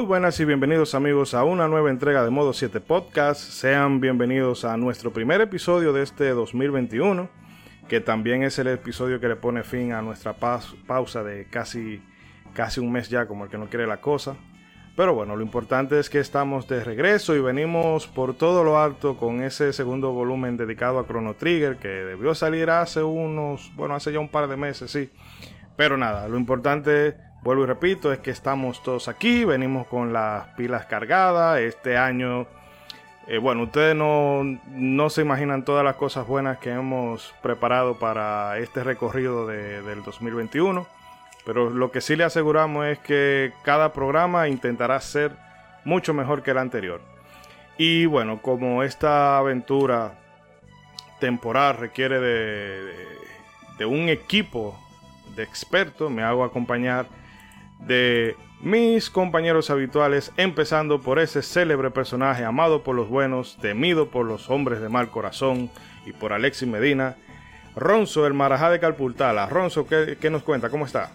Muy buenas y bienvenidos amigos a una nueva entrega de Modo 7 Podcast. Sean bienvenidos a nuestro primer episodio de este 2021, que también es el episodio que le pone fin a nuestra pausa de casi, casi un mes ya, como el que no quiere la cosa. Pero bueno, lo importante es que estamos de regreso y venimos por todo lo alto con ese segundo volumen dedicado a Chrono Trigger, que debió salir hace unos, bueno, hace ya un par de meses, sí. Pero nada, lo importante Vuelvo y repito, es que estamos todos aquí, venimos con las pilas cargadas. Este año, eh, bueno, ustedes no, no, se imaginan todas las cosas buenas que hemos preparado para este recorrido de, del 2021. Pero lo que sí le aseguramos es que cada programa intentará ser mucho mejor que el anterior. Y bueno, como esta aventura temporal requiere de, de, de un equipo de expertos, me hago acompañar de mis compañeros habituales, empezando por ese célebre personaje amado por los buenos, temido por los hombres de mal corazón y por Alexis Medina, Ronzo, el marajá de Calpultala. Ronzo, ¿qué, ¿qué, nos cuenta? ¿Cómo está?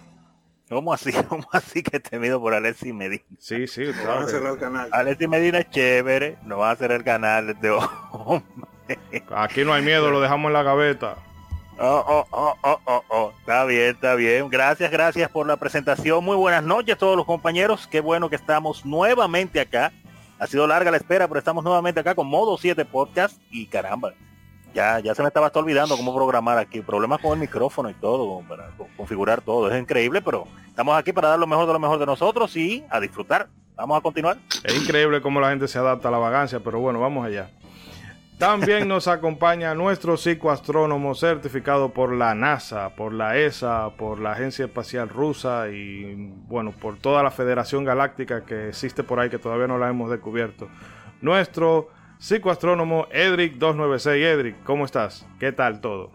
¿Cómo así? ¿Cómo así que temido por Alexis Medina? Sí, sí, claro. a cerrar el canal. Alexis Medina es chévere, no va a hacer el canal de hombre. Aquí no hay miedo, lo dejamos en la gaveta. Oh, oh, oh, oh, oh, oh, Está bien, está bien. Gracias, gracias por la presentación. Muy buenas noches todos los compañeros. Qué bueno que estamos nuevamente acá. Ha sido larga la espera, pero estamos nuevamente acá con Modo 7 Podcast. Y caramba, ya, ya se me estaba olvidando cómo programar aquí. Problemas con el micrófono y todo, para configurar todo. Es increíble, pero estamos aquí para dar lo mejor de lo mejor de nosotros y a disfrutar. Vamos a continuar. Es increíble cómo la gente se adapta a la vagancia, pero bueno, vamos allá. También nos acompaña nuestro psicoastrónomo certificado por la NASA, por la ESA, por la Agencia Espacial Rusa y bueno, por toda la Federación Galáctica que existe por ahí que todavía no la hemos descubierto. Nuestro psicoastrónomo Edric 296. Edric, ¿cómo estás? ¿Qué tal todo?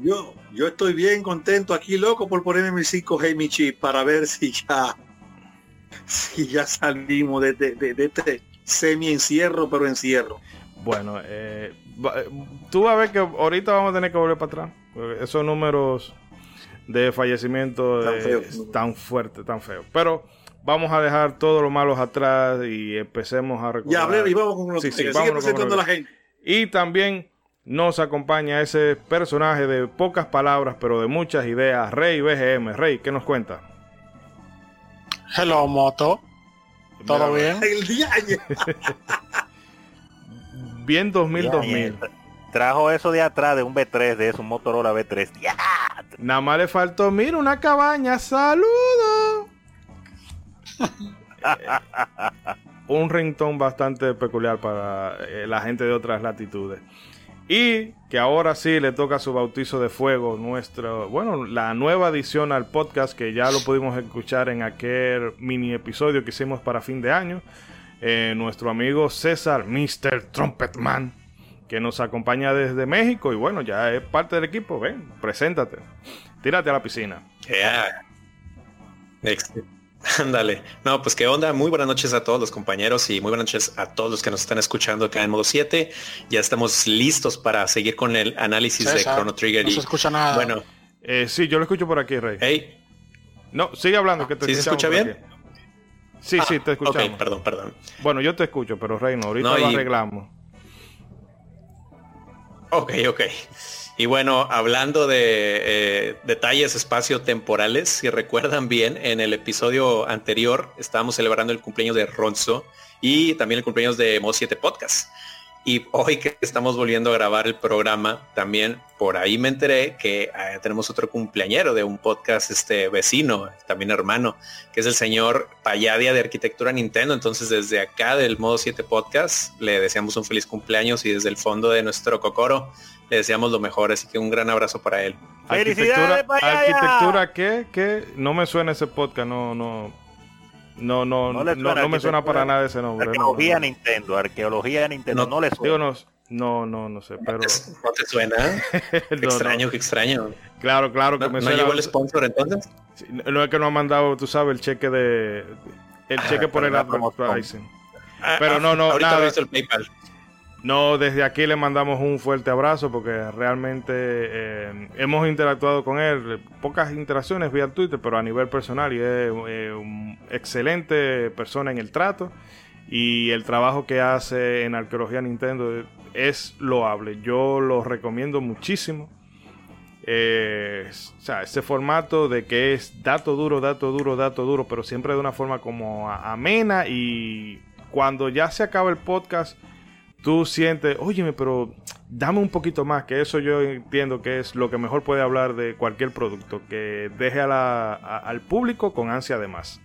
Yo, yo estoy bien contento aquí, loco, por ponerme mi 5G mi chip para ver si ya, si ya salimos de, de, de, de este semi encierro, pero encierro. Bueno, eh, tú vas a ver que ahorita vamos a tener que volver para atrás. Esos números de fallecimiento tan, feo, tan fuertes, tan feos. Pero vamos a dejar todos los malos atrás y empecemos a recordar. Ya hablé y vamos con los sí, sí, vamos presentando la gente. Y también nos acompaña ese personaje de pocas palabras, pero de muchas ideas, Rey BGM. Rey, ¿qué nos cuenta? Hello, Moto. ¿Todo bien? El día bien 2000 2000. Trajo eso de atrás de un B3, de eso, un Motorola B3. ¡Ya! Nada más le faltó, mira, una cabaña, saludo. un ringtone bastante peculiar para eh, la gente de otras latitudes. Y que ahora sí le toca su bautizo de fuego, nuestro, bueno, la nueva edición al podcast que ya lo pudimos escuchar en aquel mini episodio que hicimos para fin de año eh, nuestro amigo César, Mr. Trumpetman, que nos acompaña desde México y bueno, ya es parte del equipo. Ven, preséntate, tírate a la piscina. Yeah. Ándale. No, pues qué onda. Muy buenas noches a todos los compañeros y muy buenas noches a todos los que nos están escuchando acá en modo 7. Ya estamos listos para seguir con el análisis de Chrono Trigger. No se escucha nada. Bueno. Eh, sí, yo lo escucho por aquí, Rey. Hey. No, sigue hablando. que te ¿Sí se escucha bien? Sí, sí, te escuchamos. Ok, perdón, perdón. Bueno, yo te escucho, pero Reino, ahorita No, lo arreglamos. Ok, ok. Y bueno, hablando de eh, detalles espaciotemporales, si recuerdan bien, en el episodio anterior estábamos celebrando el cumpleaños de Ronzo y también el cumpleaños de Mo 7 Podcast. Y hoy que estamos volviendo a grabar el programa, también por ahí me enteré que eh, tenemos otro cumpleañero de un podcast este vecino, también hermano, que es el señor Payadia de Arquitectura Nintendo. Entonces desde acá del Modo 7 Podcast le deseamos un feliz cumpleaños y desde el fondo de nuestro cocoro le deseamos lo mejor. Así que un gran abrazo para él. ¡Felicidades, Arquitectura, arquitectura ¿qué? ¿Qué? No me suena ese podcast, no, no. No, no, No no, no, me suena para nada ese nombre. no, Arqueología no. Nintendo, arqueología Nintendo, no, No, le suena. no, no, no, no sé, pero... ¿No te suena? Qué No, no. extraño, qué extraño. Claro, claro que ¿No, me no suena... llegó el sponsor entonces? Sí, No es que no ha mandado, tú sabes, el cheque de... El Ah, cheque por el advertising. Ah, Pero ah, no, no, Ahorita nada. el PayPal. No, desde aquí le mandamos un fuerte abrazo porque realmente eh, hemos interactuado con él, pocas interacciones vía Twitter, pero a nivel personal y es eh, un excelente persona en el trato y el trabajo que hace en arqueología Nintendo es loable. Yo lo recomiendo muchísimo. Eh, o sea, ese formato de que es dato duro, dato duro, dato duro, pero siempre de una forma como amena y cuando ya se acaba el podcast tú sientes, óyeme, pero dame un poquito más, que eso yo entiendo que es lo que mejor puede hablar de cualquier producto, que deje a la, al público con ansia de más.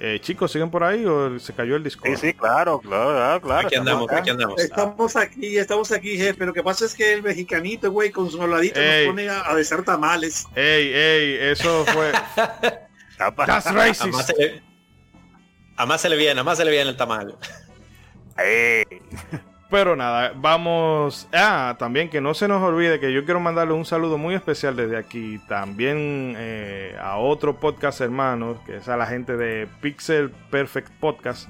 Eh, chicos, ¿siguen por ahí o se cayó el disco? Sí, sí, claro, claro, claro. Aquí andamos, aquí andamos. Estamos aquí, estamos aquí, jefe. Lo que pasa es que el mexicanito, güey, con su habladito nos pone a, a besar tamales. Ey, ey, eso fue... That's racist. Más se le viene, a más se le viene el tamal. Pero nada, vamos. Ah, también que no se nos olvide que yo quiero mandarle un saludo muy especial desde aquí. También eh, a otro podcast hermano, que es a la gente de Pixel Perfect Podcast,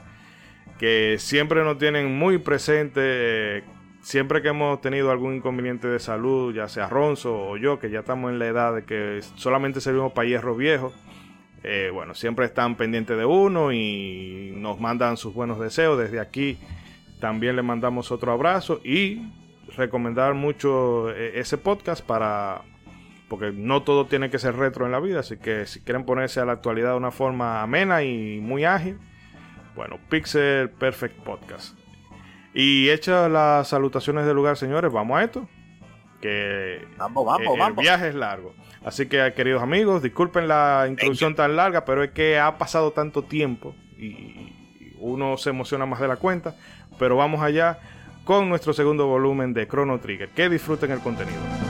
que siempre nos tienen muy presente. Eh, siempre que hemos tenido algún inconveniente de salud, ya sea Ronzo o yo, que ya estamos en la edad de que solamente servimos para hierro viejo eh, bueno, siempre están pendientes de uno y nos mandan sus buenos deseos. Desde aquí también le mandamos otro abrazo y recomendar mucho eh, ese podcast para porque no todo tiene que ser retro en la vida, así que si quieren ponerse a la actualidad de una forma amena y muy ágil, bueno, Pixel Perfect Podcast. Y hechas las salutaciones del lugar, señores, vamos a esto. Que vamos, vamos, el viaje es largo. Así que, queridos amigos, disculpen la introducción tan larga, pero es que ha pasado tanto tiempo y uno se emociona más de la cuenta. Pero vamos allá con nuestro segundo volumen de Chrono Trigger. Que disfruten el contenido.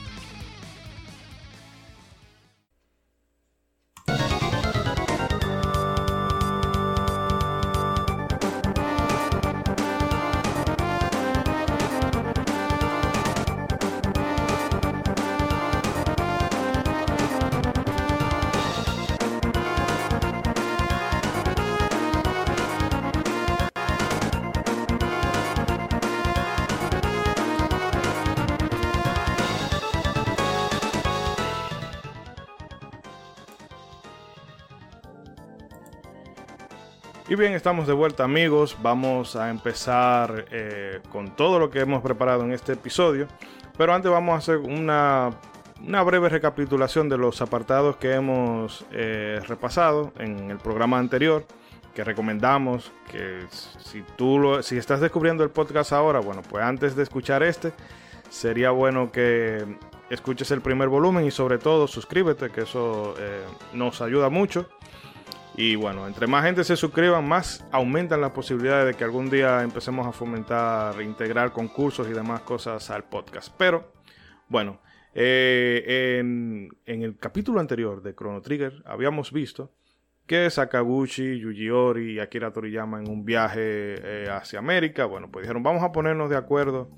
Y bien, estamos de vuelta amigos. Vamos a empezar eh, con todo lo que hemos preparado en este episodio. Pero antes vamos a hacer una, breve recapitulación de los apartados que hemos eh, repasado en el programa anterior. Que recomendamos que si tú lo, si estás descubriendo el podcast ahora, bueno, pues antes de escuchar este, sería bueno que escuches el primer volumen y sobre todo suscríbete, que eso eh, nos ayuda mucho. Y bueno, entre más gente se suscriban, más aumentan las posibilidades de que algún día empecemos a fomentar, integrar concursos y demás cosas al podcast. Pero bueno, eh, en, el capítulo anterior de Chrono Trigger habíamos visto que Sakaguchi, Yuji Ori y Akira Toriyama en un viaje eh, hacia América, bueno, pues dijeron, vamos a ponernos de acuerdo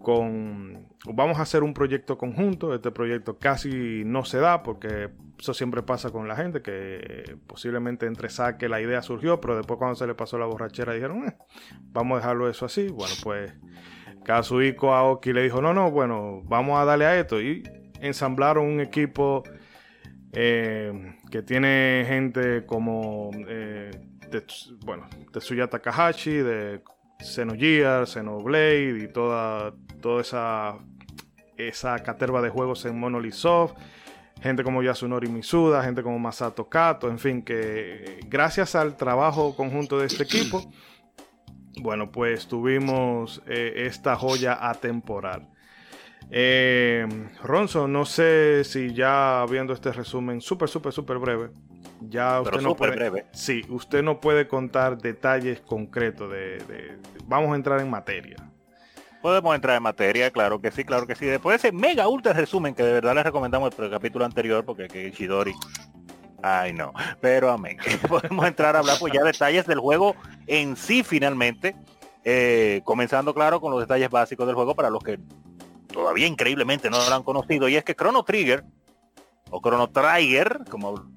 con... Vamos a hacer un proyecto conjunto. Este proyecto casi no se da porque eso siempre pasa con la gente, que posiblemente entre saque la idea surgió, pero después cuando se le pasó la borrachera dijeron, eh, vamos a dejarlo eso así. Bueno, pues Kazuhiko Aoki le dijo, no, no, bueno, vamos a darle a esto. Y ensamblaron un equipo eh, que tiene gente como, eh, bueno, Tetsuya Takahashi, de Xenogears, Xenoblade y toda, toda esa, esa caterva de juegos en Monolith Soft. Gente como Yasunori Misuda, gente como Masato Kato, en fin, que gracias al trabajo conjunto de este equipo, bueno, pues tuvimos eh, esta joya atemporal. Eh, Ronzo, no sé si ya viendo este resumen súper, súper, súper breve, ya usted no puede, breve. Sí, usted no puede contar detalles concretos de, Vamos a entrar en materia. Podemos entrar en materia, claro que sí, claro que sí. Después de ese mega ultra resumen que de verdad les recomendamos el capítulo anterior, porque que Shidori. Ay no, pero amén. Podemos entrar a hablar pues ya detalles del juego en sí finalmente. Eh, comenzando claro con los detalles básicos del juego para los que todavía increíblemente no lo han conocido. Y es que Chrono Trigger, o Chrono Trigger, como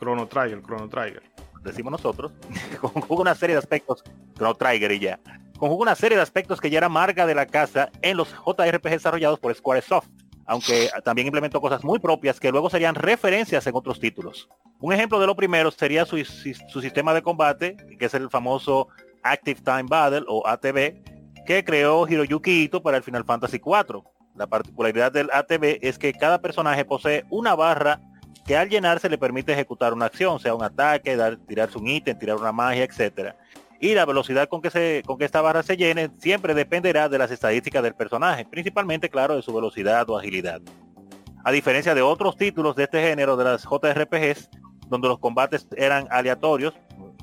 Chrono Trigger, Chrono Trigger. Decimos nosotros, conjuga una serie de aspectos, Chrono Trigger y ya, conjuga una serie de aspectos que ya era marca de la casa en los JRPG desarrollados por Squaresoft, aunque también implementó cosas muy propias que luego serían referencias en otros títulos. Un ejemplo de lo primero sería su, su sistema de combate, que es el famoso Active Time Battle o ATB, que creó Hiroyuki Ito para el Final Fantasy IV. La particularidad del ATB es que cada personaje posee una barra que al llenarse le permite ejecutar una acción, sea un ataque, dar, tirarse un ítem, tirar una magia, etcétera. Y la velocidad con que, se, con que esta barra se llene siempre dependerá de las estadísticas del personaje, principalmente, claro, de su velocidad o agilidad. A diferencia de otros títulos de este género de las JRPGs, donde los combates eran aleatorios,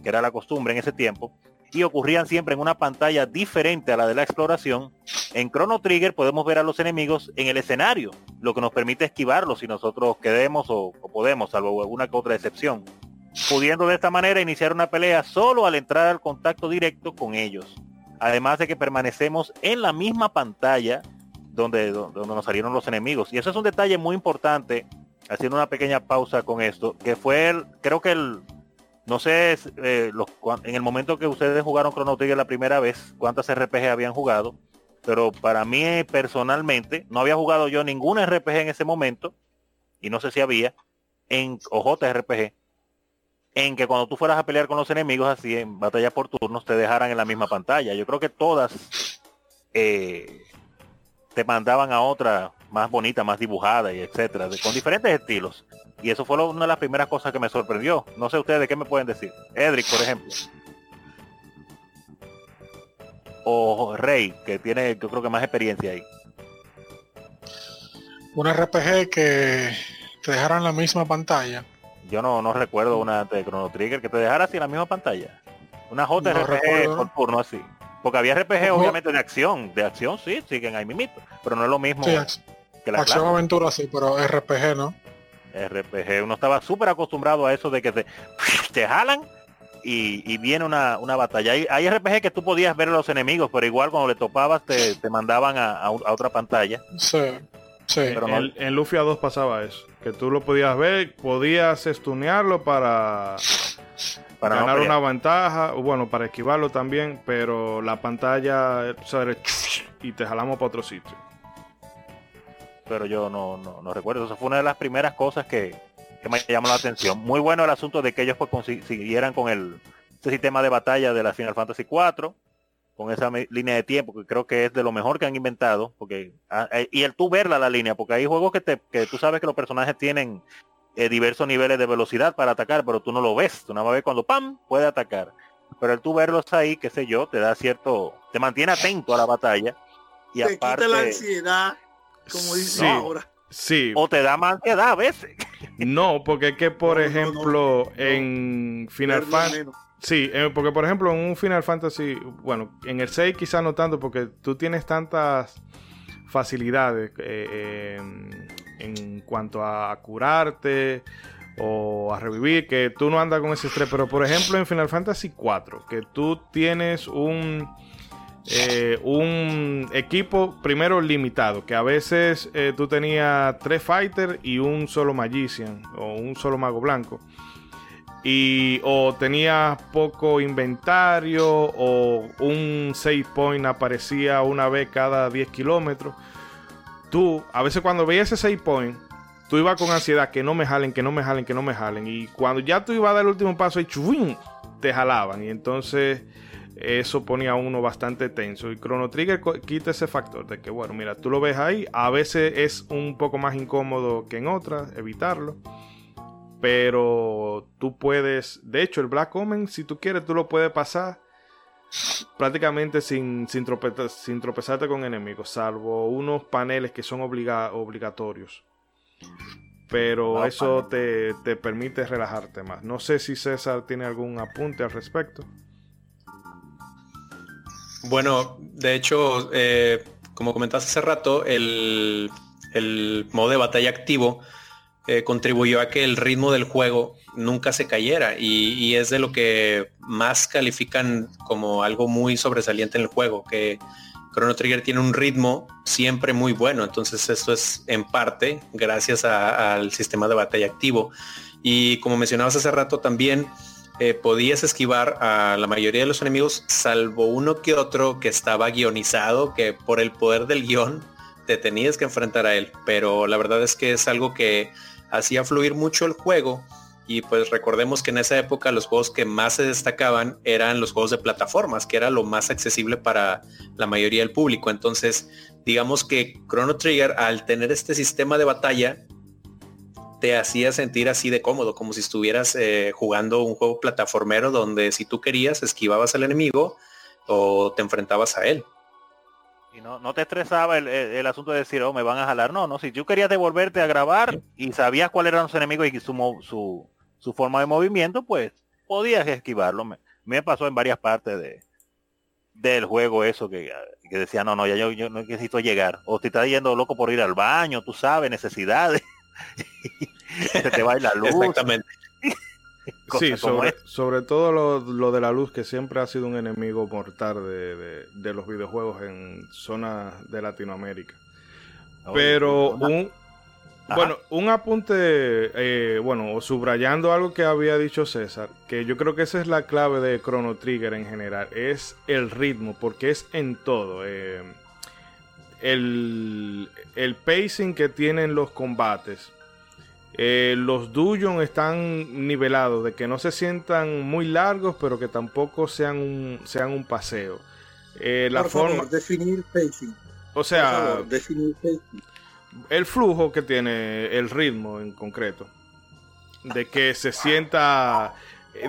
que era la costumbre en ese tiempo, y ocurrían siempre en una pantalla diferente a la de la exploración, en Chrono Trigger podemos ver a los enemigos en el escenario, lo que nos permite esquivarlos si nosotros queremos o, podemos, salvo alguna otra excepción, pudiendo de esta manera iniciar una pelea solo al entrar al contacto directo con ellos. Además de que permanecemos en la misma pantalla donde, donde nos salieron los enemigos. Y eso es un detalle muy importante, haciendo una pequeña pausa con esto, que fue el, creo que el, no sé eh, en el momento que ustedes jugaron Chrono Trigger la primera vez, cuántas RPG habían jugado, pero para mí personalmente, no había jugado yo ningún RPG en ese momento, y no sé si había, en o en que cuando tú fueras a pelear con los enemigos así en batalla por turnos, te dejaran en la misma pantalla. Yo creo que todas eh, te mandaban a otra más bonita, más dibujada y etcétera, con diferentes estilos. Y eso fue una de las primeras cosas que me sorprendió. No sé ustedes de qué me pueden decir. Edric, por ejemplo. O Rey, que tiene yo creo que más experiencia ahí. Un RPG que te dejara en la misma pantalla. Yo no, no recuerdo una de Chrono Trigger que te dejara así en la misma pantalla. Una JRPG por turno así. Porque había RPG obviamente de acción. De acción sí, siguen ahí mimito. Pero no es lo mismo que la Acción aventura sí, pero RPG no. RPG. Uno estaba súper acostumbrado a eso de que te, te jalan y, viene una, batalla. Hay, hay, RPG que tú podías ver a los enemigos, pero igual cuando le topabas te, mandaban a, otra pantalla. Sí, sí. Pero en, Luffy 2 pasaba eso. Que tú lo podías ver, podías estunearlo para, para ganar una ventaja, o bueno, para esquivarlo también, pero la pantalla y te jalamos para otro sitio pero yo no, no, recuerdo. Eso fue una de las primeras cosas que, me llamó la atención. Muy bueno el asunto de que ellos pues consiguieran con el este sistema de batalla de la Final Fantasy 4 con esa línea de tiempo que creo que es de lo mejor que han inventado porque ah, eh, y el tú verla la línea porque hay juegos que, te, que tú sabes que los personajes tienen eh, diversos niveles de velocidad para atacar pero tú no lo ves. Tú nada más ves cuando pam puede atacar. Pero el tú verlos ahí qué sé yo te da cierto te mantiene atento a la batalla. Y te aparte, quita la ansiedad como dice ahora. Sí. O te da más ansiedad a veces. No, porque es que, por ejemplo, en Final Fantasy... Sí, eh, porque por ejemplo en un Final Fantasy, bueno, en el 6 quizás no tanto porque tú tienes tantas facilidades eh, en cuanto a curarte o a revivir, que tú no andas con ese estrés, pero por ejemplo en Final Fantasy 4, que tú tienes un eh, un equipo primero limitado, que a veces eh, tú tenías tres fighters y un solo magician o un solo mago blanco. Y o tenías poco inventario o un save point aparecía una vez cada 10 kilómetros. Tú, a veces cuando veías ese save point, tú ibas con ansiedad que no me jalen, que no me jalen, que no me jalen. Y cuando ya tú ibas a dar el último paso, y te jalaban. Y entonces eso ponía a uno bastante tenso. Y Chrono Trigger quita ese factor de que, bueno, mira, tú lo ves ahí. A veces es un poco más incómodo que en otras, evitarlo. Pero tú puedes, de hecho, el Black Omen, si tú quieres, tú lo puedes pasar prácticamente sin, sin, sin tropezarte con enemigos, salvo unos paneles que son obligatorios pero eso te, permite relajarte más. No sé si César tiene algún apunte al respecto. Bueno, de hecho, eh, como comentaste hace rato, el, modo de batalla activo eh, contribuyó a que el ritmo del juego nunca se cayera y, y, es de lo que más califican como algo muy sobresaliente en el juego, que Chrono Trigger tiene un ritmo siempre muy bueno, entonces esto es en parte gracias al sistema de batalla activo. Y como mencionabas hace rato también, eh, podías esquivar a la mayoría de los enemigos, salvo uno que otro que estaba guionizado, que por el poder del guion te tenías que enfrentar a él. Pero la verdad es que es algo que hacía fluir mucho el juego y pues recordemos que en esa época los juegos que más se destacaban eran los juegos de plataformas, que era lo más accesible para la mayoría del público. Entonces, digamos que Chrono Trigger, al tener este sistema de batalla, te hacía sentir así de cómodo, como si estuvieras eh, jugando un juego plataformero donde si tú querías esquivabas al enemigo o te enfrentabas a él. Y no, no te estresaba el, asunto de decir, oh, me van a jalar. No, no, si tú querías devolverte a grabar y sabías cuáles eran los enemigos y su, su, su forma de movimiento, pues podías esquivarlo. Me, pasó en varias partes de del juego eso que, que decía, no, no, ya yo, yo no necesito llegar. O te estás yendo loco por ir al baño, tú sabes, necesidades. se te va la luz. Exactamente. sí, sobre, sobre, todo lo, lo, de la luz, que siempre ha sido un enemigo mortal de, de, de los videojuegos en zonas de Latinoamérica. Pero un, bueno, un apunte, eh, bueno, subrayando algo que había dicho César, que yo creo que esa es la clave de Chrono Trigger en general, es el ritmo, porque es en todo. Eh, el, pacing que tienen los combates. Eh, los dungeons están nivelados, de que no se sientan muy largos, pero que tampoco sean un, sean un paseo. la forma... definir pacing. O sea, definir pacing el flujo que tiene el ritmo en concreto. De que se sienta... Eh,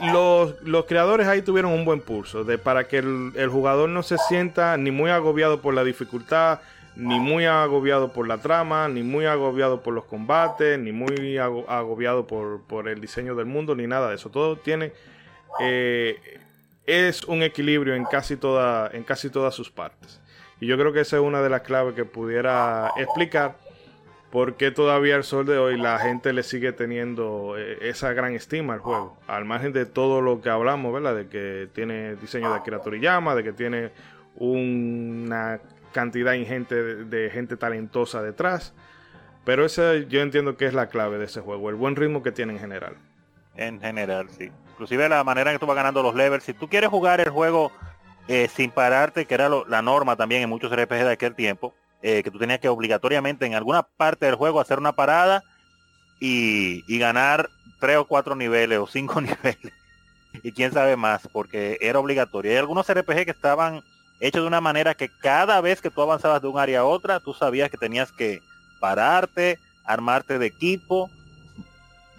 los, creadores ahí tuvieron un buen pulso de para que el, jugador no se sienta ni muy agobiado por la dificultad, ni muy agobiado por la trama, ni muy agobiado por los combates, ni muy agobiado por, el diseño del mundo, ni nada de eso. Todo tiene eh, es un equilibrio en casi toda, en casi todas sus partes. Y yo creo que esa es una de las claves que pudiera explicar por qué todavía al sol de hoy la gente le sigue teniendo eh, esa gran estima al juego. Al margen de todo lo que hablamos, ¿verdad? De que tiene diseño de Akira Toriyama, de que tiene una cantidad ingente de, gente talentosa detrás. Pero esa yo entiendo que es la clave de ese juego, el buen ritmo que tiene en general. En general, sí. Inclusive la manera en que tú vas ganando los levels. Si tú quieres jugar el juego eh, sin pararte, que era la norma también en muchos RPG de aquel tiempo, eh, que tú tenías que obligatoriamente en alguna parte del juego hacer una parada y, ganar tres o cuatro niveles o cinco niveles. y quién sabe más, porque era obligatorio. Hay algunos RPG que estaban hechos de una manera que cada vez que tú avanzabas de un área a otra, tú sabías que tenías que pararte, armarte de equipo,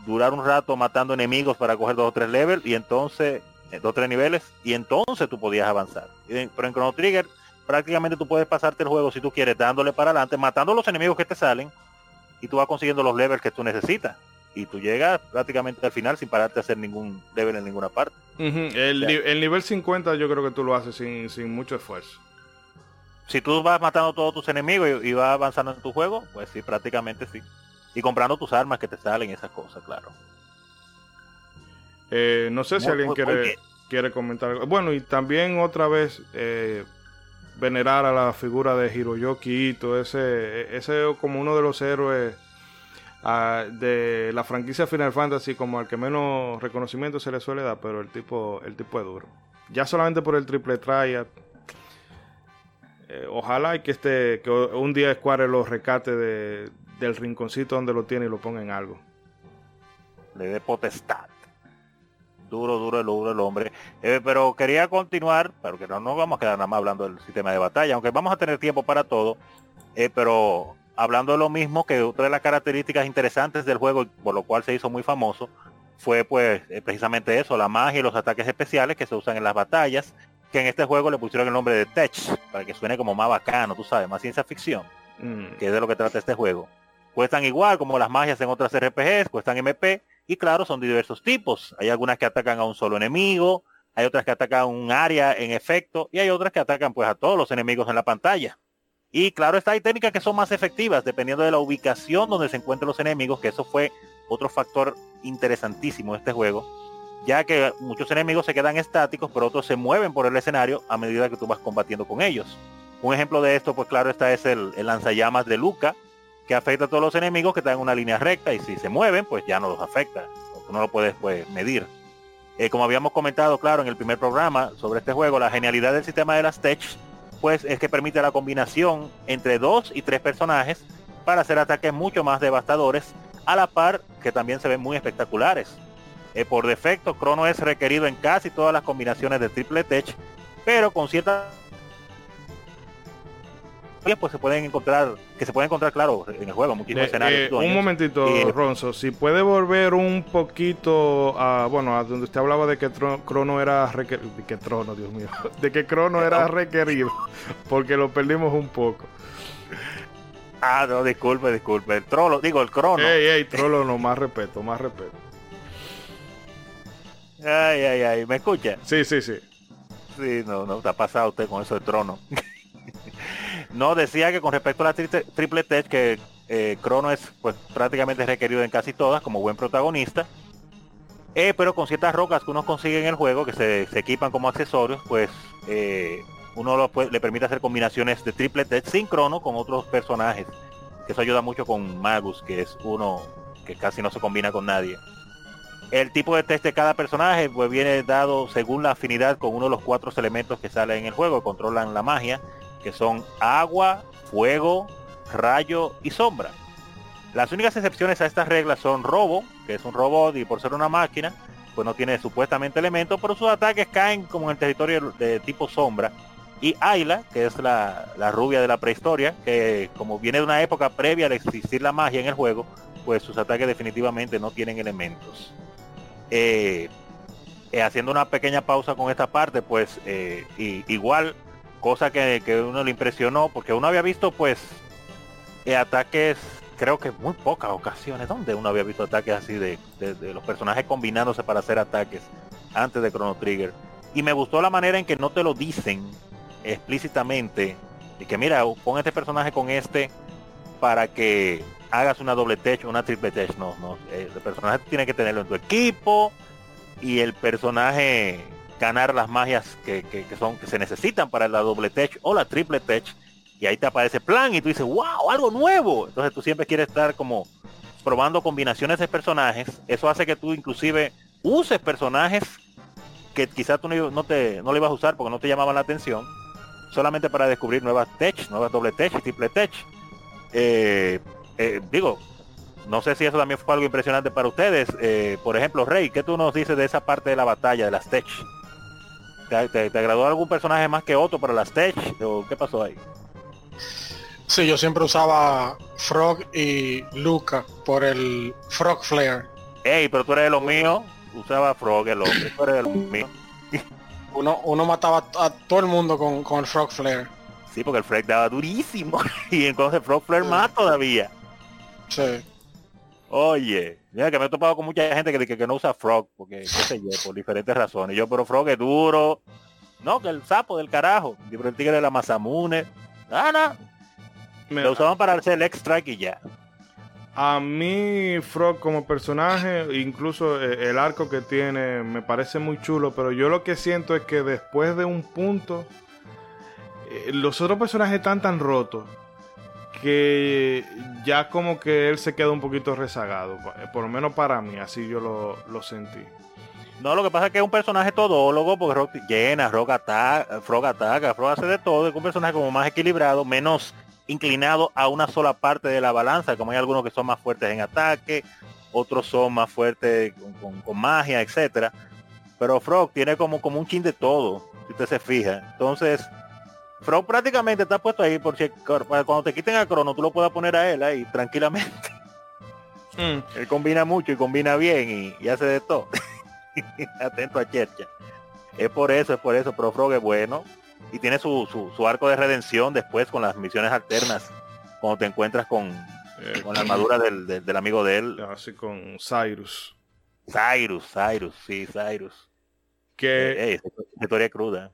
durar un rato matando enemigos para coger dos o tres levels y entonces dos o tres niveles y entonces tú podías avanzar. Pero en Chrono Trigger prácticamente tú puedes pasarte el juego si tú quieres dándole para adelante, matando los enemigos que te salen y tú vas consiguiendo los levels que tú necesitas. Y tú llegas prácticamente al final sin pararte a hacer ningún level en ninguna parte. el, nivel 50 yo creo que tú lo haces sin, sin mucho esfuerzo. Si tú vas matando todos tus enemigos y, vas avanzando en tu juego, pues sí, prácticamente sí. Y comprando tus armas que te salen, esas cosas, claro. Eh, no sé si alguien quiere... quiere comentar algo. Bueno, y también otra vez eh, venerar a la figura de Hiroyoki Ito, ese, ese como uno de los héroes ah, de la franquicia Final Fantasy, como al que menos reconocimiento se le suele dar, pero el tipo, el tipo es duro. Ya solamente por el triple triad. eh, ojalá y que este, que un día Square lo recate de, del rinconcito donde lo tiene y lo ponga en algo. le dé potestad. Duro, duro, el duro el hombre. Eh, pero quería continuar, pero que no nos vamos a quedar nada más hablando del sistema de batalla, aunque vamos a tener tiempo para todo. eh, pero hablando de lo mismo, que otra de las características interesantes del juego, por lo cual se hizo muy famoso, fue pues eh, precisamente eso, la magia y los ataques especiales que se usan en las batallas, que en este juego le pusieron el nombre de Tech, para que suene como más bacano, tú sabes, más ciencia ficción Mm. que es de lo que trata este juego. Cuestan igual como las magias en otras RPGs, cuestan MP y claro, son de diversos tipos. Hay algunas que atacan a un solo enemigo, hay otras que atacan un área en efecto y hay otras que atacan pues a todos los enemigos en la pantalla. Y claro, está hay técnicas que son más efectivas dependiendo de la ubicación donde se encuentren los enemigos, que eso fue otro factor interesantísimo de este juego, ya que muchos enemigos se quedan estáticos, pero otros se mueven por el escenario a medida que tú vas combatiendo con ellos. Un ejemplo de esto, pues claro, está es el lanzallamas de Luca, que afecta a todos los enemigos que están en una línea recta y si se mueven, pues ya no los afecta. No lo puedes pues, medir. Eh, como habíamos comentado, claro, en el primer programa sobre este juego, la genialidad del sistema de las tech, pues es que permite la combinación entre dos y tres personajes para hacer ataques mucho más devastadores, a la par que también se ven muy espectaculares. Eh, por defecto, Crono es requerido en casi todas las combinaciones de triple tech, pero con ciertas pues se pueden encontrar, que se pueden encontrar, claro, en el juego, muchísimos Eh, escenarios. eh, un momentito, Eh, Ronzo, si puede volver un poquito a, bueno, a donde usted hablaba de que Tro- Crono era requerido, que Trono, Dios mío, de que Crono era requerido, porque lo perdimos un poco. Ah, no, disculpe, disculpe. El trolo, digo, el crono. Ey, ey, Trollo, no, más respeto, más respeto. Ay, ay, ay, ¿me escucha? Sí, sí, sí. Sí, no, no, te ha pasado usted con eso de trono. no, decía que con respecto a la triple, triple tech, que eh, Crono es pues prácticamente requerido en casi todas como buen protagonista. Eh, pero con ciertas rocas que uno consigue en el juego, que se, se equipan como accesorios, pues eh, uno le permite hacer combinaciones de triple tech sin Crono con otros personajes. Que eso ayuda mucho con Magus, que es uno que casi no se combina con nadie. El tipo de test de cada personaje pues viene dado según la afinidad con uno de los cuatro elementos que salen en el juego, controlan la magia, que son agua, fuego, rayo y sombra. Las únicas excepciones a estas reglas son Robo, que es un robot y por ser una máquina, pues no tiene supuestamente elementos, pero sus ataques caen como en el territorio de tipo sombra. Y Ayla, que es la, la rubia de la prehistoria, que como viene de una época previa al existir la magia en el juego, pues sus ataques definitivamente no tienen elementos. Eh, eh, haciendo una pequeña pausa con esta parte, pues eh, igual, cosa que, que uno le impresionó, porque uno había visto pues eh, ataques, creo que muy pocas ocasiones, donde uno había visto ataques así de, de- los personajes combinándose para hacer ataques antes de Chrono Trigger. Y me gustó la manera en que no te lo dicen explícitamente, y que mira, pon este personaje con este para que hagas una doble tech una triple tech. No, no. El personaje tiene que tenerlo en tu equipo y el personaje ganar las magias que, que- son que se necesitan para la doble tech o la triple tech. Y ahí te aparece plan y tú dices, wow, algo nuevo. Entonces tú siempre quieres estar como probando combinaciones de personajes. Eso hace que tú inclusive uses personajes que quizás tú no, no te no le ibas a usar porque no te llamaban la atención. Solamente para descubrir nuevas tech, nuevas doble tech y triple tech. Eh, eh, digo, no sé si eso también fue algo impresionante para ustedes. Eh, por ejemplo, Rey, ¿qué tú nos dices de esa parte de la batalla, de las tech? ¿Te, te, te agradó algún personaje más que otro para las tech? ¿O qué pasó ahí? Sí, yo siempre usaba Frog y Luca por el Frog Flare. Ey, pero tú eres de los míos. Usaba Frog, el hombre. Tú eres de los míos. Uno, uno mataba a todo el mundo con, con el Frog Flare. Sí, porque el Frog daba durísimo. y entonces Frog Flare más todavía. Sí. Oye, mira que me he topado con mucha gente que, dice que no usa Frog, porque qué sé yo, por diferentes razones. Yo, pero Frog es duro. No, que el sapo del carajo. Pero el tigre de la Mazamune. Ah, no. Me- Lo usaban para hacer el X-Strike y ya. A mí, Frog como personaje, incluso eh, el arco que tiene, me parece muy chulo, pero yo lo que siento es que después de un punto, eh, los otros personajes están tan rotos que ya como que él se queda un poquito rezagado, eh, por lo menos para mí, así yo lo, lo sentí. No, lo que pasa es que es un personaje todólogo, porque Rock llena, Rock ataca, Frog ataca, Frog hace de todo, es un personaje como más equilibrado, menos inclinado a una sola parte de la balanza, como hay algunos que son más fuertes en ataque, otros son más fuertes con, magia, etcétera. Pero Frog tiene como, como un chin de todo, si usted se fija. Entonces, Frog prácticamente está puesto ahí por si cuando te quiten a Crono, tú lo puedas poner a él ahí tranquilamente. Mm. Él combina mucho y combina bien y hace de todo. Atento a Chercha. Es por eso, es por eso, pero Frog es bueno. Y tiene su, su, arco de redención después con las misiones alternas. Cuando te encuentras con, eh, con la armadura del, del, amigo de él. Así con Cyrus. Cyrus, Cyrus, sí, Cyrus. Que... Eh, historia cruda.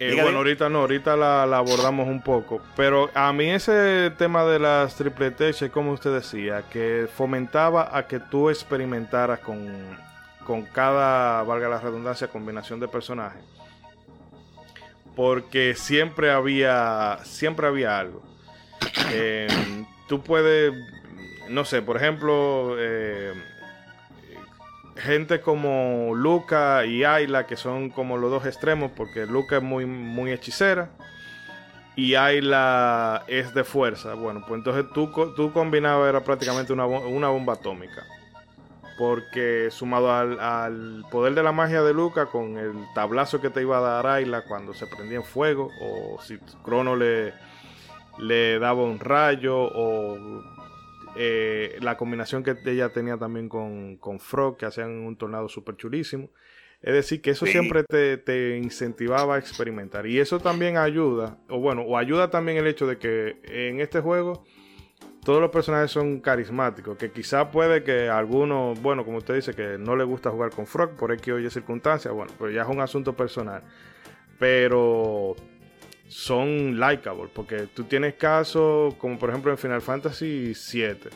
Eh, bueno, ahorita no, ahorita la, abordamos un poco. Pero a mí ese tema de las triple T, como usted decía, que fomentaba a que tú experimentaras con, con cada, valga la redundancia, combinación de personajes. Porque siempre había, siempre había algo. Eh, tú puedes, no sé, por ejemplo, eh, gente como Luca y Ayla, que son como los dos extremos, porque Luca es muy, muy hechicera y Ayla es de fuerza. Bueno, pues entonces tú, tú combinabas era prácticamente una, bomba atómica. Porque sumado al, poder de la magia de Luca, con el tablazo que te iba a dar Ayla cuando se prendía en fuego, o si Crono le, le daba un rayo, o eh, la combinación que ella tenía también con, con Frog, que hacían un tornado súper chulísimo. Es decir, que eso siempre te, incentivaba a experimentar. Y eso también ayuda, o bueno, o ayuda también el hecho de que en este juego todos los personajes son carismáticos. Que quizá puede que algunos, bueno, como usted dice, que no le gusta jugar con Frog por X o Y circunstancias, bueno, pues ya es un asunto personal. Pero son likeable, porque tú tienes casos como por ejemplo en Final Fantasy VII,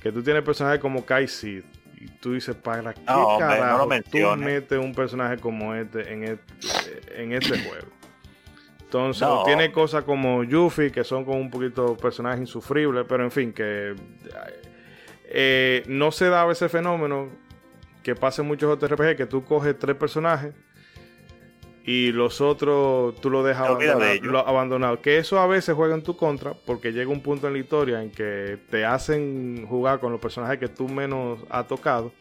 que tú tienes personajes como Kai Sid, y tú dices, ¿para qué carajo tú metes un personaje como este en este, en este juego? Entonces, tiene cosas como Yuffie, que son como un poquito personajes insufribles, pero en fin, que eh, no se da ese fenómeno que pasa en muchos JRPG, que tú coges tres personajes y los otros tú lo dejas abandonado, Que eso a veces juega en tu contra porque llega un punto en la historia en que te hacen jugar con los personajes que tú menos has tocado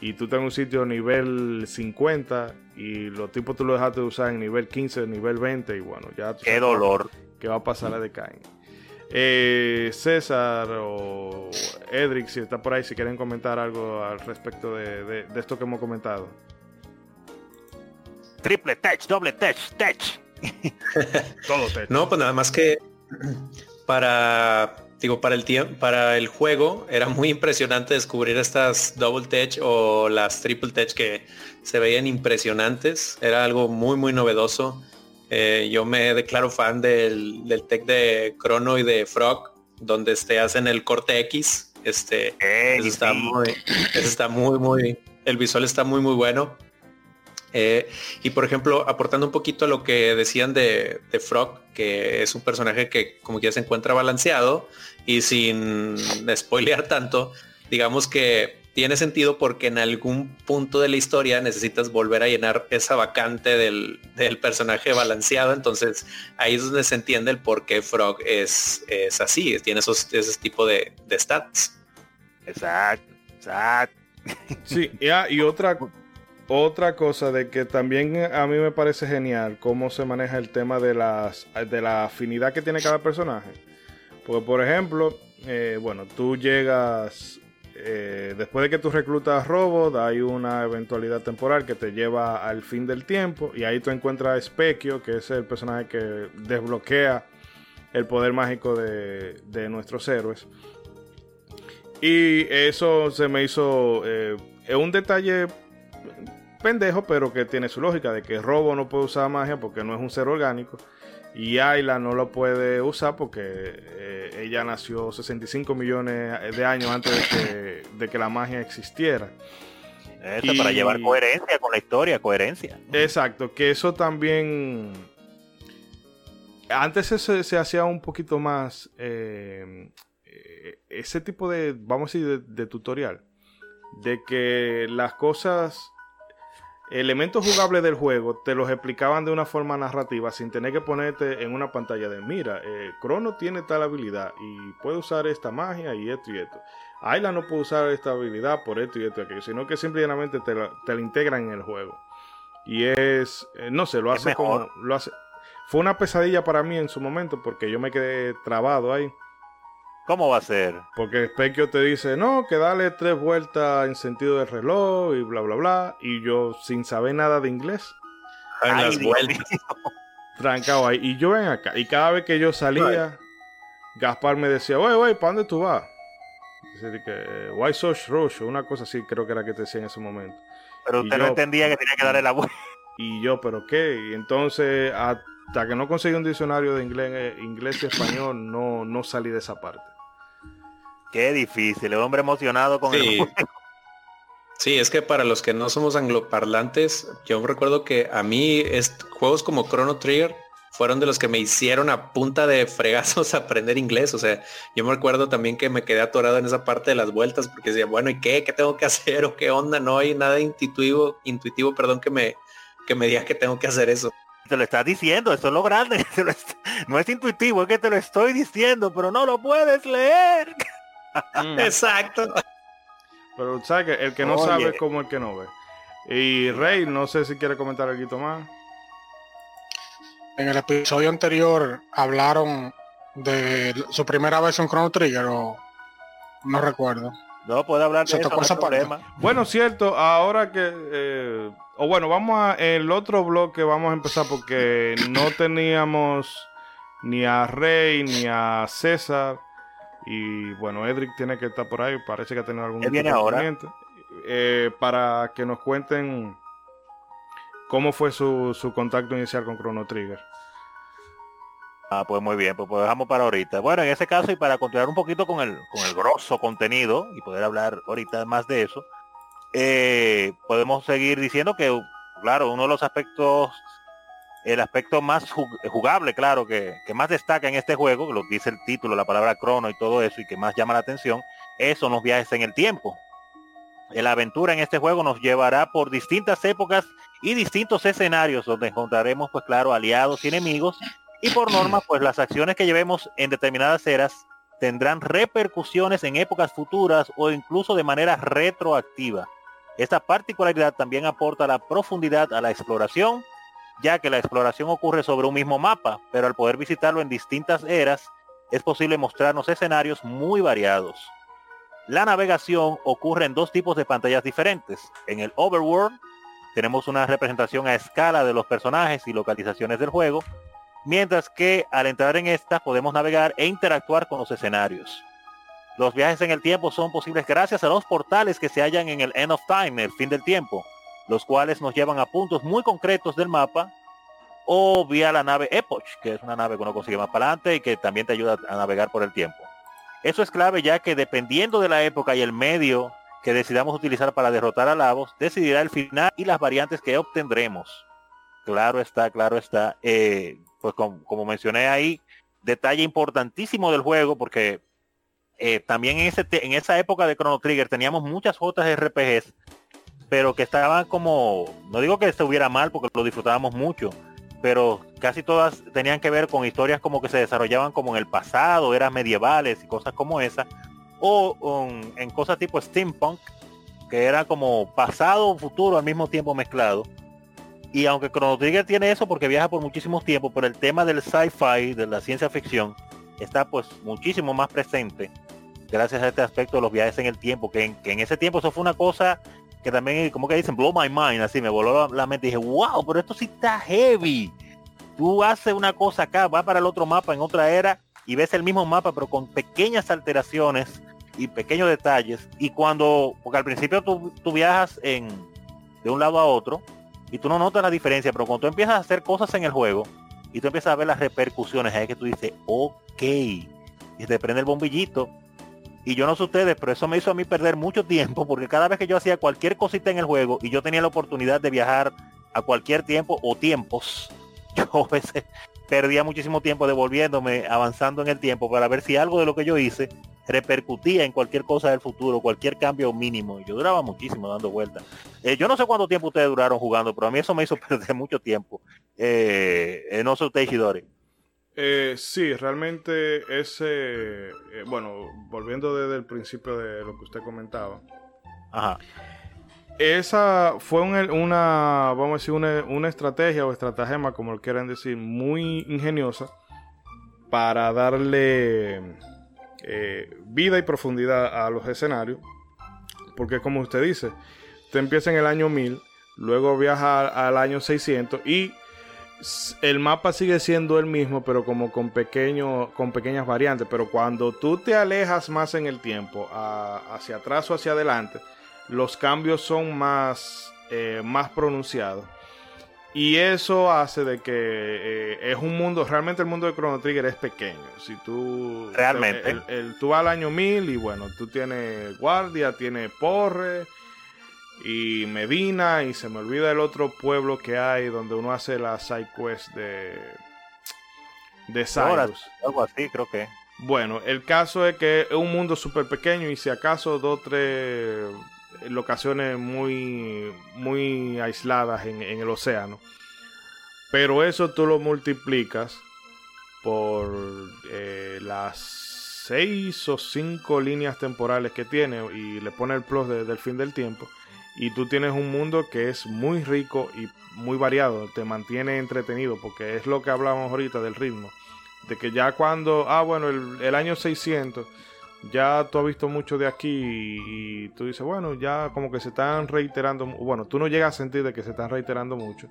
y tú estás en un sitio nivel 50 y los tipos tú lo dejaste de usar en nivel 15, nivel 20 y bueno, ya... Qué dolor. Que va a pasar a decaen. Eh, César o Edric, si está por ahí, si quieren comentar algo al respecto de esto que hemos comentado triple tech, doble tech, tech. Todo tech. No, pues nada más que para digo para el tiempo para el juego era muy impresionante descubrir estas double tech o las triple tech que se veían impresionantes. Era algo muy muy novedoso. Eh, yo me declaro fan del, del tech de Chrono y de Frog donde este hacen el corte X. Este está muy está muy muy el visual está muy muy bueno eh, y por ejemplo, aportando un poquito a lo que decían de, Frog, que es un personaje que como que ya se encuentra balanceado y sin spoilear tanto, digamos que tiene sentido porque en algún punto de la historia necesitas volver a llenar esa vacante del, personaje balanceado. Entonces ahí es donde se entiende el por qué Frog es, es así, tiene esos, ese tipo de, stats. Exacto, exacto. Sí, y otra otra cosa de que también a mí me parece genial cómo se maneja el tema de, las, de la afinidad que tiene cada personaje. Porque, por ejemplo, eh, bueno, tú llegas, eh, después de que tú reclutas robot, hay una eventualidad temporal que te lleva al fin del tiempo y ahí tú encuentras a Specchio, que es el personaje que desbloquea el poder mágico de, de nuestros héroes. Y eso se me hizo eh, un detalle pendejo, pero que tiene su lógica de que Robo no puede usar magia porque no es un ser orgánico. Y Ayla no lo puede usar porque eh, ella nació 65 millones de años antes de que, de que la magia existiera. Eso, para llevar coherencia con la historia, coherencia. Exacto, que eso también... Antes se, se hacía un poquito más... Eh, eh, ese tipo de, vamos a decir, de tutorial. De que las cosas elementos jugables del juego te los explicaban de una forma narrativa sin tener que ponerte en una pantalla de mira, eh, Crono tiene tal habilidad y puede usar esta magia y esto y esto. Ayla no puede usar esta habilidad por esto y esto y aquello, sino que simplemente te la, te integran en el juego. Y es, eh, no sé, lo hace como, lo hace. Fue una pesadilla para mí en su momento porque yo me quedé trabado ahí. ¿Cómo va a ser? Porque Specchio te dice, no, que dale tres vueltas en sentido del reloj y bla, bla, bla. Y yo, sin saber nada de inglés, las vueltas. trancado ahí. Y yo ven acá. Y cada vez que yo salía, Gaspar me decía, wey, wey, ¿para dónde tú vas? Dice que, why so rush? Una cosa así, creo que era que te decía en ese momento. Pero usted no entendía que tenía que darle la vuelta. Y yo, ¿pero qué? Y entonces, hasta que no conseguí un diccionario de inglés, eh, inglés y español, no, no salí de esa parte. Qué difícil, el hombre emocionado con sí. el Sí, es que para los que no somos angloparlantes, yo recuerdo que a mí juegos como Chrono Trigger fueron de los que me hicieron a punta de fregazos aprender inglés. O sea, yo me recuerdo también que me quedé atorado en esa parte de las vueltas porque decía, bueno, ¿y qué? ¿Qué tengo que hacer? ¿O qué onda? No hay nada intuitivo, intuitivo, perdón, que me, que me diga que tengo que hacer eso. Te lo estás diciendo, eso es lo grande. No es intuitivo, es que te lo estoy diciendo, pero no lo puedes leer. Mm. Exacto. Pero sabes que el que no sabe es como el que no ve. Y Rey, no sé si quiere comentar algo más. En el episodio anterior hablaron de su primera vez en Chrono Trigger o no recuerdo. No puede hablar de eso, problema. Bueno, cierto, ahora que eh, o bueno, vamos a el otro bloque vamos a empezar porque no teníamos ni a Rey ni a César y bueno, Edric tiene que estar por ahí, parece que ha tenido algún viene ahora. Eh, para que nos cuenten cómo fue su, su contacto inicial con Chrono Trigger. Ah, pues muy bien, pues, pues dejamos para ahorita. Bueno, en ese caso y para continuar un poquito con el, con el grosso contenido y poder hablar ahorita más de eso, eh, podemos seguir diciendo que, claro, uno de los aspectos el aspecto más jugable, claro, que, más destaca en este juego, lo que dice el título, la palabra crono y todo eso, y que más llama la atención, son los viajes en el tiempo. La aventura en este juego nos llevará por distintas épocas y distintos escenarios donde encontraremos, pues claro, aliados y enemigos, y por norma, pues las acciones que llevemos en determinadas eras tendrán repercusiones en épocas futuras o incluso de manera retroactiva. Esta particularidad también aporta la profundidad a la exploración ya que la exploración ocurre sobre un mismo mapa, pero al poder visitarlo en distintas eras, es posible mostrarnos escenarios muy variados. La navegación ocurre en dos tipos de pantallas diferentes. En el Overworld tenemos una representación a escala de los personajes y localizaciones del juego, mientras que al entrar en esta podemos navegar e interactuar con los escenarios. Los viajes en el tiempo son posibles gracias a los portales que se hallan en el End of Time, el fin del tiempo, los cuales nos llevan a puntos muy concretos del mapa, o vía la nave Epoch, que es una nave que uno consigue más para adelante y que también te ayuda a navegar por el tiempo. Eso es clave ya que dependiendo de la época y el medio que decidamos utilizar para derrotar a Lavos, decidirá el final y las variantes que obtendremos. Claro está, claro está. Eh, pues como, mencioné ahí, detalle importantísimo del juego porque eh, también en, ese en esa época de Chrono Trigger teníamos muchas JRPGs pero que estaban como, no digo que estuviera mal porque lo disfrutábamos mucho, pero casi todas tenían que ver con historias como que se desarrollaban como en el pasado, eran medievales y cosas como esa, o en cosas tipo steampunk, que era como pasado o futuro al mismo tiempo mezclado. Y aunque Chrono Trigger tiene eso porque viaja por muchísimos tiempos, pero el tema del sci-fi, de la ciencia ficción, está pues muchísimo más presente gracias a este aspecto de los viajes en el tiempo, que en, que en ese tiempo eso fue una cosa que también, como que dicen, blow my mind, así me voló la, mente dije, wow, pero esto sí está heavy. Tú haces una cosa acá, va para el otro mapa en otra era y ves el mismo mapa, pero con pequeñas alteraciones y pequeños detalles. Y cuando, porque al principio tú, viajas en, de un lado a otro y tú no notas la diferencia, pero cuando tú empiezas a hacer cosas en el juego y tú empiezas a ver las repercusiones, es que tú dices, ok, y te prende el bombillito. Y yo no sé ustedes, pero eso me hizo a mí perder mucho tiempo, porque cada vez que yo hacía cualquier cosita en el juego y yo tenía la oportunidad de viajar a cualquier tiempo o tiempos, yo a veces perdía muchísimo tiempo devolviéndome, avanzando en el tiempo para ver si algo de lo que yo hice repercutía en cualquier cosa del futuro, cualquier cambio mínimo. Yo duraba muchísimo dando vueltas. Eh, yo no sé cuánto tiempo ustedes duraron jugando, pero a mí eso me hizo perder mucho tiempo. Eh, eh no sé usted, Ishidori. Eh, sí, realmente ese, eh, bueno, volviendo desde el principio de lo que usted comentaba. Ajá. Esa fue una, vamos a decir, una, una estrategia o estratagema, como lo quieran decir, muy ingeniosa para darle eh, vida y profundidad a los escenarios. Porque como usted dice, usted empieza en el año 1000, luego viaja al año 600 y el mapa sigue siendo el mismo, pero como con, pequeño, con pequeñas variantes. Pero cuando tú te alejas más en el tiempo, hacia atrás o hacia adelante, los cambios son más, eh, más pronunciados. Y eso hace de que eh, es un mundo, realmente el mundo de Chrono Trigger es pequeño. Si tú... Realmente. El, tú vas al año 1000 y bueno, tú tienes guardia, tienes porre y Medina y se me olvida el otro pueblo que hay donde uno hace la side quest de... De Cyrus. Algo así creo que. Bueno, el caso es que es un mundo súper pequeño y si acaso dos, tres locaciones muy, muy aisladas en, el océano. Pero eso tú lo multiplicas por eh, las seis o cinco líneas temporales que tiene y le pone el plus del fin del tiempo. Y tú tienes un mundo que es muy rico y muy variado, te mantiene entretenido porque es lo que hablamos ahorita del ritmo. De que ya cuando, ah bueno, el, año 600 ya tú has visto mucho de aquí y, tú dices, bueno, ya como que se están reiterando, bueno, tú no llegas a sentir de que se están reiterando mucho,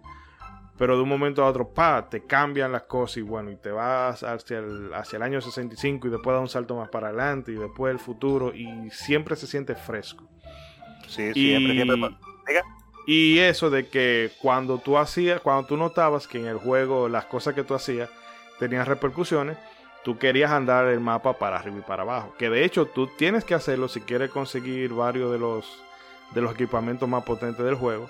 pero de un momento a otro, pa, te cambian las cosas y bueno, y te vas hacia el, hacia el año 65 y después da un salto más para adelante y después el futuro y siempre se siente fresco. Sí, siempre, y. Y eso de que cuando tú hacías, cuando tú notabas que en el juego las cosas que tú hacías tenían repercusiones, tú querías andar el mapa para arriba y para abajo. Que de hecho tú tienes que hacerlo si quieres conseguir varios de los, de los equipamientos más potentes del juego.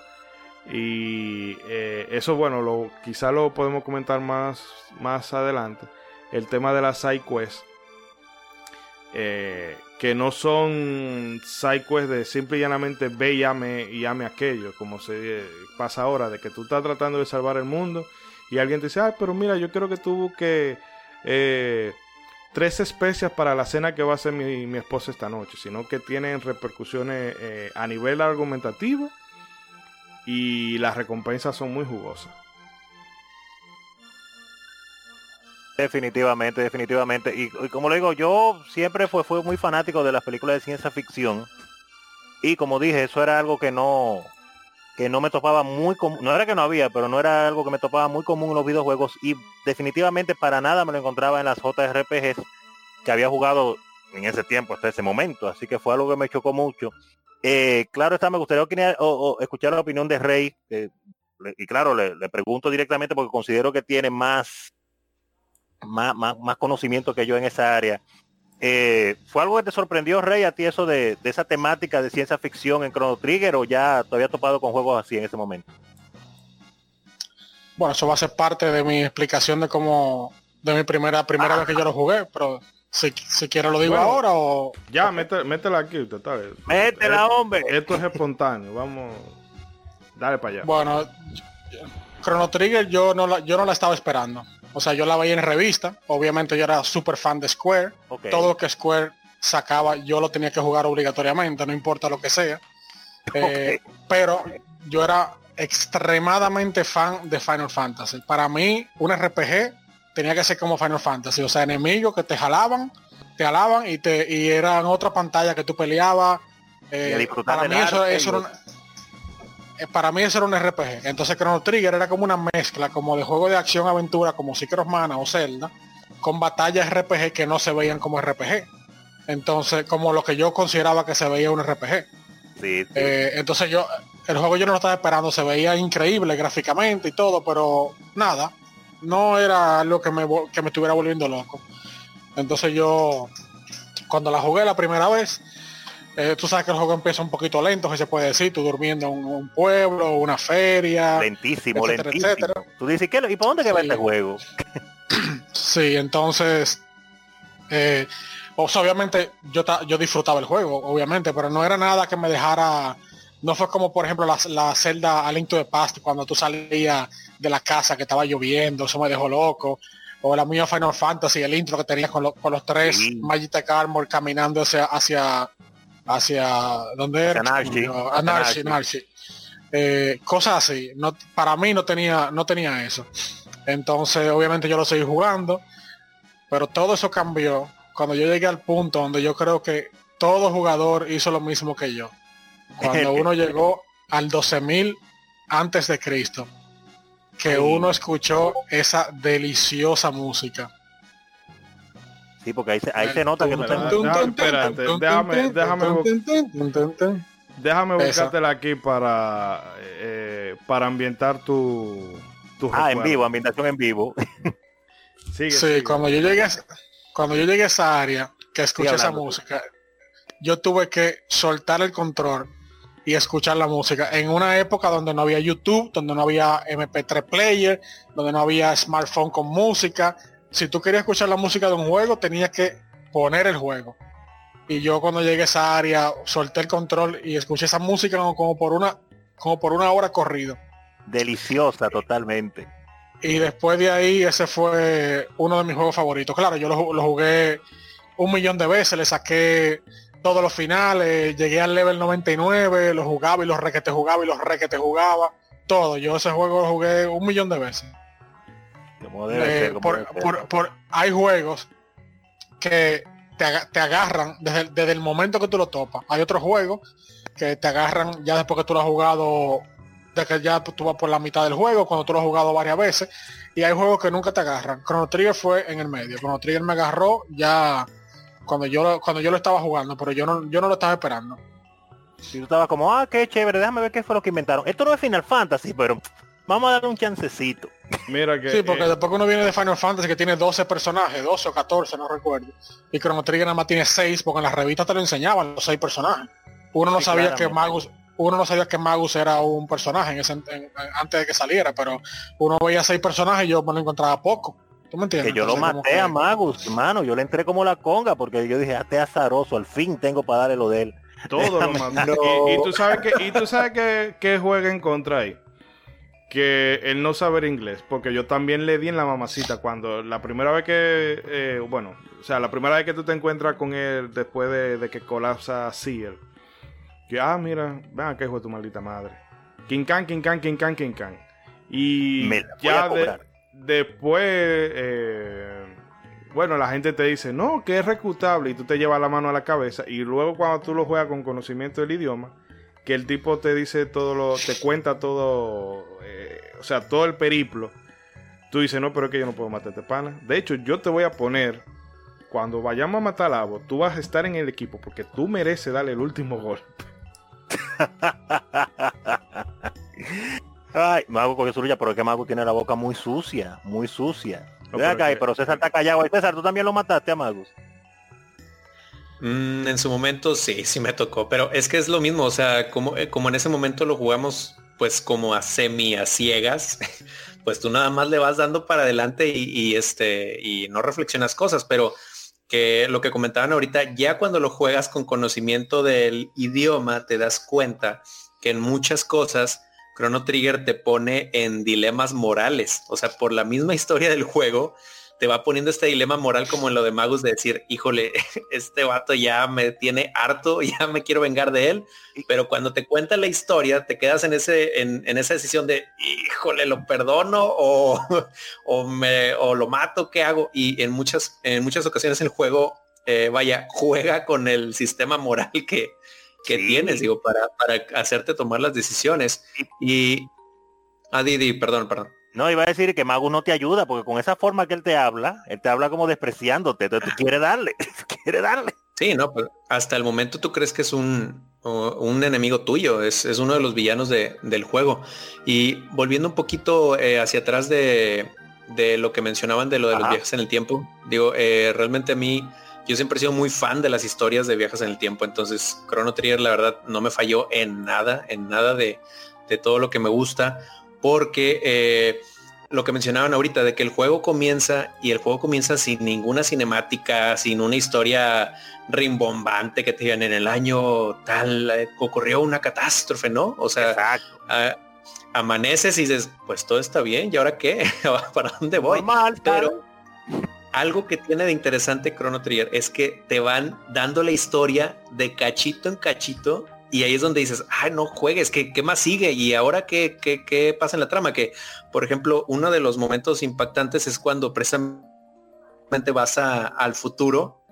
Y eh, eso, bueno, lo, quizá lo podemos comentar más, más adelante. El tema de las side quests. Eh, que no son side quests de simple y llanamente ve y ame, y aquello, como se pasa ahora, de que tú estás tratando de salvar el mundo y alguien te dice, ay, pero mira, yo creo que tú que eh, tres especias para la cena que va a hacer mi, esposa esta noche, sino que tienen repercusiones eh, a nivel argumentativo y las recompensas son muy jugosas. Definitivamente, definitivamente. Y, como le digo, yo siempre fue, fue muy fanático de las películas de ciencia ficción. Y como dije, eso era algo que no, que no me topaba muy común, no era que no había, pero no era algo que me topaba muy común en los videojuegos y definitivamente para nada me lo encontraba en las JRPGs que había jugado en ese tiempo, hasta ese momento, así que fue algo que me chocó mucho. Eh, claro está, me gustaría escuchar la opinión de Rey, y claro, le, pregunto directamente porque considero que tiene más, más, más conocimiento que yo en esa área. Eh, ¿Fue algo que te sorprendió, Rey, a ti eso de, esa temática de ciencia ficción en Chrono Trigger o ya todavía topado con juegos así en ese momento? Bueno, eso va a ser parte de mi explicación de cómo, de mi primera primera vez que yo lo jugué, pero si, si quiero lo digo ahora o... Ya, métela aquí, usted Métela, hombre. Esto es espontáneo, vamos, dale para allá. Bueno, Chrono Trigger yo no yo no la estaba esperando. O sea, yo la veía en revista. Obviamente yo era súper fan de Square. Todo lo que Square sacaba, yo lo tenía que jugar obligatoriamente, no importa lo que sea. Eh, pero yo era extremadamente fan de Final Fantasy. Para mí, un RPG tenía que ser como Final Fantasy. O sea, enemigos que te jalaban, te jalaban y te y eran otra pantalla que tú peleabas. Eh, para mí eso, eso eh, para mí eso era un RPG. Entonces Chrono Trigger era como una mezcla, como de juego de acción aventura, como Secret Mana o Zelda, con batallas RPG que no se veían como RPG. Entonces, como lo que yo consideraba que se veía un RPG. Sí, eh, entonces yo, el juego yo no lo estaba esperando, se veía increíble gráficamente y todo, pero nada, no era lo que me, que me estuviera volviendo loco. Entonces yo, cuando la jugué la primera vez, eh, tú sabes que el juego empieza un poquito lento, que se puede decir, tú durmiendo en un pueblo, una feria. Lentísimo, lentísimo. Tú dices, ¿qué, ¿y por dónde que va este juego? sí, entonces, eh, obviamente yo, yo disfrutaba el juego, obviamente, pero no era nada que me dejara, no fue como por ejemplo la, la celda Aliento de Past, cuando tú salías de la casa que estaba lloviendo, eso me dejó loco o la mía Final Fantasy, el intro que tenías con, con los tres sí. Magic Armor caminando hacia hacia hacia donde era Anarchy, eh, cosas así. No, para mí no tenía no tenía eso. Entonces, obviamente yo lo seguí jugando, pero todo eso cambió cuando yo llegué al punto donde yo creo que todo jugador hizo lo mismo que yo. Cuando uno llegó al 12.000 antes de Cristo que uno escuchó esa deliciosa música. Sí, porque ahí se, ahí se nota que no Espérate, déjame, déjame, déjame buscártela aquí para eh, para ambientar tu, tu Ah, en vivo, ambientación en vivo. Sigue, sí, cuando yo llegué cuando yo llegué a esa área que escuché esa música, yo tuve que soltar el control y escuchar la música. En una época donde no había YouTube, donde no había MP3 player, donde no había smartphone con música. Si tú querías escuchar la música de un juego, tenías que poner el juego. Y yo cuando llegué a esa área, solté el control y escuché esa música como, por una como por una hora corrido. Deliciosa totalmente. Y después de ahí, ese fue uno de mis juegos favoritos. Claro, yo lo, lo jugué un millón de veces, le saqué todos los finales, llegué al level 99, lo jugaba y los requete jugaba y los requete jugaba, todo. Yo ese juego lo jugué un millón de veces. Eh, por, hay juegos que te, agarran desde, el momento que tú lo topas. Hay otros juegos que te agarran ya después que tú lo has jugado, de que ya tú vas por la mitad del juego, cuando tú lo has jugado varias veces. Y hay juegos que nunca te agarran. Chrono Trigger fue en el medio. Chrono Trigger me agarró ya cuando yo cuando yo lo estaba jugando, pero yo no yo no lo estaba esperando. Y tú estabas como, ah, qué chévere, déjame ver qué fue lo que inventaron. Esto no es Final Fantasy, pero vamos a darle un chancecito. Mira que. Sí, porque eh, después uno viene de Final Fantasy que tiene 12 personajes, 12 o 14, no recuerdo. Y Chrono Trigger nada más tiene 6, porque en las revistas te lo enseñaban, los 6 personajes. Uno no sabía que Magus, uno no sabía que Magus era un personaje en ese, antes de que saliera, pero uno veía 6 personajes y yo me lo encontraba poco. Que yo lo maté a Magus, hermano. Yo le entré como la conga porque yo dije, este azaroso, al fin tengo para darle lo de él. Todo lo maté. Y, tú sabes que, y tú sabes que, que juega en contra ahí. Que él no saber inglés, porque yo también le di en la mamacita cuando la primera vez que, eh, bueno, o sea, la primera vez que tú te encuentras con él después de, que colapsa Seer, que, ah, mira, vean que juega tu maldita madre. King Kang, King Kang, King Kang, King Kang. Y ya de, después, eh, bueno, la gente te dice, no, que es reclutable y tú te llevas la mano a la cabeza y luego cuando tú lo juegas con conocimiento del idioma, que el tipo te dice todo lo, te cuenta todo, o sea, todo el periplo, tú dices, no, pero es que yo no puedo matarte pana. De hecho, yo te voy a poner, cuando vayamos a matar a Avo, tú vas a estar en el equipo porque tú mereces darle el último golpe. Ay, Mago cogió su lucha, pero es que Mago tiene la boca muy sucia, muy sucia. pero, César está callado. César, ¿tú también lo mataste a Magus? Mm, en su momento sí, sí me tocó, pero es que es lo mismo, o sea, como, eh, como en ese momento lo jugamos pues como a semi, a ciegas, pues tú nada más le vas dando para adelante y, este, y no reflexionas cosas, pero que lo que comentaban ahorita, ya cuando lo juegas con conocimiento del idioma, te das cuenta que en muchas cosas Chrono Trigger te pone en dilemas morales. O sea, por la misma historia del juego, te va poniendo este dilema moral como en lo de Magus de decir, híjole, este vato ya me tiene harto, ya me quiero vengar de él. Pero cuando te cuenta la historia, te quedas en ese, en, esa decisión de, híjole, lo perdono o, o, me, o lo mato, ¿qué hago? Y en muchas, en muchas ocasiones el juego, eh, vaya, juega con el sistema moral que, que tienes, digo, para, para hacerte tomar las decisiones. Y... Ah, Didi, perdón, perdón. No, iba a decir que Magus no te ayuda, porque con esa forma que él te habla, él te habla como despreciándote, entonces tú quieres darle, quieres darle. Sí, no, pero hasta el momento tú crees que es un, un enemigo tuyo, es, uno de los villanos del juego. Y volviendo un poquito eh, hacia atrás de, lo que mencionaban de lo de los viajes en el tiempo, digo, eh, realmente a mí, yo siempre he sido muy fan de las historias de viajes en el tiempo, entonces Chrono Trigger la verdad no me falló en nada, en nada de, de todo lo que me gusta, porque eh, lo que mencionaban ahorita, de que el juego comienza y el juego comienza sin ninguna cinemática, sin una historia rimbombante que te digan en el año tal, eh, ocurrió una catástrofe, ¿no? O sea, amaneces y dices, pues todo está bien, ¿y ahora qué? ¿Para dónde voy? Pero algo que tiene de interesante Chrono Trigger es que te van dando la historia de cachito en cachito y ahí es donde dices, ay, no juegues, ¿qué, qué más sigue? Y ahora ¿qué, qué, qué pasa en la trama? Que, por ejemplo, uno de los momentos impactantes es cuando precisamente vas al futuro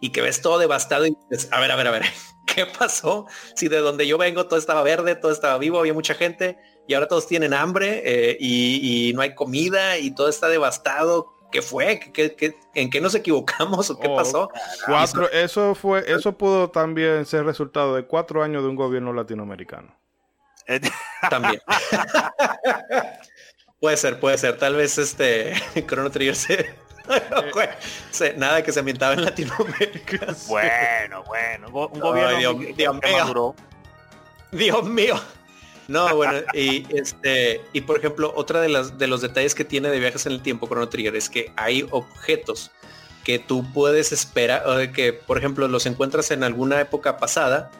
y que ves todo devastado y dices, a ver, a ver, a ver, ¿qué pasó? Si de donde yo vengo todo estaba verde, todo estaba vivo, había mucha gente y ahora todos tienen hambre eh, y, y, no hay comida y todo está devastado. ¿Qué fue? en qué nos equivocamos o qué oh, pasó? Cuatro, eso fue, eso pudo también ser resultado de cuatro años de un gobierno latinoamericano. también. puede ser, puede ser. Tal vez este Chrono Trigger se, nada que se ambientaba en Latinoamérica. Bueno, bueno. Un gobierno Dios, mío. Dios mío. No, bueno, y este, y por ejemplo, otra de las de los detalles que tiene de viajes en el tiempo Chrono Trigger es que hay objetos que tú puedes esperar, o que por ejemplo los encuentras en alguna época pasada,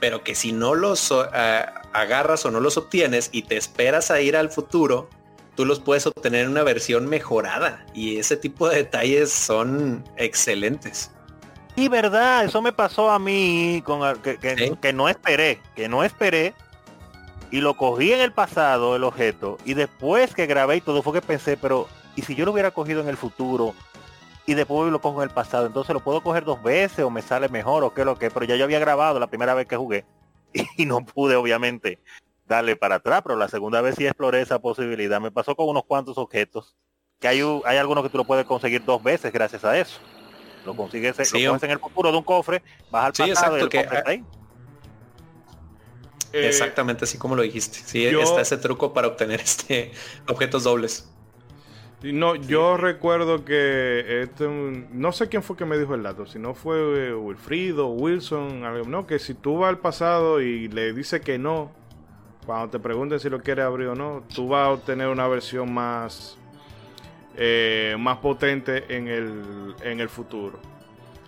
pero que si no los agarras o no los obtienes y te esperas a ir al futuro, tú los puedes obtener en una versión mejorada. Y ese tipo de detalles son excelentes. Y verdad, eso me pasó a mí con que, que no esperé, que no esperé y lo cogí en el pasado, el objeto, y después que grabé y todo fue que pensé, pero ¿y si yo lo hubiera cogido en el futuro y después lo cojo en el pasado? Entonces lo puedo coger dos veces o me sale mejor o qué lo que, pero ya yo había grabado la primera vez que jugué y no pude obviamente darle para atrás, pero la segunda vez sí exploré esa posibilidad. Me pasó con unos cuantos objetos, que hay, hay algunos que tú lo puedes conseguir dos veces gracias a eso. Lo consigues, en el futuro de un cofre, vas al pasado y el cofre está ahí. Eh, Exactamente así como lo dijiste. Sí, está ese truco para obtener este objetos dobles. No, yo recuerdo que este, no sé quién fue que me dijo el dato, si no fue eh, Wilfrido, Wilson, no, que si tú vas al pasado y le dices que no, cuando te pregunten si lo quieres abrir o no, tú vas a obtener una versión más, eh, más potente en el, en el futuro.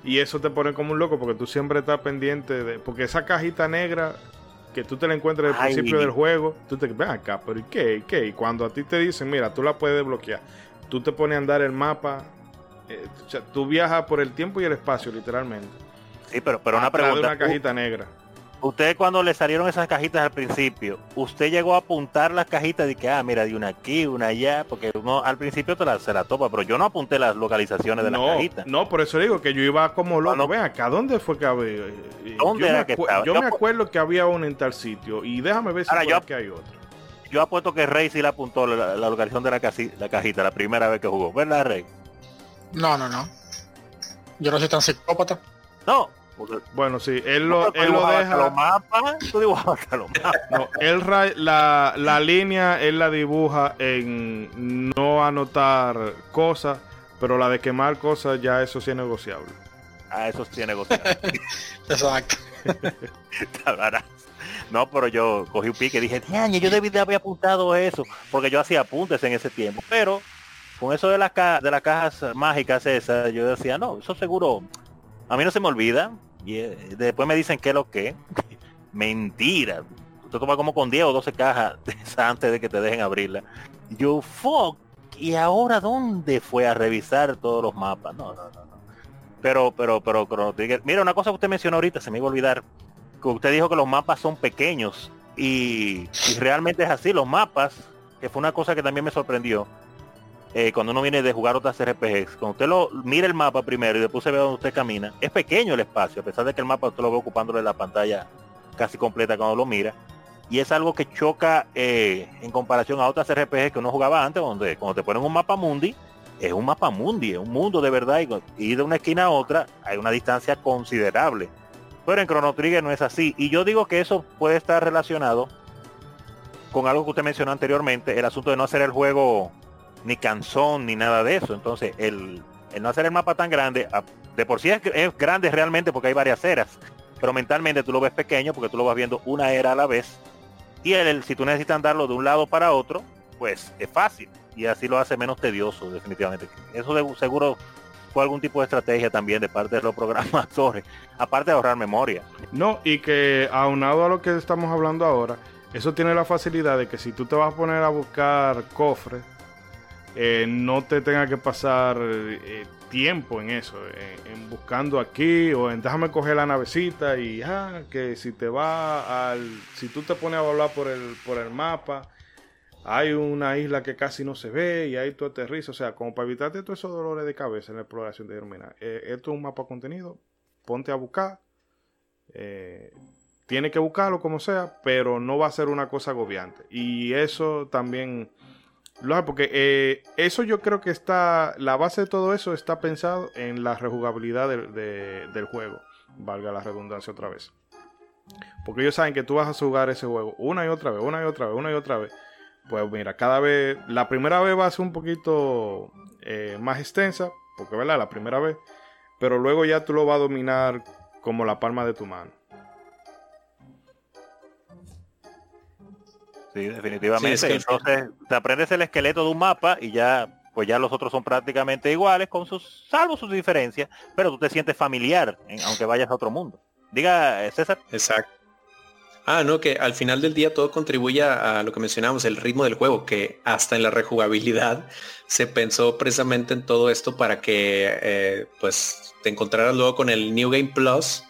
Y eso te pone como un loco porque tú siempre estás pendiente de, porque esa cajita negra que tú te la encuentres al principio del juego, tú te ven acá, pero ¿y qué? ¿Y qué? Y cuando a ti te dicen, mira, tú la puedes desbloquear, tú te pones a andar el mapa, eh, o sea, tú viajas por el tiempo y el espacio, literalmente. Sí, pero, pero una pregunta. De una cajita negra. Usted cuando le salieron esas cajitas al principio, usted llegó a apuntar las cajitas de que, ah, mira, de una aquí, una allá, porque uno al principio te la, se la topa, pero yo no apunté las localizaciones de las cajitas. No, por eso digo que yo iba como loco. No, Ven acá, ¿dónde fue que había? ¿Dónde yo, me, yo, me acuerdo que había uno en tal sitio y déjame ver si yo, que hay otro. Yo apuesto que Rey sí la apuntó la, localización de la, la cajita la primera vez que jugó, ¿verdad, Rey? No, no, no. Yo no soy tan psicópata. No, bueno, sí, él lo, él lo deja. Los mapas, tú dibujas los mapas. No, él la, la línea él la dibuja en no anotar cosas, pero la de quemar cosas ya eso sí es negociable. Ah, eso sí es negociable. Exacto. no, pero yo cogí un pique y dije, yo debí de haber apuntado eso, porque yo hacía apuntes en ese tiempo, pero con eso de las de las cajas mágicas esas, yo decía, no, eso seguro a mí no se me olvida. Y eh, después me dicen que lo que. Mentira. Tú tomas como con 10 o 12 cajas antes de que te dejen abrirla. Yo, fuck. ¿Y ahora dónde fue a revisar todos los mapas? No, no, no, no. Pero, pero, pero, mira, una cosa que usted mencionó ahorita, se me iba a olvidar. Que usted dijo que los mapas son pequeños. Y, y realmente es así. Los mapas, que fue una cosa que también me sorprendió eh, cuando uno viene de jugar otras RPGs, cuando usted lo mira el mapa primero y después se ve donde usted camina, es pequeño el espacio, a pesar de que el mapa usted lo ve ocupándole la pantalla casi completa cuando lo mira. Y es algo que choca eh, en comparación a otras RPGs que uno jugaba antes, donde cuando te ponen un mapa mundi, es un mapa mundi, es un mundo de verdad, y, de una esquina a otra hay una distancia considerable. Pero en Chrono Trigger no es así. Y yo digo que eso puede estar relacionado con algo que usted mencionó anteriormente, el asunto de no hacer el juego ni canzón ni nada de eso. Entonces, el, no hacer el mapa tan grande, de por sí es, grande realmente porque hay varias eras, pero mentalmente tú lo ves pequeño porque tú lo vas viendo una era a la vez. Y el, si tú necesitas andarlo de un lado para otro, pues es fácil. Y así lo hace menos tedioso, definitivamente. Eso seguro fue algún tipo de estrategia también de parte de los programadores, aparte de ahorrar memoria. No, y que aunado a lo que estamos hablando ahora, eso tiene la facilidad de que si tú te vas a poner a buscar cofres, eh, no te tenga que pasar eh, tiempo en eso, eh, en buscando aquí o en déjame coger la navecita y ah, que si te va al, si tú te pones a hablar por el, por el mapa, hay una isla que casi no se ve y ahí tú aterrizas, o sea, como para evitarte todos esos dolores de cabeza en la exploración de mira, esto es un mapa contenido, ponte a buscar, tiene que buscarlo como sea, pero no va a ser una cosa agobiante. Y eso también porque eh, eso yo creo que está, la base de todo eso está pensado en la rejugabilidad del juego, valga la redundancia otra vez. Porque ellos saben que tú vas a jugar ese juego una y otra vez, una y otra vez, una y otra vez. Pues mira, cada vez, la primera vez va a ser un poquito eh, más extensa, porque verdad, la primera vez, pero luego ya tú lo vas a dominar como la palma de tu mano. Sí, definitivamente. Entonces, te aprendes el esqueleto de un mapa y ya, pues ya los otros son prácticamente iguales, con sus, salvo sus diferencias, pero tú te sientes familiar, aunque vayas a otro mundo. Diga, eh, César. Exacto. Ah, no, que al final del día todo contribuye a lo que mencionamos, el ritmo del juego, que hasta en la rejugabilidad se pensó precisamente en todo esto para que eh, pues te encontraras luego con el New Game Plus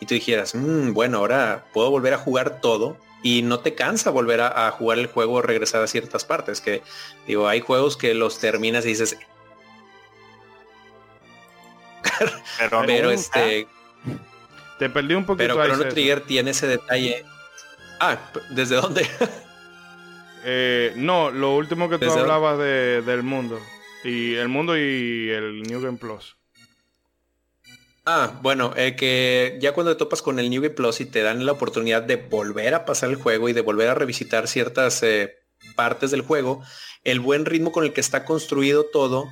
y tú dijeras, mm, bueno, ahora puedo volver a jugar todo y no te cansa volver a, jugar el juego o regresar a ciertas partes. Que digo, hay juegos que los terminas y dices. pero, este. Te perdí un poquito. Pero Chrono Trigger tiene ese detalle. Ah, ¿desde dónde? Eh, no, lo último que tú hablabas de, del mundo. Y el mundo y el New Game Plus. Ah, bueno, eh, que ya cuando te topas con el New Game Plus y te dan la oportunidad de volver a pasar el juego y de volver a revisitar ciertas eh, partes del juego, el buen ritmo con el que está construido todo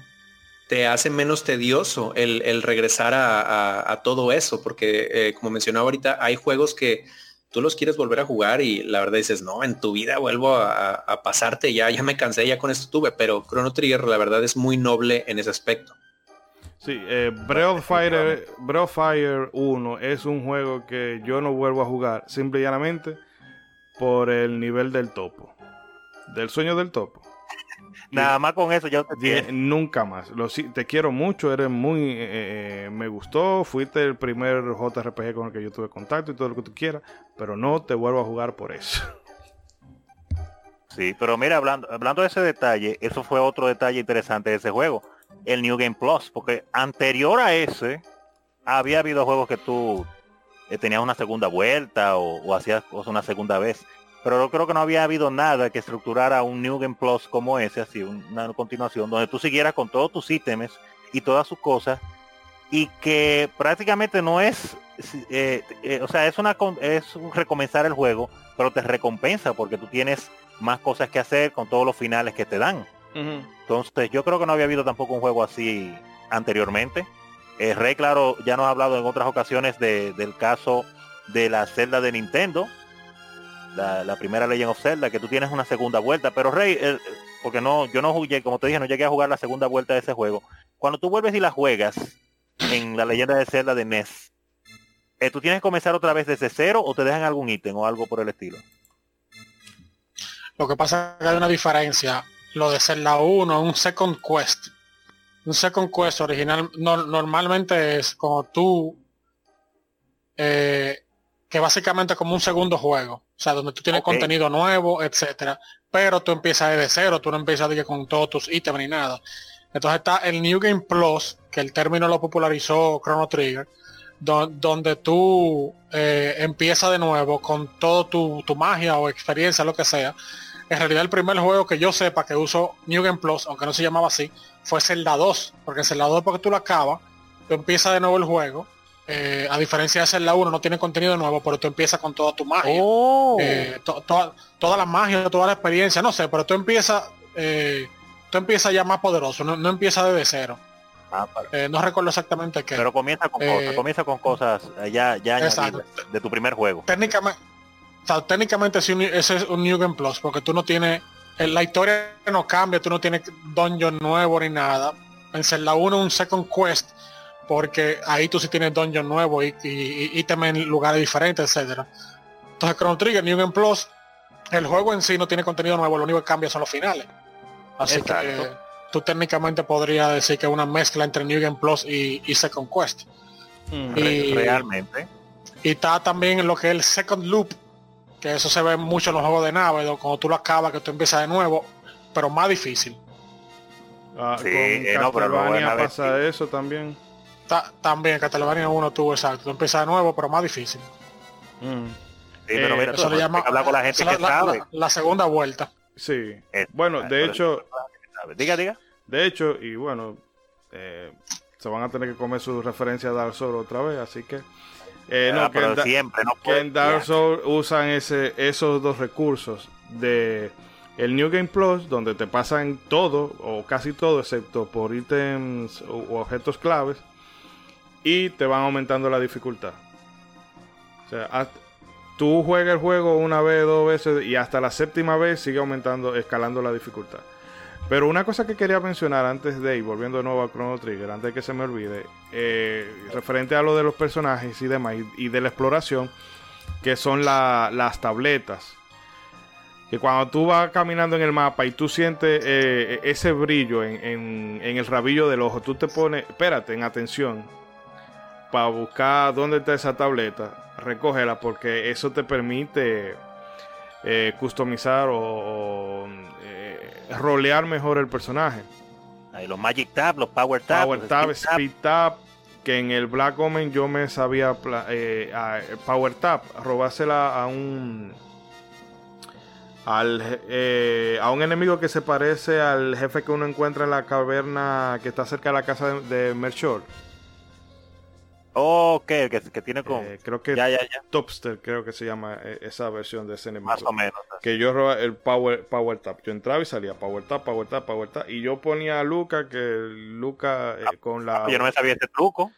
te hace menos tedioso el, regresar a, todo eso, porque eh, como mencionaba ahorita, hay juegos que tú los quieres volver a jugar y la verdad dices, no, en tu vida vuelvo a, a pasarte, ya, ya me cansé, ya con esto tuve, pero Chrono Trigger la verdad es muy noble en ese aspecto. Sí, eh, Breath, of Fire, Fire 1 es un juego que yo no vuelvo a jugar, simple y llanamente por el nivel del topo. Del sueño del topo. Nada más con eso yo te Nunca más. Lo, te quiero mucho, eres muy... Eh, eh, me gustó, fuiste el primer JRPG con el que yo tuve contacto y todo lo que tú quieras, pero no te vuelvo a jugar por eso. Sí, pero mira, hablando, hablando de ese detalle, eso fue otro detalle interesante de ese juego el New Game Plus, porque anterior a ese había habido juegos que tú eh, tenías una segunda vuelta o, hacías cosas una segunda vez. Pero yo creo que no había habido nada que estructurara un New Game Plus como ese, así, una continuación, donde tú siguieras con todos tus ítems y todas sus cosas, y que prácticamente no es, eh, eh, o sea, es una es un recomenzar el juego, pero te recompensa porque tú tienes más cosas que hacer con todos los finales que te dan. Entonces, yo creo que no había habido tampoco un juego así anteriormente. Eh, Rey, claro, ya nos ha hablado en otras ocasiones del caso de la celda de Nintendo, la, primera Legend of Zelda, que tú tienes una segunda vuelta, pero Rey, porque no, yo no jugué, como te dije, no llegué a jugar la segunda vuelta de ese juego. Cuando tú vuelves y la juegas en la leyenda de Zelda de NES, eh, ¿tú tienes que comenzar otra vez desde cero o te dejan algún ítem o algo por el estilo? Lo que pasa que hay una diferencia lo de ser la 1, un second quest. Un second quest original normalmente es como tú, eh, que básicamente como un segundo juego. O sea, donde tú tienes contenido nuevo, etcétera. Pero tú empiezas desde cero, tú no empiezas con todos tus ítems ni nada. Entonces está el New Game Plus, que el término lo popularizó Chrono Trigger, donde tú eh, empiezas de nuevo con todo tu, tu magia o experiencia, lo que sea en realidad el primer juego que yo sepa que uso New Game Plus, aunque no se llamaba así, fue Zelda 2. Porque Zelda 2 porque tú lo acabas, tú empiezas de nuevo el juego, eh, a diferencia de la 1, no tiene contenido nuevo, pero tú empiezas con toda tu magia. Oh. Eh, toda la magia, toda la experiencia, no sé, pero tú empiezas, eh, tú empiezas ya más poderoso, no, no empiezas desde cero. Ah, no recuerdo exactamente qué. Pero comienza con cosas, comienza con cosas ya, ya de tu primer juego. Técnicamente, técnicamente ese es un New Game Plus, porque tú no tienes, la historia no cambia, tú no tienes dungeon nuevo ni nada. En ser la 1 un second quest porque ahí tú sí tienes dungeon nuevo y, y, en lugares diferentes, etcétera. Entonces Chrono Trigger, New Game Plus, el juego en sí no tiene contenido nuevo, lo único que cambia son los finales. Así que tú técnicamente podrías decir que es una mezcla entre New Game Plus y, Second Quest. Mm, y, realmente. Y está también lo que es el Second Loop, que eso se ve mucho en los juegos de nave, cuando tú lo acabas, que tú empiezas de nuevo, pero más difícil. Ah, sí, con eh, no, pero pasa eso también también Castlevania 1 tuvo exacto. Tú empiezas de nuevo, pero más difícil. Mm. Sí, pero mira, eso le llama hablar con la gente que la, sabe. La, segunda vuelta. Sí. bueno, de hecho. Diga, diga. De hecho, y bueno, eh, se van a tener que comer su referencia a Dark Souls otra vez, así que. Eh, no, que en, siempre, no que en Dark Souls usan ese, esos dos recursos de el New Game Plus, donde te pasan todo o casi todo, excepto por ítems u objetos claves, y te van aumentando la dificultad. O sea, tú juegas el juego una vez, dos veces y hasta la séptima vez sigue aumentando, escalando la dificultad. Pero una cosa que quería mencionar antes de ir, volviendo de nuevo a Chrono Trigger, antes de que se me olvide, eh, referente a lo de los personajes y demás, y, de la exploración, que son las tabletas. Que cuando tú vas caminando en el mapa y tú sientes eh, ese brillo en, el rabillo del ojo, tú te pones, espérate, en atención, para buscar dónde está esa tableta, recógela porque eso te permite eh, customizar o, rolear mejor el personaje. Hay los Magic Tab, los Power Tab. Power Tab, Speed, Tab. que en el Black Omen yo me sabía eh, Power Tab, robársela a un al, a un enemigo que se parece al jefe que uno encuentra en la caverna que está cerca de la casa de, de Merchor. Ok, que, que tiene como. Eh, creo que ya, ya, Topster, creo que se llama eh, esa versión de ese enemigo. Más o menos. Que yo robaba el Power, power Tap. Yo entraba y salía Power Tap, Power Tap, Power Tap. Y yo ponía a Luca, que Luca eh, ah, con la. Yo no me sabía ese truco.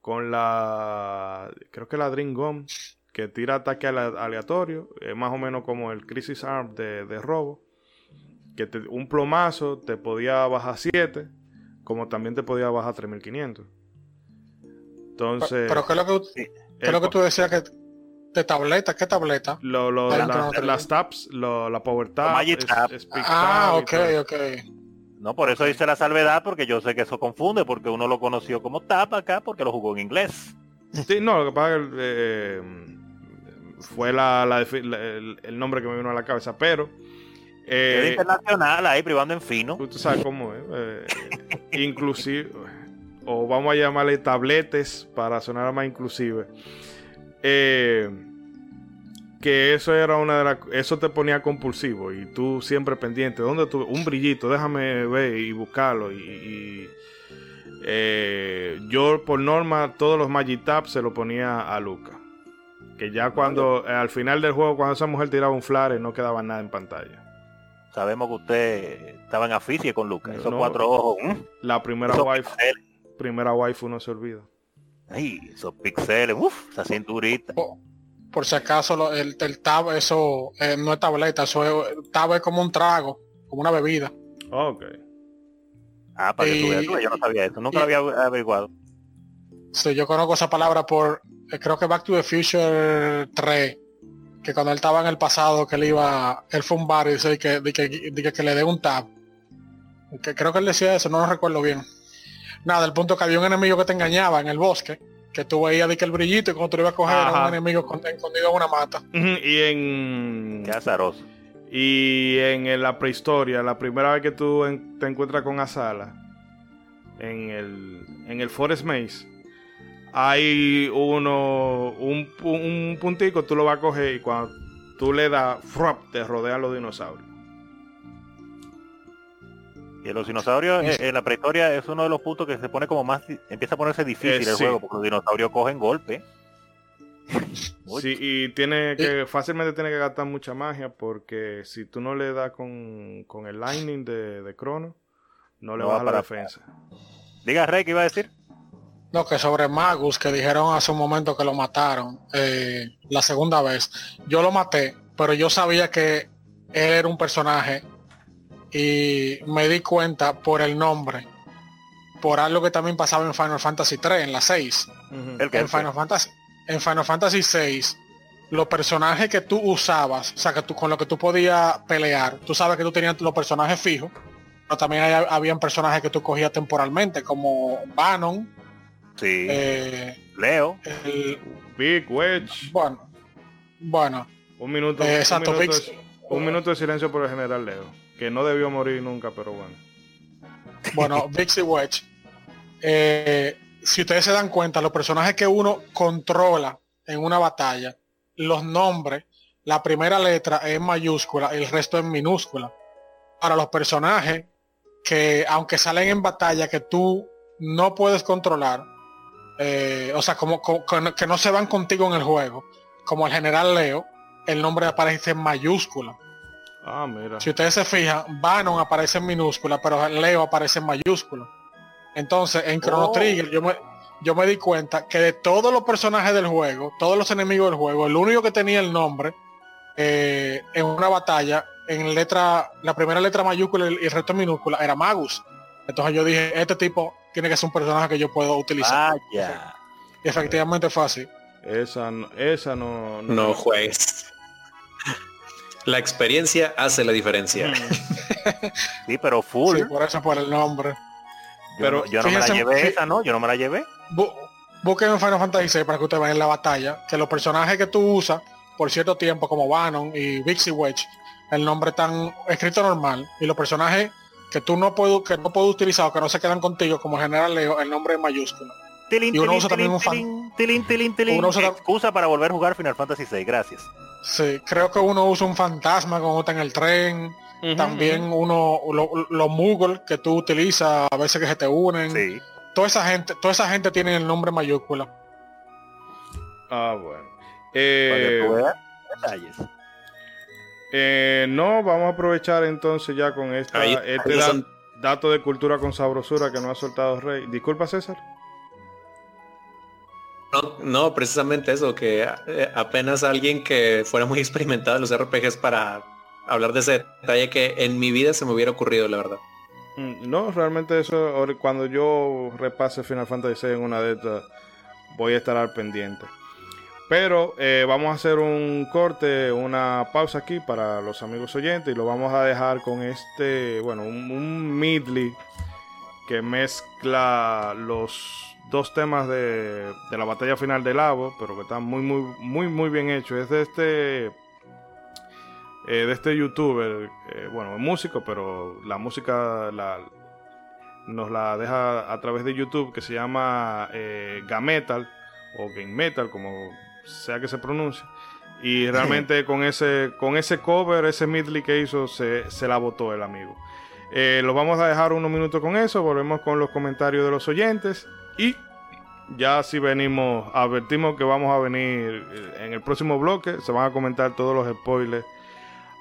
Con la. Creo que la Dream Gun, que tira ataque aleatorio. Es más o menos como el Crisis Arm de, de robo. Que un plomazo te podía bajar 7, como también te podía bajar 3500. Entonces. Pero, ¿qué es lo que, ¿qué lo que tú decías que de tableta? ¿Qué tableta? Lo, lo, las tabs, la Power Tab. ah, ok, ok. No, por eso hice la salvedad, porque yo sé que eso confunde, porque uno lo conoció como Tab acá, porque lo jugó en inglés. Sí, no, lo que pasa es que eh, fue la, el, nombre que me vino a la cabeza, pero... Eh, internacional ahí, privando en fino. Tú sabes cómo es. Eh, inclusive o vamos a llamarle tabletes para sonar más inclusive. Eh, que eso era una de las eso te ponía compulsivo y tú siempre pendiente. Dónde tú un brillito déjame ver y buscarlo. Y, eh, yo por norma todos los Magic se lo ponía a Luca que ya cuando al final del juego cuando esa mujer tiraba un flare no quedaba nada en pantalla. Sabemos que usted estaba en aficie con Luca. Esos cuatro ojos la primera wife primera waifu no se olvida. Ay, esos pixeles, uff, esa cinturita. Por, si acaso el, el, tab, eso eh, no es tableta, eso es, tab es como un trago, como una bebida. Ok. Ah, para que tú veas, yo no sabía eso, nunca lo había averiguado. Sí, yo conozco esa palabra por, eh, creo que Back to the Future 3, que cuando él estaba en el pasado, que él iba, él fue un bar y dice que, que, que, le dé un tab. Que creo que él decía eso, no lo recuerdo bien. Nada, el punto que había un enemigo que te engañaba en el bosque, que tú veías de que el brillito y cuando tú ibas a coger era un enemigo escondido en una mata. Y en... Qué azaroso. Y en la prehistoria, la primera vez que tú te encuentras con Asala, en el, en el Forest Maze, hay uno, un, un puntico, tú lo vas a coger y cuando tú le das, te rodean los dinosaurios. Y los dinosaurios en, la prehistoria es uno de los puntos que se pone como más, empieza a ponerse difícil eh, el juego, porque los dinosaurios cogen golpe. Sí, y tiene que, fácilmente tiene que gastar mucha magia, porque si tú no le das con, el lightning de, de Crono, no le va a la defensa. Diga Rey, ¿qué iba a decir? No, que sobre Magus, que dijeron hace un momento que lo mataron eh, la segunda vez. Yo lo maté, pero yo sabía que él era un personaje y me di cuenta por el nombre, por algo que también pasaba en Final Fantasy 3, en la 6. en, Final Fantasy, en Final Fantasy 6, los personajes que tú usabas, o sea, que tú con lo que tú podías pelear, tú sabes que tú tenías los personajes fijos, pero también había habían personajes que tú cogías temporalmente, como Banon, Sí. Eh, Leo. Big Wedge. Bueno. Bueno. Un minuto. Eh, un, minuto de, silencio por el general Leo. Que no debió morir nunca, pero bueno. Bueno, Bixie Wedge. Eh, si ustedes se dan cuenta, los personajes que uno controla en una batalla, los nombres, la primera letra es mayúscula, el resto es minúscula. Para los personajes que, aunque salen en batalla, que tú no puedes controlar, eh, o sea, como, que no se van contigo en el juego, como el general Leo, el nombre aparece en mayúscula. Ah, mira. Si ustedes se fijan, Banon aparece en minúscula, pero Leo aparece en mayúscula. Entonces, en Chrono oh. Trigger yo me, yo me di cuenta que de todos los personajes del juego, todos los enemigos del juego, el único que tenía el nombre eh, en una batalla, en letra, la primera letra mayúscula y el resto en minúscula, era Magus. Entonces yo dije, este tipo tiene que ser un personaje que yo puedo utilizar. Y efectivamente fue así. Esa, esa no... No, no juegues. La experiencia hace la diferencia. Mm. sí, pero full. por eso por el nombre. pero yo no me la llevé esa, ¿no? Yo no me la llevé. busquen en Final Fantasy VI para que ustedes vean la batalla, que los personajes que tú usas por cierto tiempo, como Banon y Vixie Wedge, el nombre tan escrito normal, y los personajes que tú no puedes que no puedes utilizar o que no se quedan contigo como general Leo el nombre es mayúsculo y uno usa también un fan uno usa excusa para volver a jugar Final Fantasy 6 gracias sí creo que uno usa un fantasma cuando está en el tren. También uno los Moogle que tú utilizas a veces que se te unen. Sí. toda esa gente toda esa gente tiene el nombre mayúscula. Ah bueno. Eh, detalles. eh, no, vamos a aprovechar entonces ya con esta, este dato de cultura con sabrosura que no ha soltado Rey. Disculpa, César. No, precisamente eso, que eh, apenas alguien que fuera muy experimentado en los RPGs para hablar de ese detalle que en mi vida se me hubiera ocurrido, la verdad. Mm, no, realmente eso, cuando yo repase Final Fantasy VI en una de estas, voy a estar al pendiente. Pero eh, vamos a hacer un corte, una pausa aquí para los amigos oyentes y lo vamos a dejar con este, bueno, un, un que mezcla los dos temas de, la batalla final del Lavo, pero que está muy, muy, muy, muy bien hecho. Es de este, eh, de este youtuber, eh, bueno, músico, pero la música la, nos la deja a través de YouTube que se llama Gametal o Game Metal, como sea que se pronuncie. Y realmente con ese, con ese cover, ese medley que hizo, se, la votó el amigo. Eh, lo vamos a dejar unos minutos con eso, volvemos con los comentarios de los oyentes y ya si venimos, advertimos que vamos a venir en el próximo bloque, se van a comentar todos los spoilers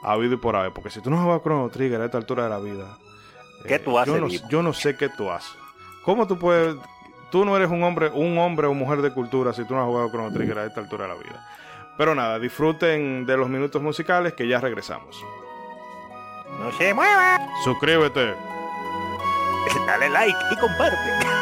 habido y por haber, porque si tú no juegas Chrono Trigger a esta altura de la vida, ¿qué eh, tú haces? Yo no, yo no, sé qué tú haces. ¿Cómo tú puedes tú no eres un hombre, un hombre o mujer de cultura si tú no has jugado Chrono Trigger a esta altura de la vida. Pero nada, disfruten de los minutos musicales que ya regresamos. No se mueva. Suscríbete. Dale like y comparte.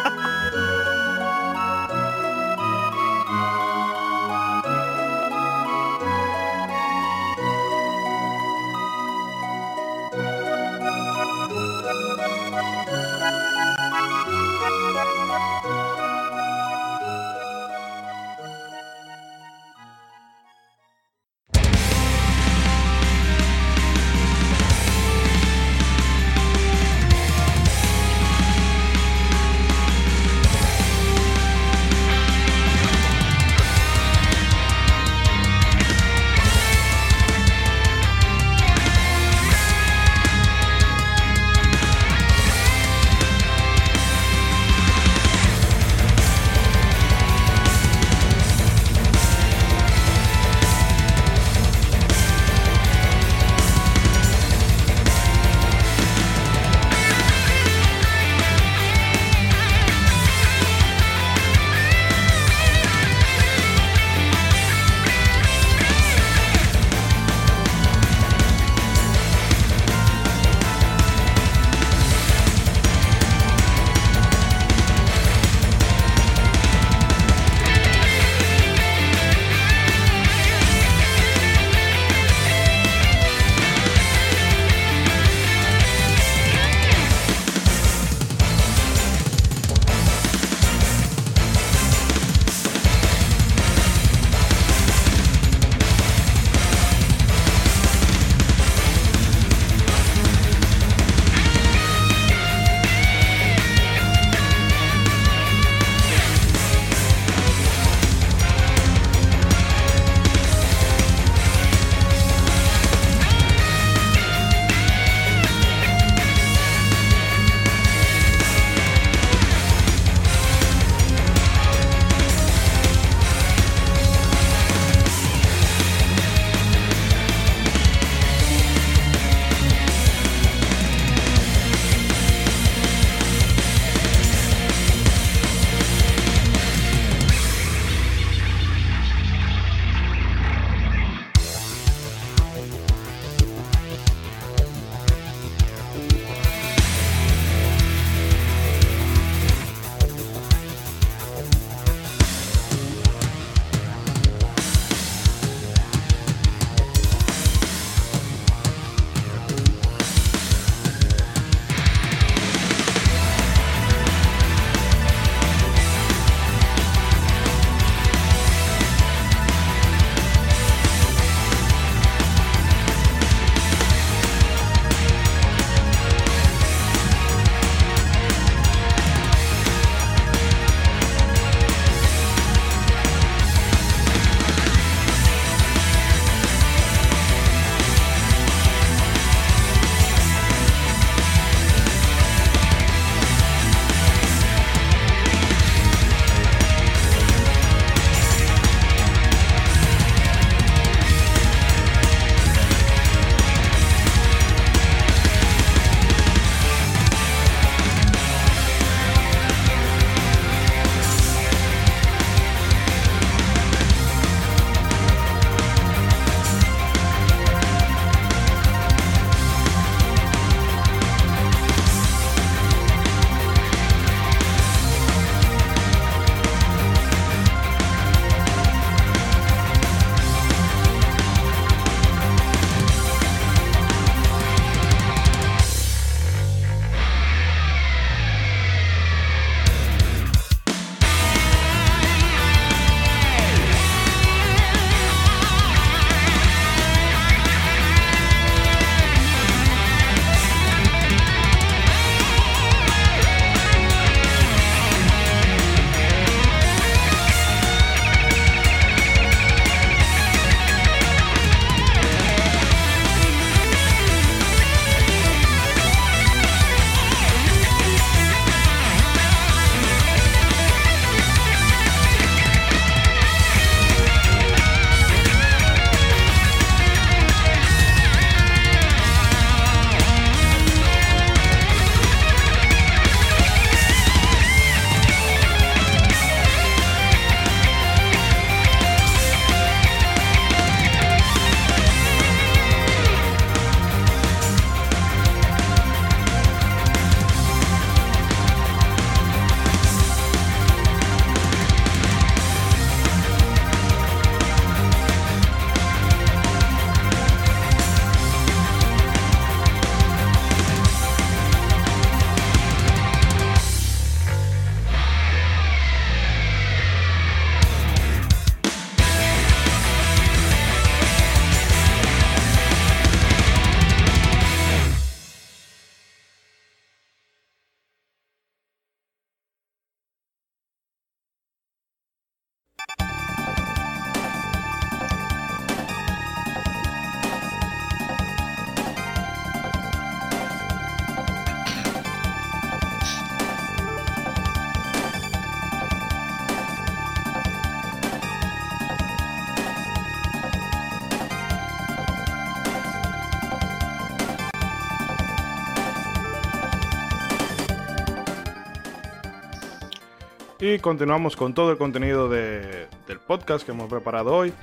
Continuamos con todo el contenido del podcast que hemos preparado hoy.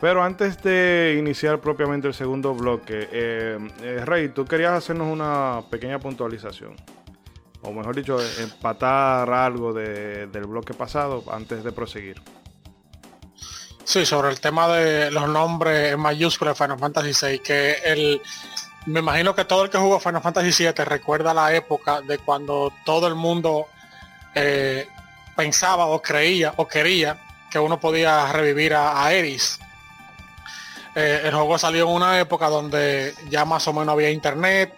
Pero antes de iniciar propiamente el segundo bloque, eh, eh, Rey, tú querías hacernos una pequeña puntualización. O mejor dicho, empatar algo del bloque pasado antes de proseguir. Sí, sobre el tema de los nombres mayúsculas de Final Fantasy VI, que el, me imagino que todo el que jugó Final Fantasy VII recuerda la época de cuando todo el mundo eh, pensaba o creía o quería que uno podía revivir a, Eris eh, el juego salió en una época donde ya más o menos había internet,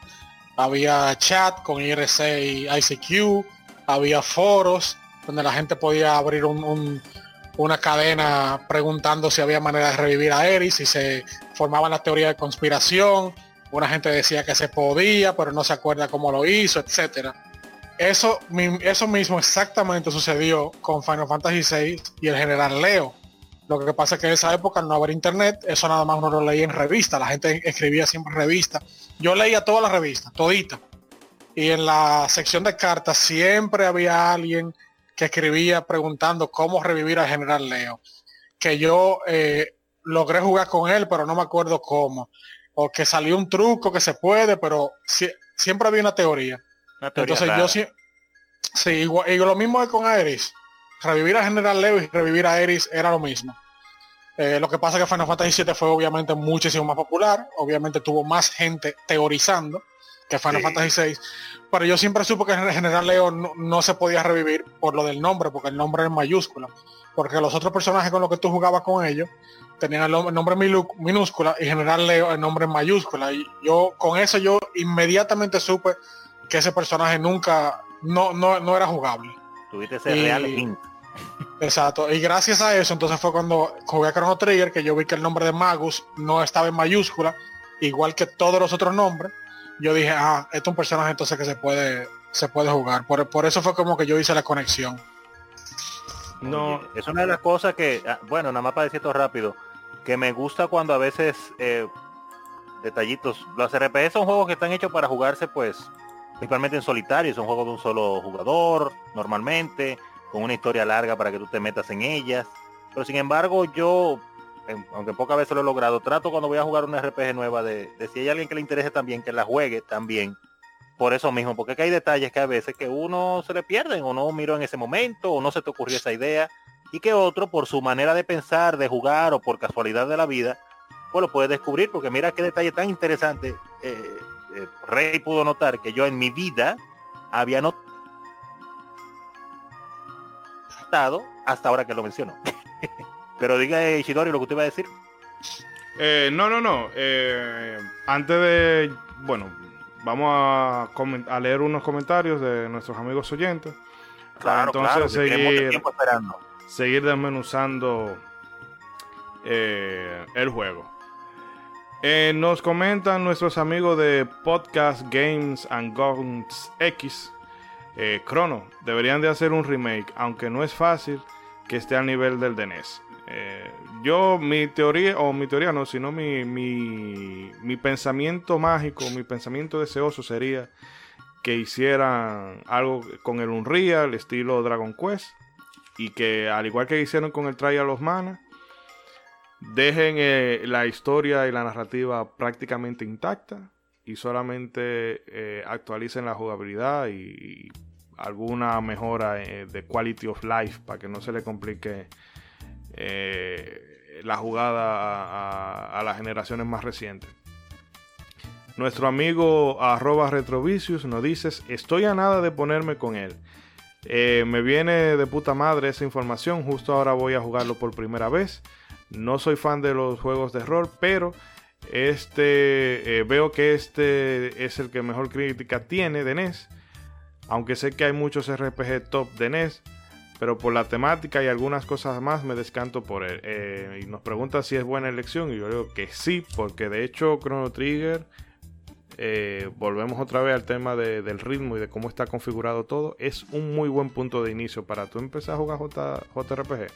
había chat con IRC y ICQ, había foros donde la gente podía abrir una cadena preguntando si había manera de revivir a Eris, si se formaba la teoría de conspiración, una gente decía que se podía, pero no se acuerda cómo lo hizo, etcétera. Eso, eso mismo exactamente sucedió con Final Fantasy VI y el general Leo. Lo que pasa es que en esa época no había internet, eso nada más uno lo leía en revista, la gente escribía siempre revista. Yo leía todas las revistas, todita. Y en la sección de cartas siempre había alguien que escribía preguntando cómo revivir al general Leo. Que yo eh, logré jugar con él, pero no me acuerdo cómo. O que salió un truco que se puede, pero siempre había una teoría. Entonces yo sí, sí igual, y lo mismo es con Aeris. Revivir a General Leo y revivir a Eris era lo mismo. Eh, lo que pasa es que Final Fantasy VII fue obviamente muchísimo más popular, obviamente tuvo más gente teorizando que Final Fantasy VI, pero yo siempre supo que en General Leo no, se podía revivir por lo del nombre, porque el nombre es mayúscula, porque los otros personajes con los que tú jugabas con ellos tenían el, nombre minúscula y General Leo el nombre en mayúscula, y yo con eso yo inmediatamente supe que ese personaje nunca, no, no, era jugable. Tuviste ese real hint. Exacto, y gracias a eso entonces fue cuando jugué a Chrono Trigger que yo vi que el nombre de Magus no estaba en mayúscula, igual que todos los otros nombres. Yo dije, ah, este es un personaje entonces que se puede, se puede jugar. Por, eso fue como que yo hice la conexión. No, es una de las cosas que, ah, bueno, nada más para decir esto rápido, que me gusta cuando a veces eh, detallitos, los RPS son juegos que están hechos para jugarse pues principalmente en solitario, son juegos de un solo jugador normalmente con una historia larga para que tú te metas en ellas. Pero sin embargo, yo, aunque pocas veces lo he logrado, trato cuando voy a jugar una RPG nueva de, si hay alguien que le interese también, que la juegue también. Por eso mismo, porque hay detalles que a veces que uno se le pierden o no miró en ese momento o no se te ocurrió esa idea y que otro por su manera de pensar, de jugar o por casualidad de la vida, pues lo puede descubrir porque mira qué detalle tan interesante. Eh, eh, Rey pudo notar que yo en mi vida había notado hasta ahora que lo menciono. Pero diga Ishidori lo que usted iba a decir. Eh, no, no, no. Eh, antes de, bueno, vamos a, a, leer unos comentarios de nuestros amigos oyentes. Claro, entonces seguir, seguir desmenuzando eh, el juego. Nos comentan nuestros amigos de Podcast Games and Guns X eh, Chrono, deberían de hacer un remake, aunque no es fácil que esté al nivel del de NES. Eh, yo, mi teoría, o mi teoría no, sino mi, mi, pensamiento mágico, mi pensamiento deseoso sería que hicieran algo con el Unreal, estilo Dragon Quest, y que al igual que hicieron con el Trial of Mana, dejen eh, la historia y la narrativa prácticamente intacta y solamente eh, actualicen la jugabilidad y, alguna mejora eh, de quality of life para que no se le complique la jugada a, las generaciones más recientes. Nuestro amigo arroba nos dice, estoy a nada de ponerme con él. me viene de puta madre esa información, justo ahora voy a jugarlo por primera vez. No soy fan de los juegos de rol, pero este, eh, veo que este es el que mejor crítica tiene de NES. Aunque sé que hay muchos RPG top de NES. Pero por la temática y algunas cosas más me descanto por él. Eh, y nos pregunta si es buena elección. Y yo digo que sí. Porque de hecho Chrono Trigger. Eh, volvemos otra vez al tema del ritmo y de cómo está configurado todo. Es un muy buen punto de inicio para tú empezar a jugar JRPG.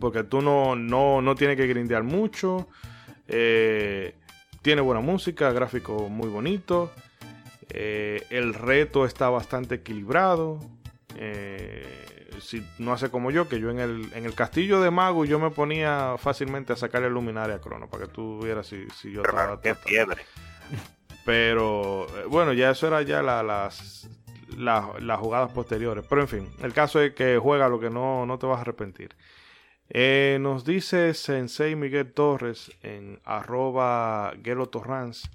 Porque tú no, no, no tienes que grindear mucho. Eh, tiene buena música, gráfico muy bonito. Eh, el reto está bastante equilibrado. Eh, si no hace como yo, que yo en el, en el castillo de Mago yo me ponía fácilmente a sacar el luminaria a Crono, para que tú vieras si, si yo estaba... Qué fiebre. Pero eh, bueno, ya eso era ya las, las, jugadas posteriores. Pero en fin, el caso es que juega lo que no, no te vas a arrepentir. Eh, nos dice Sensei Miguel Torres en arroba Gelo Torrance.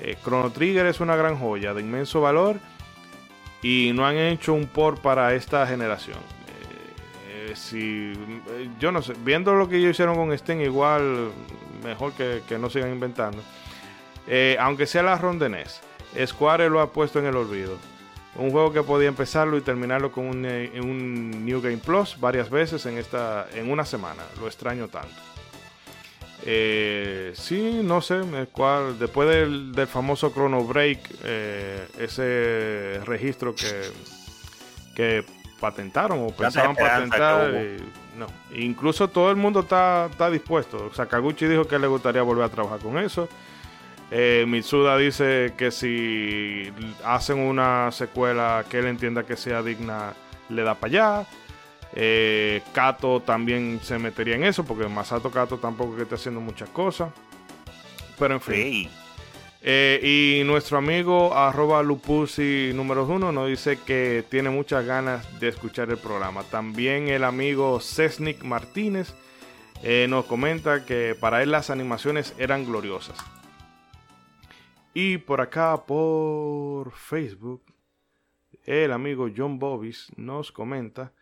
Eh, Chrono Trigger es una gran joya de inmenso valor y no han hecho un port para esta generación. Eh, si, yo no sé, viendo lo que ellos hicieron con Steam, igual mejor que, no sigan inventando. aunque sea la ronda NES, Square lo ha puesto en el olvido. Un juego que podía empezarlo y terminarlo con un, eh, un, New Game Plus varias veces en, esta, en una semana. Lo extraño tanto. Eh, sí, no sé, cuál, después del, famoso Chrono Break, eh, ese registro que, que patentaron o pensaban patentar. no, incluso todo el mundo está, está dispuesto. Sakaguchi dijo que le gustaría volver a trabajar con eso. Eh, Mitsuda dice que si hacen una secuela que él entienda que sea digna, le da para allá. Eh, Kato también se metería en eso, porque Masato Kato tampoco que esté haciendo muchas cosas. Pero en fin. Eh, y nuestro amigo arroba Lupusi número uno nos dice que tiene muchas ganas de escuchar el programa. También el amigo Cesnik Martínez eh, nos comenta que para él las animaciones eran gloriosas. Y por acá, por Facebook, el amigo John Bobis nos comenta.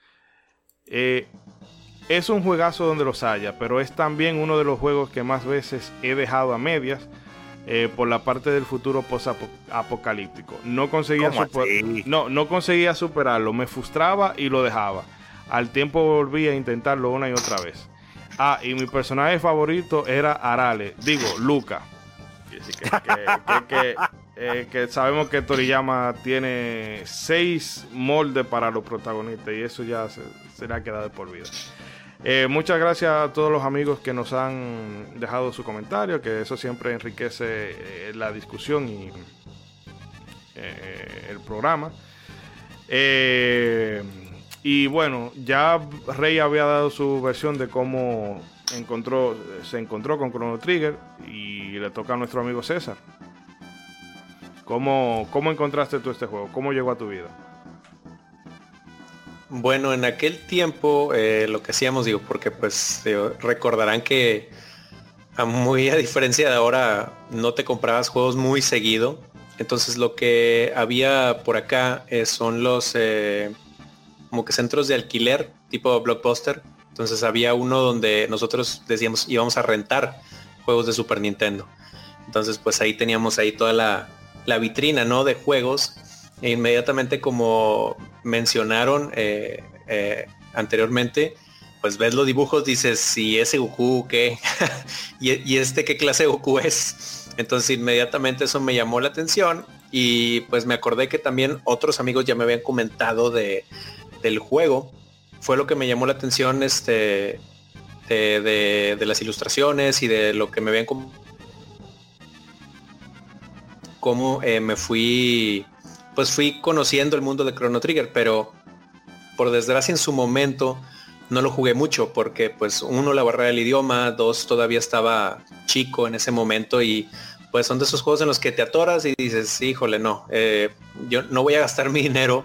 Eh, es un juegazo donde los haya, pero es también uno de los juegos que más veces he dejado a medias eh, por la parte del futuro post-apocalíptico. No conseguía, no, no conseguía superarlo, me frustraba y lo dejaba. Al tiempo volví a intentarlo una y otra vez. Ah, y mi personaje favorito era Arale, digo, Luca eh, que, sabemos que Toriyama tiene seis moldes para los protagonistas y eso ya se, le ha quedado por vida. Eh, muchas gracias a todos los amigos que nos han dejado su comentario, que eso siempre enriquece eh, la discusión y el programa. y bueno, ya Rey había dado su versión de cómo encontró, se encontró con Chrono Trigger y le toca a nuestro amigo César. ¿Cómo, cómo encontraste tú este juego? ¿Cómo llegó a tu vida? Bueno, en aquel tiempo eh, lo que hacíamos, digo, porque pues recordarán que a muy a diferencia de ahora no te comprabas juegos muy seguido. Entonces lo que había por acá eh, son los eh, como que centros de alquiler tipo blockbuster entonces había uno donde nosotros decíamos íbamos a rentar juegos de Super Nintendo. Entonces pues ahí teníamos ahí toda la, vitrina, ¿no? De juegos. E inmediatamente como mencionaron eh, eh, anteriormente, pues ves los dibujos, dices, si ese Goku, ¿qué? y, este, ¿qué clase de Goku es? Entonces inmediatamente eso me llamó la atención y pues me acordé que también otros amigos ya me habían comentado de, del juego fue lo que me llamó la atención este, de, las ilustraciones y de lo que me como cómo eh, me fui pues fui conociendo el mundo de Chrono Trigger pero por desgracia en su momento no lo jugué mucho porque pues uno la barrera del idioma dos todavía estaba chico en ese momento y pues son de esos juegos en los que te atoras y dices híjole no eh, yo no voy a gastar mi dinero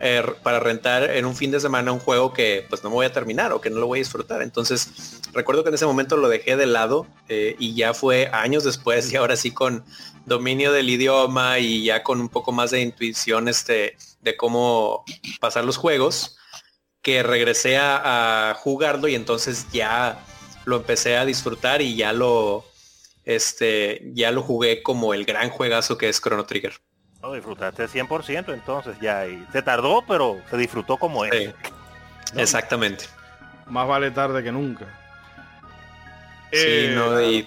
eh, para rentar en un fin de semana un juego que pues no me voy a terminar o que no lo voy a disfrutar. Entonces recuerdo que en ese momento lo dejé de lado eh, y ya fue años después y ahora sí con dominio del idioma y ya con un poco más de intuición este, de cómo pasar los juegos que regresé a, jugarlo y entonces ya lo empecé a disfrutar y ya lo este ya lo jugué como el gran juegazo que es Chrono Trigger. No, disfrutaste 100% entonces ya. Y se tardó, pero se disfrutó como es. Exactamente. Más vale tarde que nunca. Sí, eh,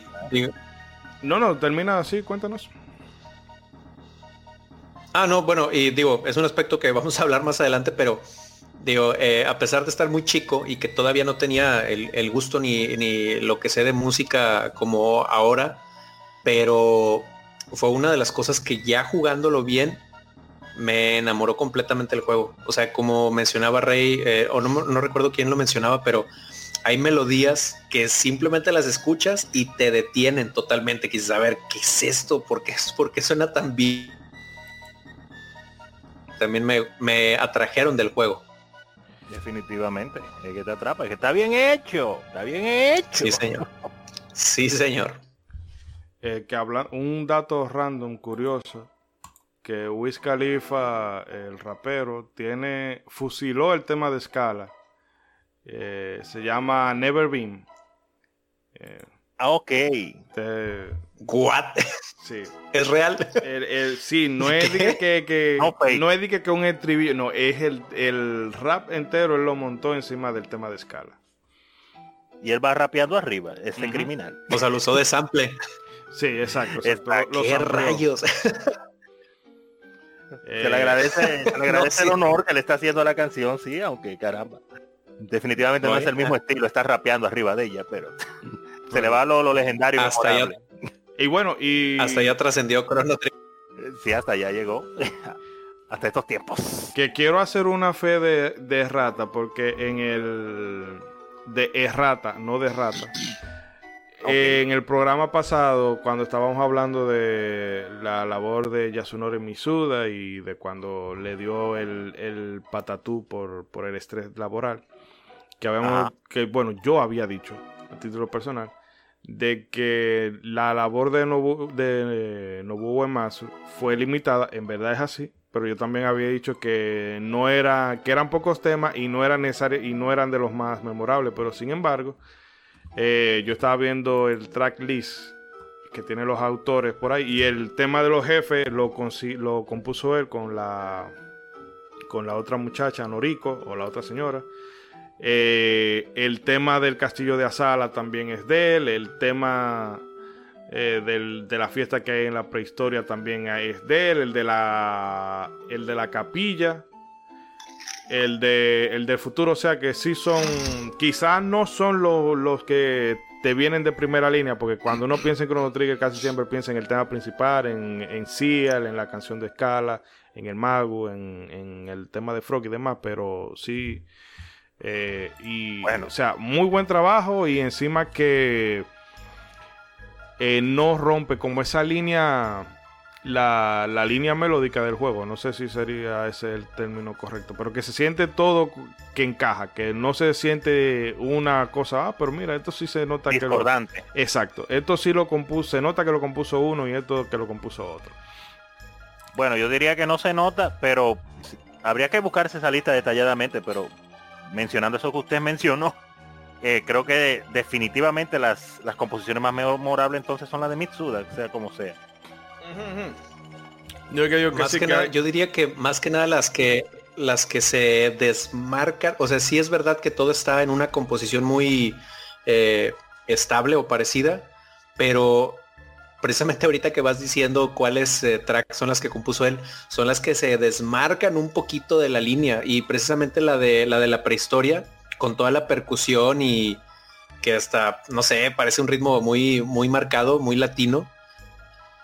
no, no, no, termina así, cuéntanos. Ah, no, bueno, y digo, es un aspecto que vamos a hablar más adelante, pero digo, eh, a pesar de estar muy chico y que todavía no tenía el, gusto ni, ni, lo que sé de música como ahora, pero fue una de las cosas que ya jugándolo bien me enamoró completamente el juego. O sea, como mencionaba Rey, eh, o no, no, recuerdo quién lo mencionaba, pero hay melodías que simplemente las escuchas y te detienen totalmente. Quieres saber qué es esto, por qué, por qué suena tan bien. También me, me atrajeron del juego. Definitivamente, es que te atrapa, es que está bien hecho, está bien hecho. Sí, señor. Sí, señor. Eh, que hablan un dato random curioso que Wiz Khalifa, el rapero, tiene fusiló el tema de escala. Eh, se llama Never Been. Eh, ah, ok. What? Sí. ¿Es real? sí, no es de que, no, es de que, un estribillo, no, es el, el rap entero, él lo montó encima del tema de escala. Y él va rapeando arriba, ese criminal. O sea, lo usó de sample. Sí, exacto. ¿Qué rayos? se le agradece, se le agradece el honor que le está haciendo a la canción, sí, aunque caramba. Definitivamente no, es el mismo estilo, está rapeando arriba de ella, pero se le va lo, lo legendario. Hasta allá, y bueno, y... Hasta ya trascendió Chrono Sí, hasta allá llegó. hasta estos tiempos. Que quiero hacer una fe de, de rata, porque en el... De errata, no de rata. En el programa pasado, cuando estábamos hablando de la labor de Yasunori Misuda y de cuando le dio el, el patatú por, por el estrés laboral, que habíamos, que bueno, yo había dicho a título personal, de que la labor de Nobu, de Nobuo Uematsu fue limitada, en verdad es así, pero yo también había dicho que no era, que eran pocos temas y no eran necesarios y no eran de los más memorables, pero sin embargo, eh, yo estaba viendo el track list que tiene los autores por ahí y el tema de los jefes lo, compuso él con la con la otra muchacha Noriko o la otra señora eh, el tema del castillo de Asala también es de él. El tema eh, de la fiesta que hay en la prehistoria también es de él. El de la, el de la capilla. El, de, el del futuro, o sea que sí son, quizás no son los, que te vienen de primera línea, porque cuando uno piensa en Chrono Trigger casi siempre piensa en el tema principal, en, en Seal, en la canción de Scala, en el mago, en, en el tema de Frog y demás, pero sí, eh, y, bueno. o sea, muy buen trabajo y encima que eh, no rompe como esa línea, la, línea melódica del juego. No sé si sería ese el término correcto, pero que se siente todo que encaja, que no se siente una cosa, ah, pero mira, esto sí se nota que lo... Exacto, esto sí lo compuso, se nota que lo compuso uno y esto que lo compuso otro. Bueno, yo diría que no se nota, pero habría que buscarse esa lista detalladamente, pero mencionando eso que usted mencionó, eh, creo que definitivamente las, las composiciones más memorables entonces son las de Mitsuda, sea como sea. Yo, yo diría que más que nada las que las que se desmarcan, o sea, sí es verdad que todo está en una composición muy eh, estable o parecida, pero precisamente ahorita que vas diciendo cuáles eh, tracks son las que compuso él, son las que se desmarcan un poquito de la línea y precisamente la de la de la prehistoria con toda la percusión y que hasta no sé parece un ritmo muy muy marcado, muy latino.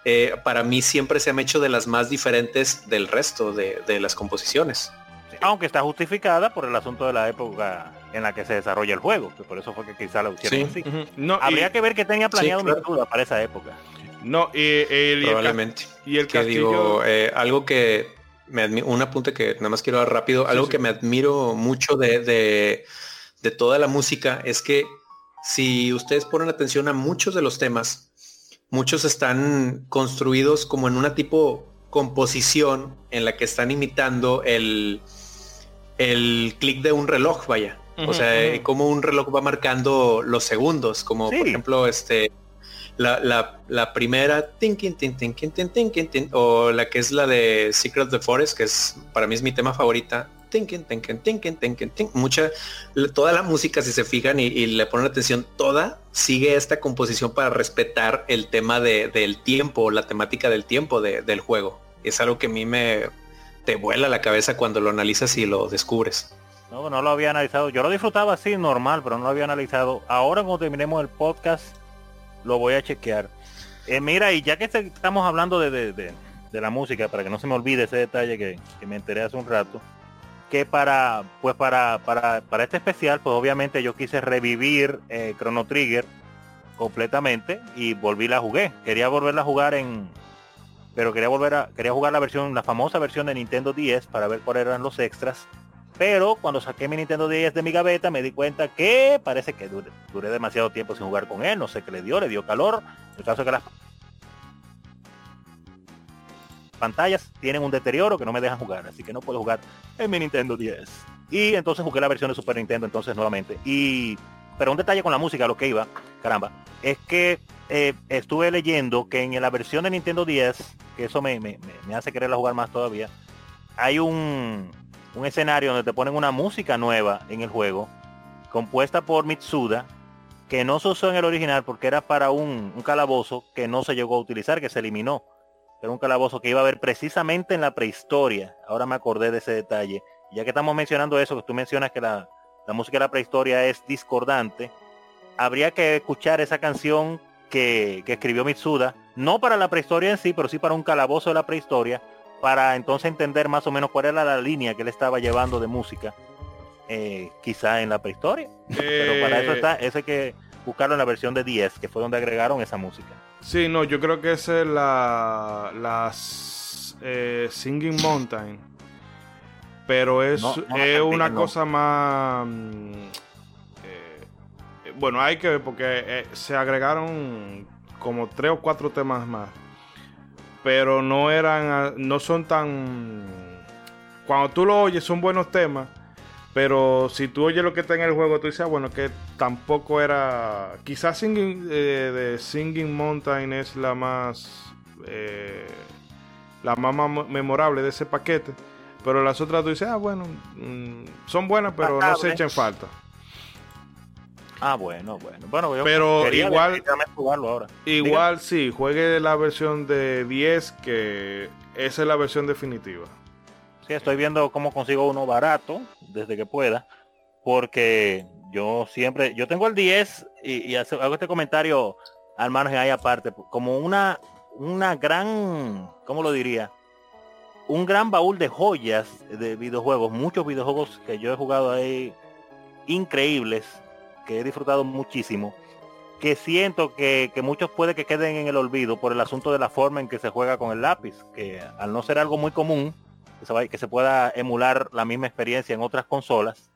Eh, para mí siempre se han hecho de las más diferentes del resto de, las composiciones. Aunque está justificada por el asunto de la época en la que se desarrolla el juego, que por eso fue que quizá la hicieron así. no, Habría que ver que tenía planeado mi para esa época. No, y, el, Probablemente. Y el, que digo, eh, algo que me un apunte que nada más quiero dar rápido, algo que me admiro mucho de, de, toda la música es que si ustedes ponen atención a muchos de los temas, muchos están construidos como en una tipo composición en la que están imitando el, el clic de un reloj, vaya. o sea, como un reloj va marcando los segundos, como por ejemplo este la, la, primera, o la que es la de Secret of the Forest, que es para mí es mi tema favorita. Mucha, toda la música, si se fijan y, le ponen atención, toda sigue esta composición para respetar el tema de, del tiempo, la temática del tiempo del juego. Es algo que a mí me te vuela la cabeza cuando lo analizas y lo descubres. No, no lo había analizado. Yo lo disfrutaba así normal, pero no lo había analizado. Ahora cuando terminemos el podcast, lo voy a chequear. Eh, mira, y ya que estamos hablando de, de la música, para que no se me olvide ese detalle que, me enteré hace un rato, que para, pues para, para, para este especial, pues obviamente yo quise revivir eh, Chrono Trigger completamente y volví la jugué. Quería volverla a jugar en, pero quería volver a, quería jugar la versión, la famosa versión de Nintendo 10 para ver cuáles eran los extras. Pero cuando saqué mi Nintendo 10 de mi gaveta me di cuenta que parece que duré, demasiado tiempo sin jugar con él, no sé qué le dio, le dio calor. El caso pantallas tienen un deterioro que no me dejan jugar, así que no puedo jugar en mi Nintendo 10. Y entonces jugué la versión de Super Nintendo entonces nuevamente. Y pero un detalle con la música, lo que iba, caramba, es que eh, estuve leyendo que en la versión de Nintendo 10, que eso me, me, me hace quererla jugar más todavía, hay un, escenario donde te ponen una música nueva en el juego, compuesta por Mitsuda, que no se usó en el original porque era para un, calabozo que no se llegó a utilizar, que se eliminó. Era un calabozo que iba a haber precisamente en la prehistoria. Ahora me acordé de ese detalle. Ya que estamos mencionando eso, que tú mencionas que la, la música de la prehistoria es discordante, habría que escuchar esa canción que, que escribió Mitsuda, no para la prehistoria en sí, pero sí para un calabozo de la prehistoria, para entonces entender más o menos cuál era la línea que él estaba llevando de música, eh, quizá en la prehistoria. Pero para eso está, eso hay que buscarlo en la versión de 10, que fue donde agregaron esa música. Sí, no, yo creo que esa es la, eh, Singing Mountain. Pero es, es una cosa más... Mm, eh, bueno, hay que ver porque se agregaron como tres o cuatro temas más pero no eran, ah, no son tan... Cuando tú lo oyes son buenos temas, pero si tú oyes lo que está en el juego, tú dices, ah, bueno, que tampoco era... Quizás Singing, eh, de Singing Mountain es la más... Eh, la más memorable de ese paquete. Pero las otras tú dices, ah, bueno, mm, son buenas, pero no se echen falta. Ah, bueno, bueno. Bueno, pero igual, ahora. Igual sí, juegue la versión de 10 que esa es la versión definitiva. Estoy viendo cómo consigo uno barato desde que pueda, porque yo siempre, yo tengo el 10 y, hago este comentario al margen ahí aparte, como una, una gran, ¿cómo lo diría? Un gran baúl de joyas de videojuegos, muchos videojuegos que yo he jugado ahí increíbles que he disfrutado muchísimo, que siento que, muchos puede que queden en el olvido por el asunto de la forma en que se juega con el lápiz, que al no ser algo muy común, que se, pueda emular la misma experiencia en otras consolas,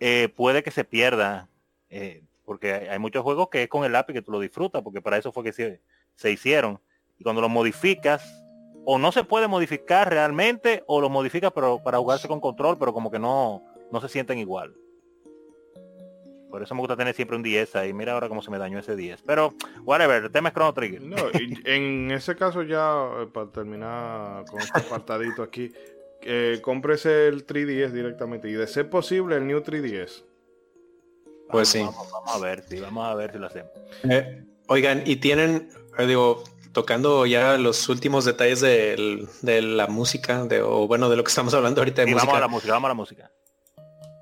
eh, puede que se pierda, eh, porque hay, muchos juegos que es con el lápiz que tú lo disfrutas, porque para eso fue que se, se hicieron. Y cuando lo modificas, o no se puede modificar realmente, o lo modificas pero para jugarse con control, pero como que no, no se sienten igual. Por eso me gusta tener siempre un 10 ahí. Mira ahora cómo se me dañó ese 10. Pero, whatever, el tema es Chrono Trigger. No, en ese caso ya, eh, para terminar con este apartadito aquí, eh, cómprese el 3DS directamente. Y de ser posible, el New 3DS. Pues sí. Vamos, a ver, sí, vamos a ver si lo hacemos. Eh, oigan, y tienen, eh, digo, tocando ya los últimos detalles de, la música, de, o bueno, de lo que estamos hablando ahorita de música. Vamos a la música, vamos a la música.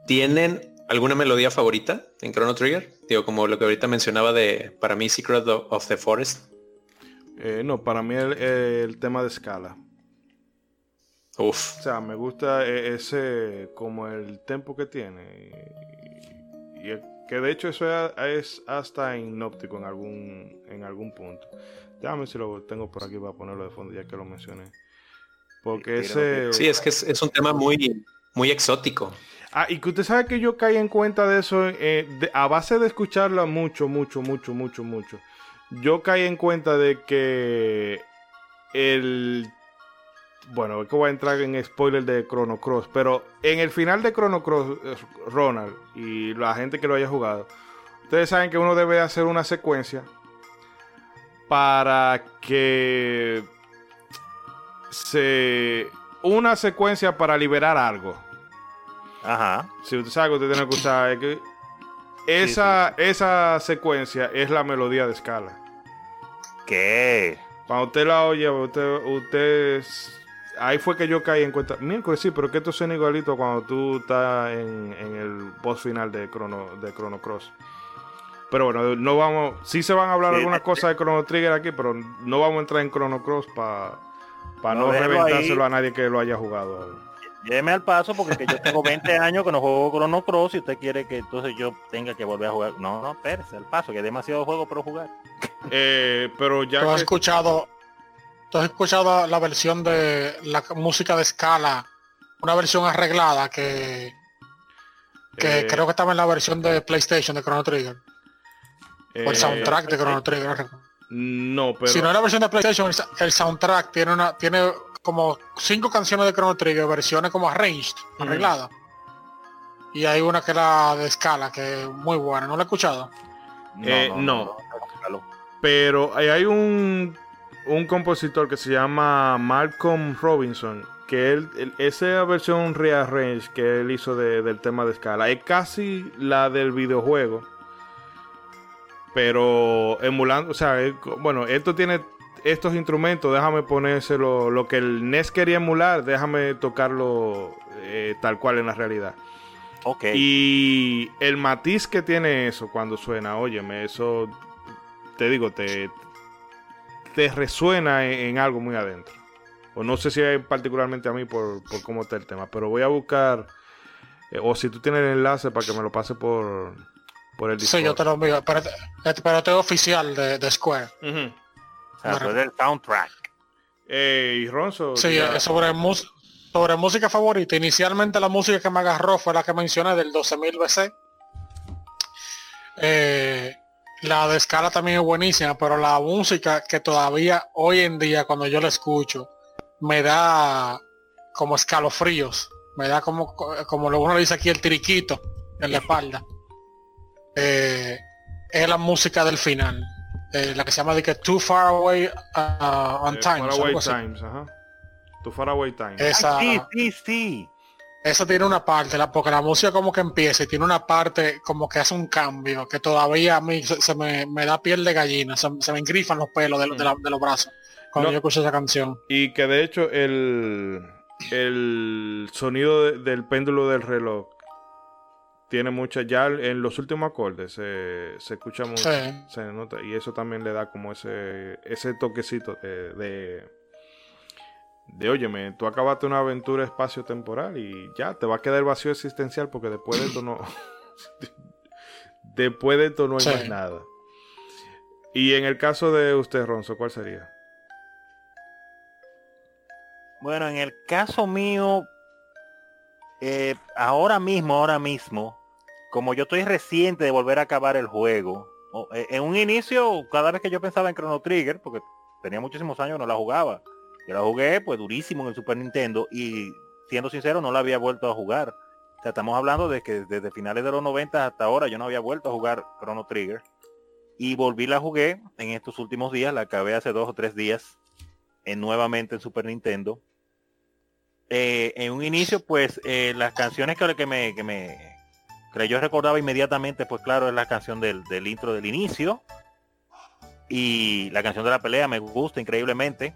¿Tienen ¿Alguna melodía favorita en Chrono Trigger? Digo, como lo que ahorita mencionaba de, para mí, Secret of the Forest. Eh, no, para mí el, tema de escala. Uf. O sea, me gusta e, ese, como el tempo que tiene. Y, que de hecho eso es, hasta hipnóptico en algún, en algún punto. Déjame si lo tengo por aquí para ponerlo de fondo ya que lo mencioné. Porque ese... Sí, es que es, es un tema muy, muy exótico. Ah, y que usted sabe que yo caí en cuenta de eso eh, a base de escucharla mucho, mucho, mucho, mucho, mucho. Yo caí en cuenta de que el... Bueno, es que voy a entrar en spoiler de Chrono Cross, pero en el final de Chrono Cross, Ronald y la gente que lo haya jugado, ustedes saben que uno debe hacer una secuencia para que se... Una secuencia para liberar algo. Ajá. Si usted sabe que usted tiene que escuchar, que esa, esa secuencia es la melodía de escala. ¿Qué? Cuando usted la oye, usted, usted ahí fue que yo caí en cuenta. Miércoles sí, pero que esto suena igualito cuando tú estás en, el boss final de Chrono, de Chrono Cross. Pero bueno, no vamos. Sí se van a hablar algunas cosas de Chrono Trigger aquí, pero no vamos a entrar en Chrono Cross para Para no, reventárselo a nadie que lo haya jugado. Lléveme al paso porque yo tengo 20 años que no juego Chrono Cross y usted quiere que entonces yo tenga que volver a jugar. No, no, espérese, al paso, que hay demasiado juego para jugar. Eh, pero ya... ¿Tú has escuchado, tú has escuchado la versión de la música de escala, una versión arreglada que, que eh, creo que estaba en la versión de PlayStation de Chrono Trigger. o el soundtrack de Chrono Trigger. No, pero... Si no es la versión de PlayStation, el soundtrack tiene una tiene como cinco canciones de Chrono Trigger, versiones como arranged, arregladas. Y hay una que era de escala, que es muy buena. ¿No la he escuchado? Eh, no. Pero hay un, un compositor que se llama Malcolm Robinson, que él, esa versión rearrange que él hizo del tema de escala es casi la del videojuego. Pero emulando, o sea, bueno, esto tiene estos instrumentos, déjame ponérselo, lo que el NES quería emular, déjame tocarlo eh, tal cual en la realidad. Ok. Y el matiz que tiene eso cuando suena, óyeme, eso, te digo, te, te resuena en, algo muy adentro. O no sé si hay particularmente a mí por, por cómo está el tema, pero voy a buscar, eh, o si tú tienes el enlace para que me lo pase por, por el Discord. Sí, yo te lo envío, pero, pero te oficial de, Square del soundtrack. Eh, Ronzo. Sí, sobre, sobre música favorita. Inicialmente la música que me agarró fue la que mencioné del 12.000 BC. Eh, la de escala también es buenísima, pero la música que todavía hoy en día cuando yo la escucho me da como escalofríos, me da como como uno dice aquí el tiriquito en la espalda. Eh, es la música del final. Eh, la que se llama de que Too Far Away uh, on eh, Time. Far Away Times, ajá. Too Far Away Times. Esa, sí, sí, sí. Esa tiene una parte, la, porque la música como que empieza y tiene una parte como que hace un cambio, que todavía a mí se, me, me, da piel de gallina, se, me engrifan los pelos de, de, los brazos cuando yo escucho esa canción. Y que de hecho el, el sonido del péndulo del reloj tiene mucha, ya en los últimos acordes se, se escucha mucho, se nota, y eso también le da como ese, ese toquecito de, de, de, óyeme, tú acabaste una aventura espacio-temporal y ya, te va a quedar vacío existencial porque después de esto no, después de esto no hay más nada. Y en el caso de usted, Ronzo, ¿cuál sería? Bueno, en el caso mío, eh, ahora mismo, ahora mismo, como yo estoy reciente de volver a acabar el juego, eh, en un inicio, cada vez que yo pensaba en Chrono Trigger, porque tenía muchísimos años no la jugaba, yo la jugué pues durísimo en el Super Nintendo y siendo sincero no la había vuelto a jugar. O sea, estamos hablando de que desde finales de los 90 hasta ahora yo no había vuelto a jugar Chrono Trigger. Y volví la jugué en estos últimos días, la acabé hace dos o tres días en, nuevamente en Super Nintendo. Eh, en un inicio, pues eh, las canciones que, que, me, que, me, que yo recordaba inmediatamente, pues claro, es la canción del, intro del inicio. Y la canción de la pelea me gusta increíblemente.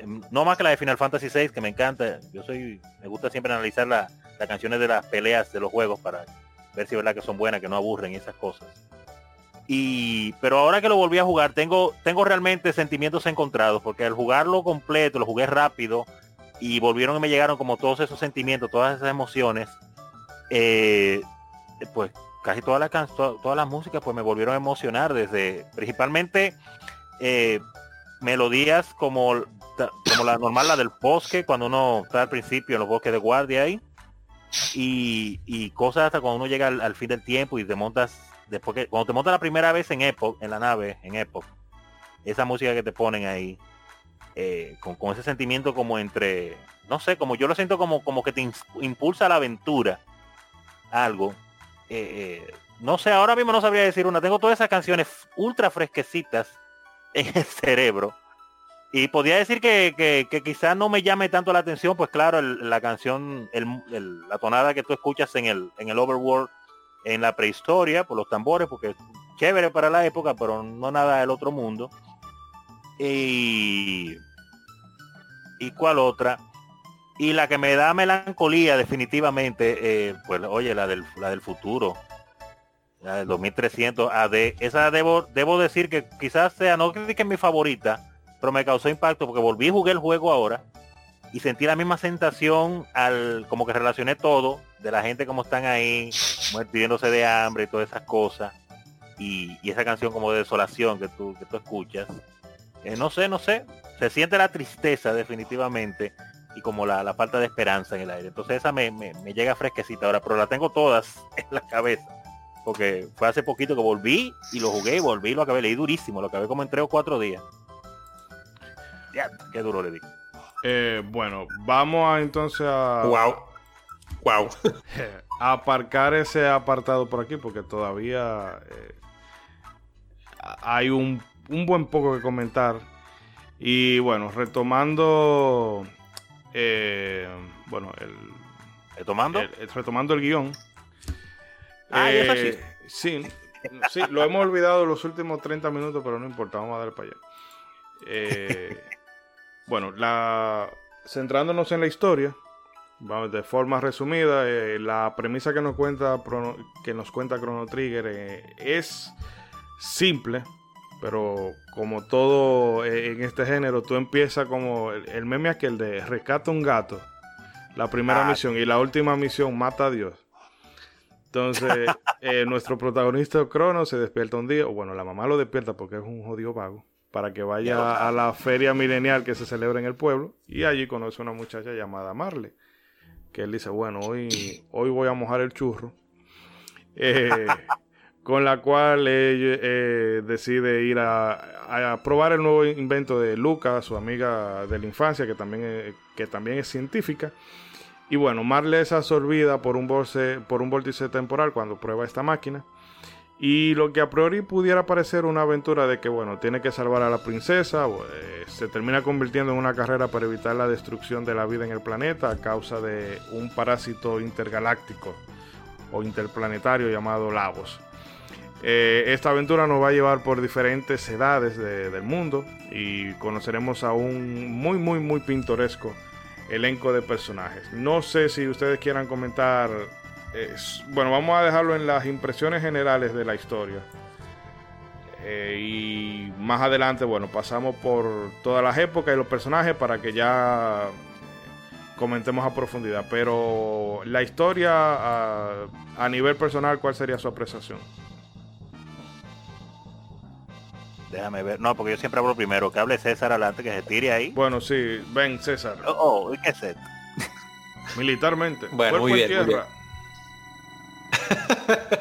Em, no más que la de Final Fantasy VI, que me encanta. Yo soy, me gusta siempre analizar las canciones de las peleas de los juegos para ver si es verdad que son buenas, que no aburren y esas cosas. Y, pero ahora que lo volví a jugar, tengo, tengo realmente sentimientos encontrados, porque al jugarlo completo, lo jugué rápido, y volvieron y me llegaron como todos esos sentimientos, todas esas emociones eh, pues casi todas las todas las músicas pues me volvieron a emocionar desde principalmente eh, melodías como como la normal la del bosque cuando uno está al principio en los bosques de guardia ahí y, cosas hasta cuando uno llega al, fin del tiempo y te montas después que cuando te montas la primera vez en Epoch en la nave en Epoch esa música que te ponen ahí eh, con, ese sentimiento como entre no sé como yo lo siento como como que te impulsa la aventura algo. Eh, eh, no sé, ahora mismo no sabría decir una. Tengo todas esas canciones ultra fresquecitas en el cerebro. Y podría decir que, que, quizás no me llame tanto la atención, pues claro, la canción, la tonada que tú escuchas en el, en el Overworld, en la prehistoria, por los tambores, porque es chévere para la época, pero no nada del otro mundo. Y, ¿Y cuál otra? Y la que me da melancolía definitivamente, eh, pues oye, la del, la del futuro, la del 2300 AD, esa debo, debo decir que quizás sea, no que es mi favorita, pero me causó impacto porque volví a jugar el juego ahora y sentí la misma sensación al como que relacioné todo de la gente como están ahí pidiéndose de hambre y todas esas cosas. Y, esa canción como de desolación que tú que tú escuchas eh, no sé no sé se siente la tristeza definitivamente y como la, falta de esperanza en el aire entonces esa me, me, llega fresquecita ahora pero la tengo todas en la cabeza porque fue hace poquito que volví y lo jugué y volví y lo acabé leí durísimo lo acabé como en tres o cuatro días ya qué duro le digo eh, bueno, vamos a entonces a. Wow. Wow. a aparcar ese apartado por aquí porque todavía eh, hay un, buen poco que comentar. Y bueno, retomando. Eh, bueno, el. ¿Retomando? retomando el guion. Ah, eh, sí. Sí, lo hemos olvidado los últimos 30 minutos, pero no importa, vamos a darle para allá. Eh, bueno, la, centrándonos en la historia, vamos, de forma resumida, eh, la premisa que nos cuenta, que nos cuenta Chrono Trigger eh, es simple, pero como todo eh, en este género, tú empiezas como el, meme aquel de rescata un gato, la primera ah. misión y la última misión mata a Dios. Entonces, nuestro protagonista Crono se despierta un día, o bueno, la mamá lo despierta porque es un jodido vago para que vaya a la feria milenial que se celebra en el pueblo y allí conoce a una muchacha llamada Marley, que él dice, bueno, hoy, hoy voy a mojar el churro, eh, con la cual eh, decide ir a, probar el nuevo invento de Luca, su amiga de la infancia, que también es, que también es científica. Y bueno, Marley es absorbida por un, por un vórtice temporal cuando prueba esta máquina y lo que a priori pudiera parecer una aventura de que, bueno, tiene que salvar a la princesa, eh, se termina convirtiendo en una carrera para evitar la destrucción de la vida en el planeta a causa de un parásito intergaláctico o interplanetario llamado Lavos. Eh, esta aventura nos va a llevar por diferentes edades del mundo y conoceremos a un muy, muy, muy pintoresco elenco de personajes. No sé si ustedes quieran comentar bueno, vamos a dejarlo en las impresiones generales de la historia. Eh, y más adelante, bueno, pasamos por todas las épocas y los personajes para que ya comentemos a profundidad. Pero la historia a, nivel personal, ¿cuál sería su apreciación? Déjame ver. No, porque yo siempre hablo primero. Que hable César adelante, que se tire ahí. Bueno, sí. Ven, César. Oh, oh ¿qué es Militarmente. Bueno, muy bien, muy bien.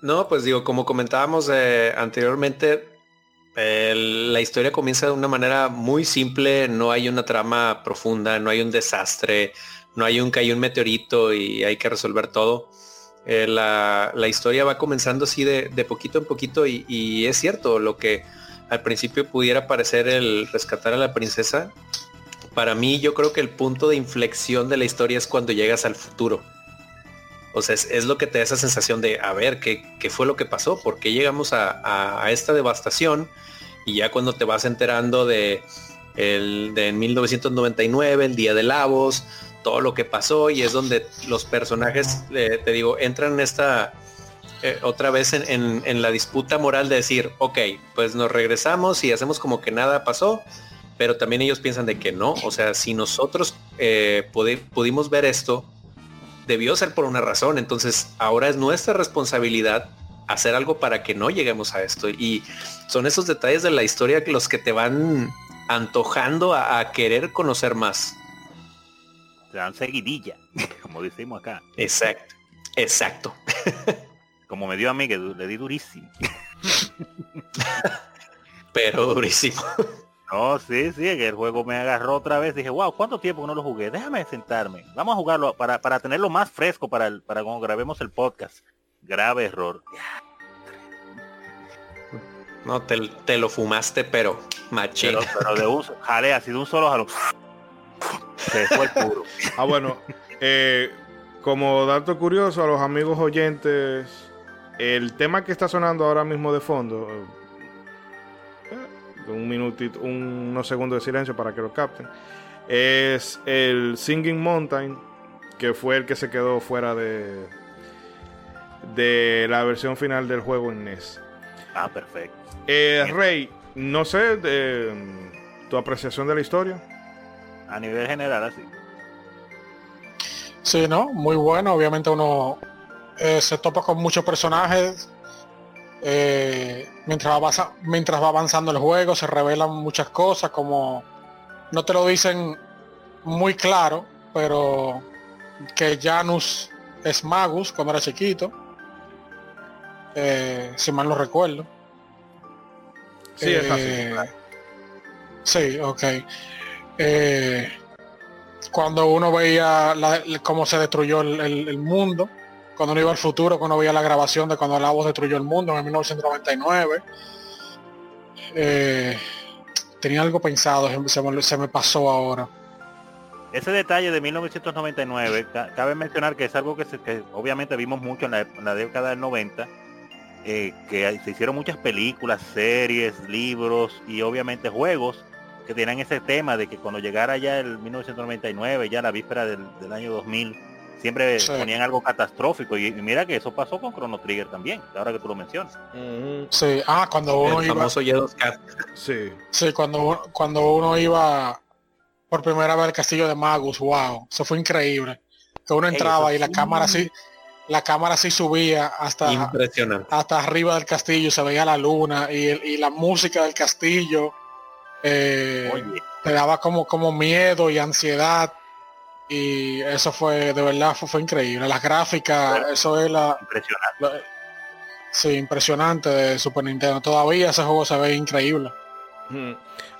no, pues digo, como comentábamos eh, anteriormente, la historia comienza de una manera muy simple, no hay una trama profunda, no hay un desastre, no hay un cayó un meteorito y hay que resolver todo. Eh, la, historia va comenzando así de, poquito en poquito y, es cierto, lo que al principio pudiera parecer el rescatar a la princesa, para mí yo creo que el punto de inflexión de la historia es cuando llegas al futuro o sea, es, lo que te da esa sensación de, a ver, ¿qué, qué fue lo que pasó? ¿Por qué llegamos a, esta devastación? Y ya cuando te vas enterando de, el, de 1999, el Día de Lavos, todo lo que pasó, y es donde los personajes, eh, te digo, entran en esta... Eh, otra vez en, la disputa moral de decir, ok, pues nos regresamos y hacemos como que nada pasó, pero también ellos piensan de que no, o sea, si nosotros eh, pudimos ver esto, debió ser por una razón. Entonces ahora es nuestra responsabilidad hacer algo para que no lleguemos a esto. Y son esos detalles de la historia los que te van antojando a, querer conocer más. Te dan seguidilla, como decimos acá. Exacto, exacto. como me dio a mí que le di durísimo. Pero durísimo. No, sí, sí, que el juego me agarró otra vez. Dije, wow, ¿cuánto tiempo no lo jugué? Déjame sentarme. Vamos a jugarlo para, para tenerlo más fresco para, el, para cuando grabemos el podcast. Grave error. No, te, lo fumaste, pero machín. Pero, de un jale, así de un solo jalón. Se fue el puro. Ah, bueno. Eh, como dato curioso a los amigos oyentes, el tema que está sonando ahora mismo de fondo, un minutito, unos segundos de silencio para que lo capten, es el Singing Mountain, que fue el que se quedó fuera de, de la versión final del juego en NES. Ah, perfecto. Eh, Rey, no sé, tu apreciación de la historia. A nivel general, así. Sí, ¿no? Muy bueno. Obviamente uno eh, se topa con muchos personajes. Eh, mientras, va, mientras va avanzando el juego se revelan muchas cosas como no te lo dicen muy claro, pero que Janus es Magus cuando era chiquito. Eh, si mal no recuerdo. Sí, es así. Sí, ok. Cuando uno veía cómo se destruyó el, mundo, cuando uno iba al futuro, cuando veía la grabación de cuando la voz destruyó el mundo en 1999. Eh, tenía algo pensado, se me, pasó ahora. Ese detalle de 1999, cabe mencionar que es algo que, obviamente vimos mucho en la, década del 90, eh, que se hicieron muchas películas, series, libros y obviamente juegos que tenían ese tema de que cuando llegara ya el 1999, ya la víspera del, del año 2000, siempre ponían algo catastrófico. Y, mira que eso pasó con Chrono Trigger también, ahora que tú lo mencionas. Sí, ah, cuando uno iba... Sí. Sí, cuando, cuando uno iba por primera vez al castillo de Magus, wow, eso fue increíble. Que uno entraba y la cámara así, la cámara así subía hasta, hasta arriba del castillo, se veía la luna y, la música del castillo eh, te daba como, como miedo y ansiedad. Y eso fue de verdad fue, increíble. Las gráficas eso es la impresionante. sí impresionante de Super Nintendo. Todavía ese juego se ve increíble.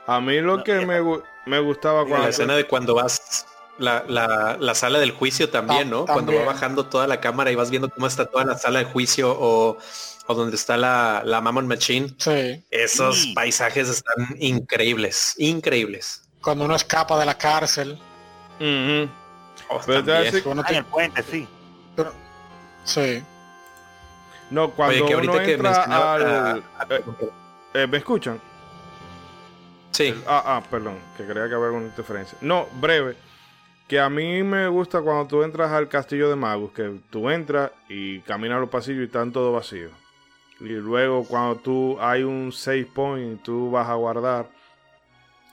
A mí lo que me, me, gustaba cuando la escena de cuando vas la, la, la sala del juicio también, ¿no? Cuando va bajando toda la cámara y vas viendo cómo está toda la sala de juicio o, o donde está la, la Mammon Machine. Sí. Esos paisajes están increíbles, increíbles. Cuando uno escapa de la cárcel. Oh, el puente, sí. sí. No, cuando uno entra al... Eh, eh, ¿Me escuchan? Sí. ah, ah, perdón, que creía que había alguna interferencia. No, breve. Que a mí me gusta cuando tú entras al castillo de Magus, que tú entras y caminas los pasillos y están todo vacío. Y luego cuando tú hay un save point y tú vas a guardar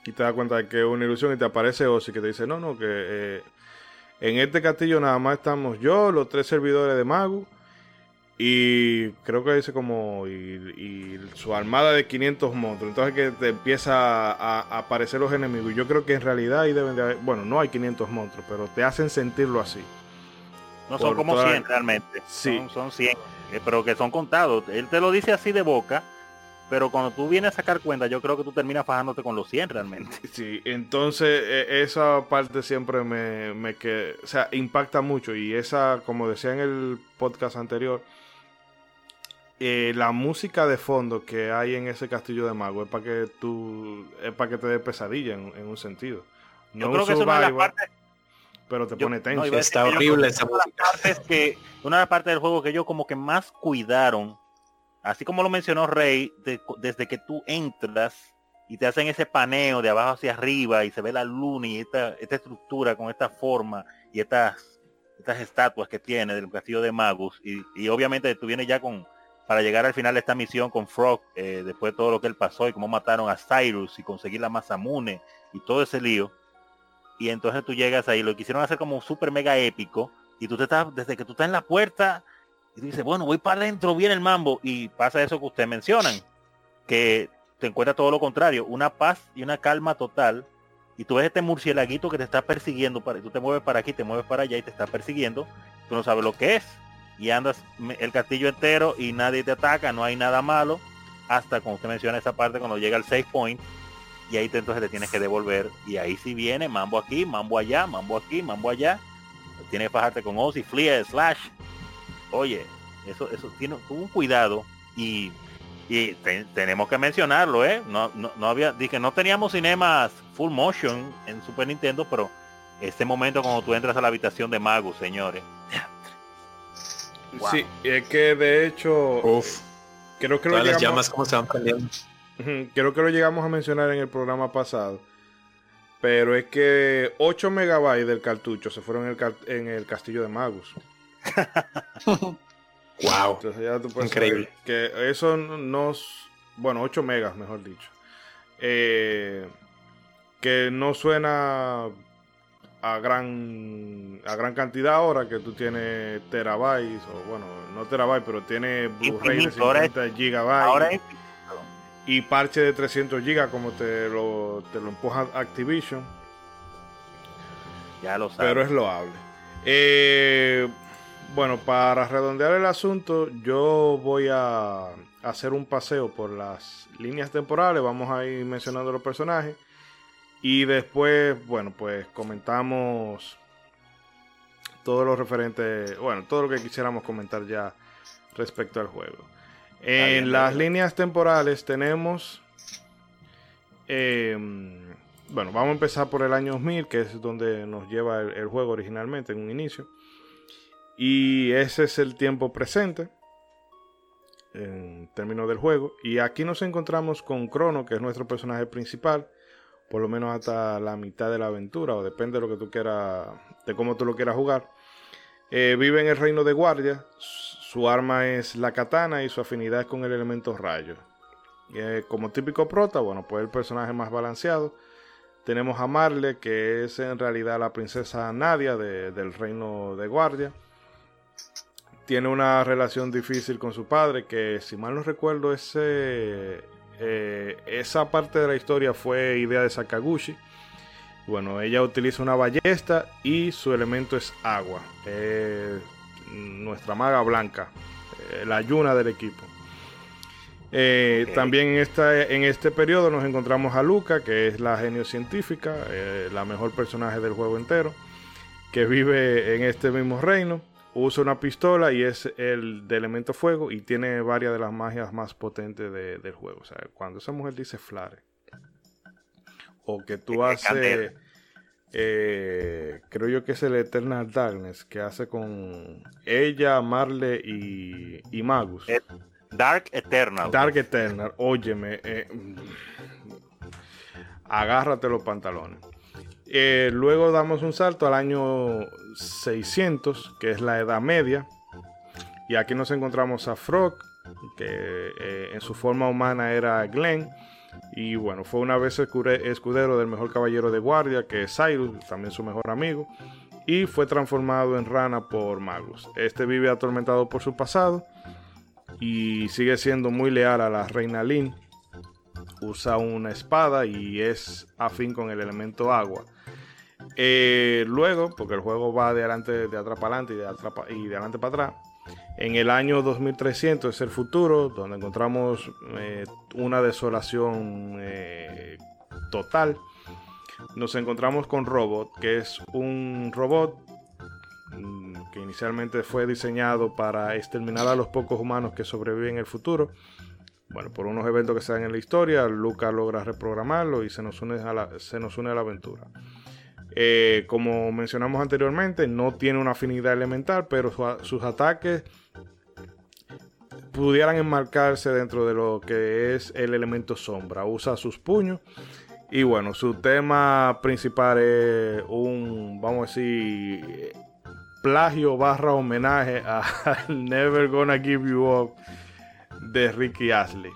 y te das cuenta de que es una ilusión y te aparece Ozzy que te dice, no, no, que eh, en este castillo nada más estamos yo, los tres servidores de Magu. Y creo que dice como. Y, su armada de 500 monstruos. Entonces que te empieza a, aparecer los enemigos. Yo creo que en realidad ahí deben de haber. Bueno, no hay 500 monstruos, pero te hacen sentirlo así. No son como 100 realmente. Sí. Son, son 100. Eh, pero que son contados. Él te lo dice así de boca pero cuando tú vienes a sacar cuenta, yo creo que tú terminas fajándote con los 100 realmente. Sí, entonces e, esa parte siempre me, me que, o sea, impacta mucho y esa, como decía en el podcast anterior, eh, la música de fondo que hay en ese castillo de mago es para que tú, es para que te dé pesadilla en, un sentido. No yo creo que es una de las partes pero te pone tenso. está horrible esa música. que, una de las partes del juego que ellos como que más cuidaron así como lo mencionó Rey, desde que tú entras y te hacen ese paneo de abajo hacia arriba y se ve la luna y esta, estructura con esta forma y estas, estas estatuas que tiene del castillo de Magus y, obviamente tú vienes ya con para llegar al final de esta misión con Frog eh, después de todo lo que él pasó y cómo mataron a Cyrus y conseguir la Masamune y todo ese lío y entonces tú llegas ahí lo quisieron hacer como súper mega épico y tú te estás desde que tú estás en la puerta y dice, bueno, voy para adentro, viene el mambo. Y pasa eso que ustedes mencionan, que te encuentra todo lo contrario, una paz y una calma total. Y tú ves este murcielaguito que te está persiguiendo, para, tú te mueves para aquí, te mueves para allá y te está persiguiendo. Tú no sabes lo que es. Y andas el castillo entero y nadie te ataca, no hay nada malo. Hasta como usted menciona esa parte, cuando llega al save point. Y ahí te, entonces te tienes que devolver. Y ahí sí viene, mambo aquí, mambo allá, mambo aquí, mambo allá. Tienes que bajarte con Ozzy, Flea, Slash oye, eso, eso tiene, tuvo un cuidado y, tenemos que mencionarlo, ¿eh? No, no, había, dije, no teníamos cinemas full motion en Super Nintendo, pero este momento cuando tú entras a la habitación de Magus, señores. Sí, es que de hecho, creo que lo llegamos, llamas como se van prendiendo. Creo que lo llegamos a mencionar en el programa pasado. Pero es que 8 megabytes del cartucho se fueron en el, en el castillo de Magus wow. Increíble. Que eso nos. Bueno, 8 megas, mejor dicho. Eh, que no suena a gran a gran cantidad ahora que tú tienes terabytes o bueno no terabytes pero tiene Blu-ray de 50 gigabytes y parche de 300 gigas como te lo te lo empuja Activision. Ya lo sabes pero es loable. Eh, bueno para redondear el asunto yo voy a hacer un paseo por las líneas temporales vamos a ir mencionando los personajes y después, bueno, pues comentamos todo lo referente, bueno, todo lo que quisiéramos comentar ya respecto al juego. En las líneas temporales tenemos, em, bueno, vamos a empezar por el año 2000, que es donde nos lleva el, juego originalmente en un inicio. Y ese es el tiempo presente en términos del juego. Y aquí nos encontramos con Crono, que es nuestro personaje principal por lo menos hasta la mitad de la aventura, o depende de lo que tú quieras, de cómo tú lo quieras jugar. Eh, vive en el reino de guardia, su arma es la katana y su afinidad es con el elemento rayo. Eh, como típico prota, bueno, pues el personaje más balanceado. Tenemos a Marle, que es en realidad la princesa Nadia del reino de guardia. Tiene una relación difícil con su padre, que si mal no recuerdo, ese eh, esa parte de la historia fue idea de Sakaguchi. Bueno, ella utiliza una ballesta y su elemento es agua. Nuestra maga blanca, eh, la yuna del equipo. Eh, también en, esta, en este periodo nos encontramos a Luca, que es la genio científica, la mejor personaje del juego entero, que vive en este mismo reino usa una pistola y es el de elemento fuego y tiene varias de las magias más potentes del juego. O sea, cuando esa mujer dice flare o que tú haces, eh, creo yo que es el Eternal Darkness que hace con ella, Marle y, Magus. Dark Eternal. Dark Eternal, óyeme, eh, agárrate los pantalones. Eh, luego damos un salto al año 600, que es la Edad Media. Y aquí nos encontramos a Frog, que eh, en su forma humana era Glenn. Y bueno, fue una vez escudero del mejor caballero de guardia, que es Cyrus, también su mejor amigo. Y fue transformado en rana por Magus. Este vive atormentado por su pasado y sigue siendo muy leal a la reina Lin. Usa una espada y es afín con el elemento agua. Eh, luego, porque el juego va de adelante, de atrás para adelante y de, y de adelante para atrás. En el año 2300 es el futuro, donde encontramos eh, una desolación eh, total. Nos encontramos con Robot, que es un robot mm, que inicialmente fue diseñado para exterminar a los pocos humanos que sobreviven en el futuro. Bueno, por unos eventos que se dan en la historia, Luca logra reprogramarlo y se nos une a se nos une a la aventura. Eh, como mencionamos anteriormente, no tiene una afinidad elemental, pero sus ataques pudieran enmarcarse dentro de lo que es el elemento sombra. Usa sus puños. Y bueno, su tema principal es un, vamos a decir, plagio barra homenaje a Never Gonna Give You Up de Ricky Ashley.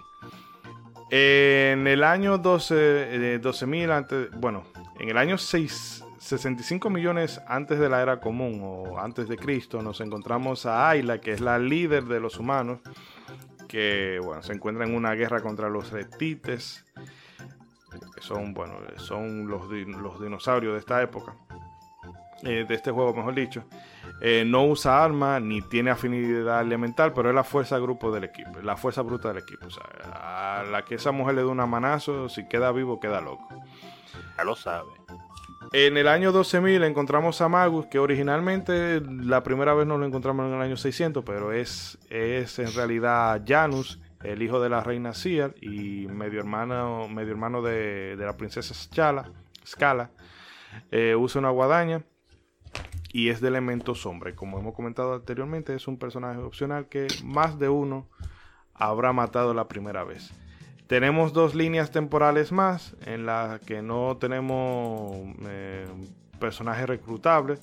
En el año 12, 12.000 eh, antes, bueno, en el año 6, 65 millones antes de la era común o antes de Cristo, nos encontramos a Ayla, que es la líder de los humanos, que bueno, se encuentra en una guerra contra los reptites, que son, bueno, son los, los dinosaurios de esta época, eh, de este juego, mejor dicho. Eh, no usa arma ni tiene afinidad elemental, pero es la fuerza grupo del equipo, la fuerza bruta del equipo. O sea, a la que esa mujer le da un manazo, si queda vivo, queda loco. Ya lo sabe. En el año 12.000 encontramos a Magus, que originalmente la primera vez no lo encontramos en el año 600, pero es, es en realidad Janus, el hijo de la reina Ciar y medio hermano, medio hermano de, la princesa Scala. Scala. Eh, usa una guadaña y es de elemento sombra. Como hemos comentado anteriormente, es un personaje opcional que más de uno habrá matado la primera vez. Tenemos dos líneas temporales más en las que no tenemos eh, personajes reclutables.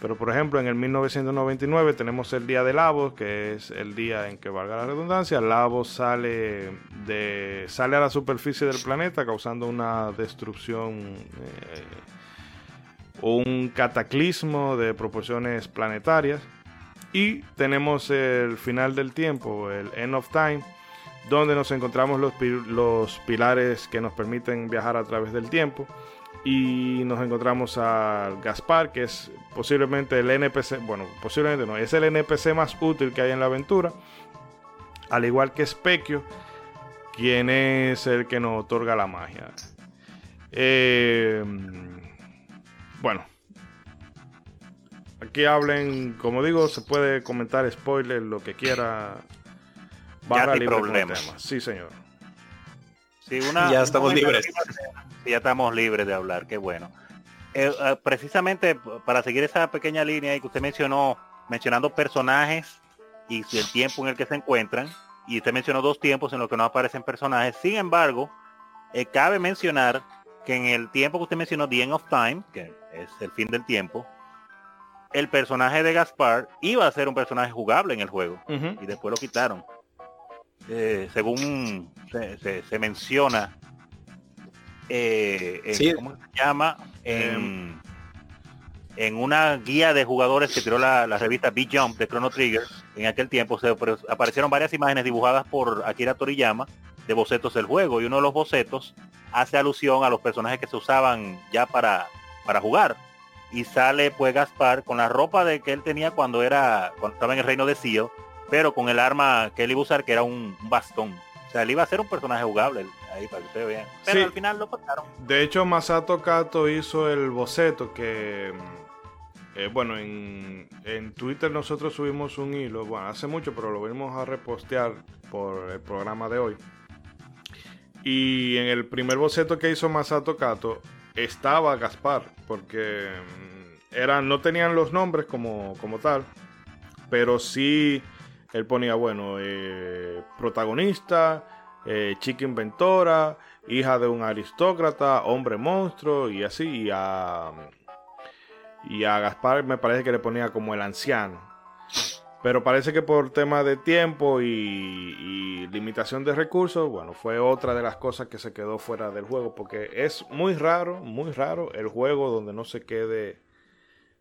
Pero por ejemplo, en el 1999 tenemos el día de Lavos, que es el día en que, valga la redundancia, Lavos sale de, sale a la superficie del planeta causando una destrucción un cataclismo de proporciones planetarias. Y tenemos el final del tiempo, el End of Time, donde nos encontramos los, los pilares que nos permiten viajar a través del tiempo. Y nos encontramos a Gaspar, que es posiblemente el NPC, bueno, posiblemente no, es el NPC más útil que hay en la aventura. Al igual que Specchio, quien es el que nos otorga la magia. Eh, bueno, aquí hablen, como digo, se puede comentar spoiler, lo que quiera. Barra libre problemas. Sí, señor. ya estamos libres. Ya estamos libres de hablar, qué bueno. Eh, eh, precisamente para seguir esa pequeña línea y que usted mencionó, mencionando personajes y el tiempo en el que se encuentran, y usted mencionó dos tiempos en los que no aparecen personajes. Sin embargo, eh, cabe mencionar que en el tiempo que usted mencionó, The End of Time, que es el fin del tiempo, el personaje de Gaspar iba a ser un personaje jugable en el juego y después lo quitaron. Eh, según se, menciona, eh, ¿cómo se llama? En, en, una guía de jugadores que tiró la, revista Big Jump de Chrono Trigger, en aquel tiempo se aparecieron varias imágenes dibujadas por Akira Toriyama de bocetos del juego y uno de los bocetos hace alusión a los personajes que se usaban ya para, para jugar. Y sale pues Gaspar con la ropa de que él tenía cuando era cuando estaba en el reino de Sio, pero con el arma que él iba a usar que era un, bastón. O sea, él iba a ser un personaje jugable ahí para que ustedes vean. Pero al final lo pasaron. De hecho, Masato Kato hizo el boceto que eh, bueno, en, en, Twitter nosotros subimos un hilo, bueno, hace mucho, pero lo vimos a repostear por el programa de hoy, y en el primer boceto que hizo Masato Kato estaba Gaspar, porque mm, eran, no tenían los nombres como, como tal, pero sí él ponía, bueno, eh, protagonista, eh, chica inventora, hija de un aristócrata, hombre monstruo y así. Y a, y a Gaspar me parece que le ponía como el anciano. Pero parece que por tema de tiempo y, limitación de recursos, bueno, fue otra de las cosas que se quedó fuera del juego. Porque es muy raro, muy raro el juego donde no se quede,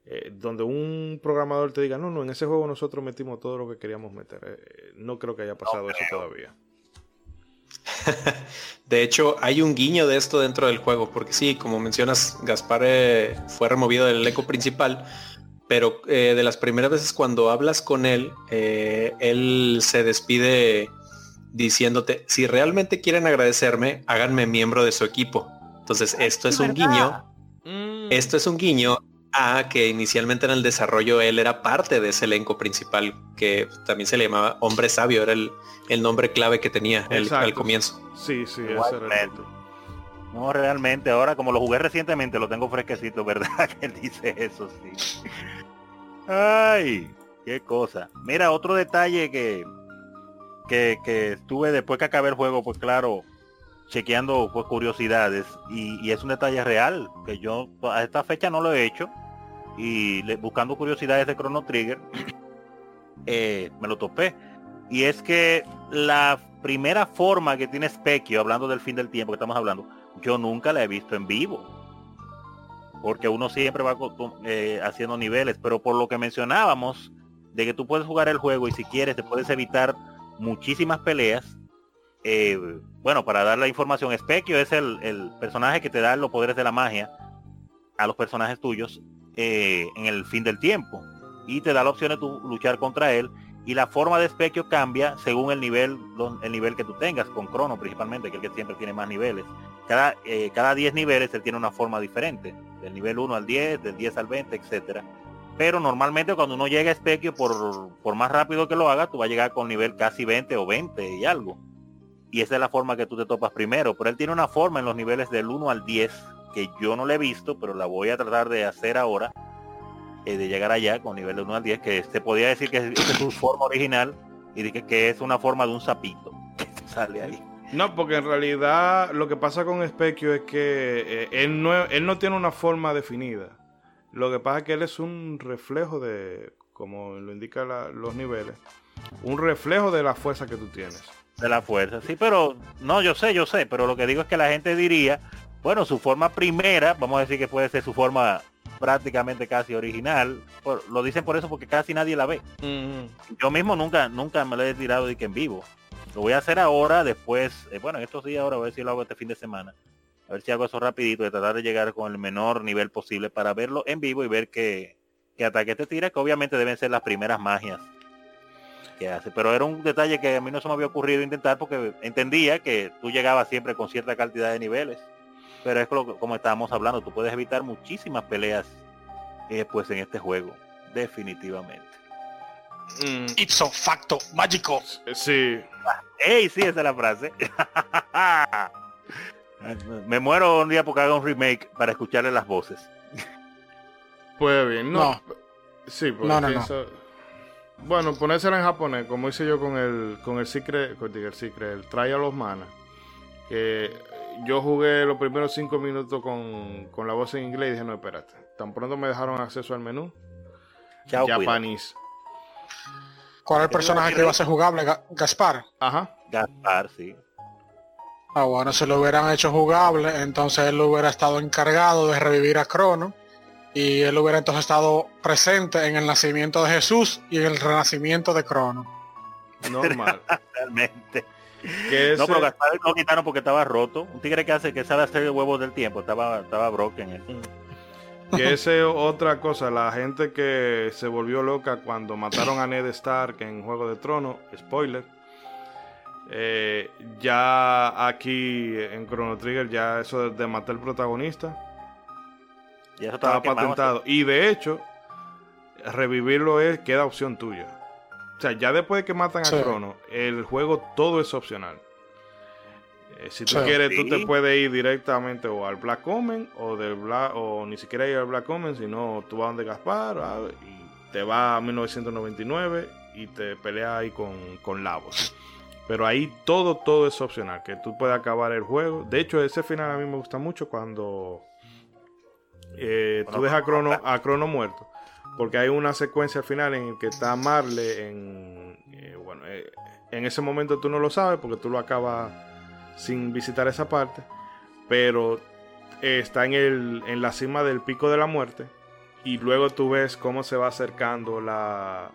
eh, donde un programador te diga, no, no, en ese juego nosotros metimos todo lo que queríamos meter. Eh, no creo que haya pasado eso todavía. De hecho, hay un guiño de esto dentro del juego, porque sí, como mencionas, Gaspar eh, fue removido del elenco principal, pero eh, de las primeras veces cuando hablas con él, eh, él se despide diciéndote, si realmente quieren agradecerme, háganme miembro de su equipo. Entonces, esto es un guiño. Mm. Esto es un guiño a que inicialmente en el desarrollo él era parte de ese elenco principal, que también se le llamaba Hombre Sabio, era el, nombre clave que tenía el, al comienzo. Sí, sí, ese era el No, realmente, ahora como lo jugué recientemente, lo tengo fresquecito, ¿verdad? Que él dice eso, sí. Ay, qué cosa. Mira, otro detalle que, que, que estuve después que acabé el juego, pues claro, chequeando pues, curiosidades y, es un detalle real que yo a esta fecha no lo he hecho y buscando curiosidades de Chrono Trigger eh, me lo topé y es que la primera forma que tiene Specchio hablando del fin del tiempo que estamos hablando yo nunca la he visto en vivo porque uno siempre va eh, haciendo niveles, pero por lo que mencionábamos, de que tú puedes jugar el juego y si quieres te puedes evitar muchísimas peleas. Eh, bueno, para dar la información, Specchio es el, personaje que te da los poderes de la magia a los personajes tuyos eh, en el fin del tiempo. Y te da la opción de tu luchar contra él. Y la forma de Specchio cambia según el nivel, el nivel que tú tengas, con Crono principalmente, que el que siempre tiene más niveles. Cada, cada 10 niveles él tiene una forma diferente del nivel 1 al 10, del 10 al 20, etcétera. Pero normalmente cuando uno llega a Specchio, por, por más rápido que lo haga, tú vas a llegar con nivel casi 20 o 20 y algo. Y esa es la forma que tú te topas primero. Pero él tiene una forma en los niveles del 1 al 10 que yo no le he visto, pero la voy a tratar de hacer ahora, eh, de llegar allá con nivel de 1 al 10, que se podía decir que es, su forma original y de que, que, es una forma de un sapito que sale ahí. No, porque en realidad lo que pasa con Specchio es que eh, él, no, él no tiene una forma definida. Lo que pasa es que él es un reflejo de, como lo indican los niveles, un reflejo de la fuerza que tú tienes. De la fuerza, sí, pero no, yo sé, yo sé, pero lo que digo es que la gente diría, bueno, su forma primera, vamos a decir que puede ser su forma prácticamente casi original. lo dicen por eso porque casi nadie la ve. Yo mismo nunca, nunca me lo he tirado de que en vivo. Lo voy a hacer ahora, después, eh, bueno, estos días ahora, a ver si lo hago este fin de semana. A ver si hago eso rapidito, de tratar de llegar con el menor nivel posible para verlo en vivo y ver qué, qué ataque te tira, que obviamente deben ser las primeras magias que hace. Pero era un detalle que a mí no se me había ocurrido intentar porque entendía que tú llegabas siempre con cierta cantidad de niveles. Pero es como estábamos hablando, tú puedes evitar muchísimas peleas eh, pues en este juego, definitivamente. Mm. Ipso facto mágico. Sí. Ey, sí, esa es la frase. Me muero un día porque haga un remake para escucharle las voces. Pues bien, no. Sí, porque no, no, Bueno, ponérsela en japonés, como hice yo con el con el Secret, con el Secret, el Trial of Mana. Que yo jugué los primeros cinco minutos con, con la voz en inglés y dije, no, espérate. Tan pronto me dejaron acceso al menú. Chao, Japanese. ¿Cuál es el personaje que iba a ser jugable? Gaspar. Ajá. Gaspar, sí. Ah, bueno, si lo hubieran hecho jugable, entonces él hubiera estado encargado de revivir a Crono y él hubiera entonces estado presente en el nacimiento de Jesús y en el renacimiento de Crono. Normal. Realmente. No, pero Gaspar lo quitaron porque estaba roto. Un tigre que hace que sabe hacer huevos del tiempo, estaba, estaba broken. Él. Y esa es otra cosa, la gente que se volvió loca cuando mataron a Ned Stark en Juego de Tronos, spoiler. Eh, ya aquí en Chrono Trigger, ya eso de, matar al protagonista ya estaba, patentado. Y de hecho, revivirlo es queda opción tuya. O sea, ya después de que matan a Crono, el juego todo es opcional. Eh, si tú quieres, tú te puedes ir directamente o al Black Omen o del Black, o ni siquiera ir al Black Omen, sino tú vas donde Gaspar y te vas a 1999 y te peleas ahí con, con Lavos. Pero ahí todo, todo es opcional, que tú puedes acabar el juego. De hecho, ese final a mí me gusta mucho cuando eh, tú dejas a Crono, a Crono muerto. Porque hay una secuencia al final en que está Marle en... Eh, bueno, en ese momento tú no lo sabes porque tú lo acabas sin visitar esa parte, pero está en, el, en la cima del pico de la muerte y luego tú ves cómo se va acercando la,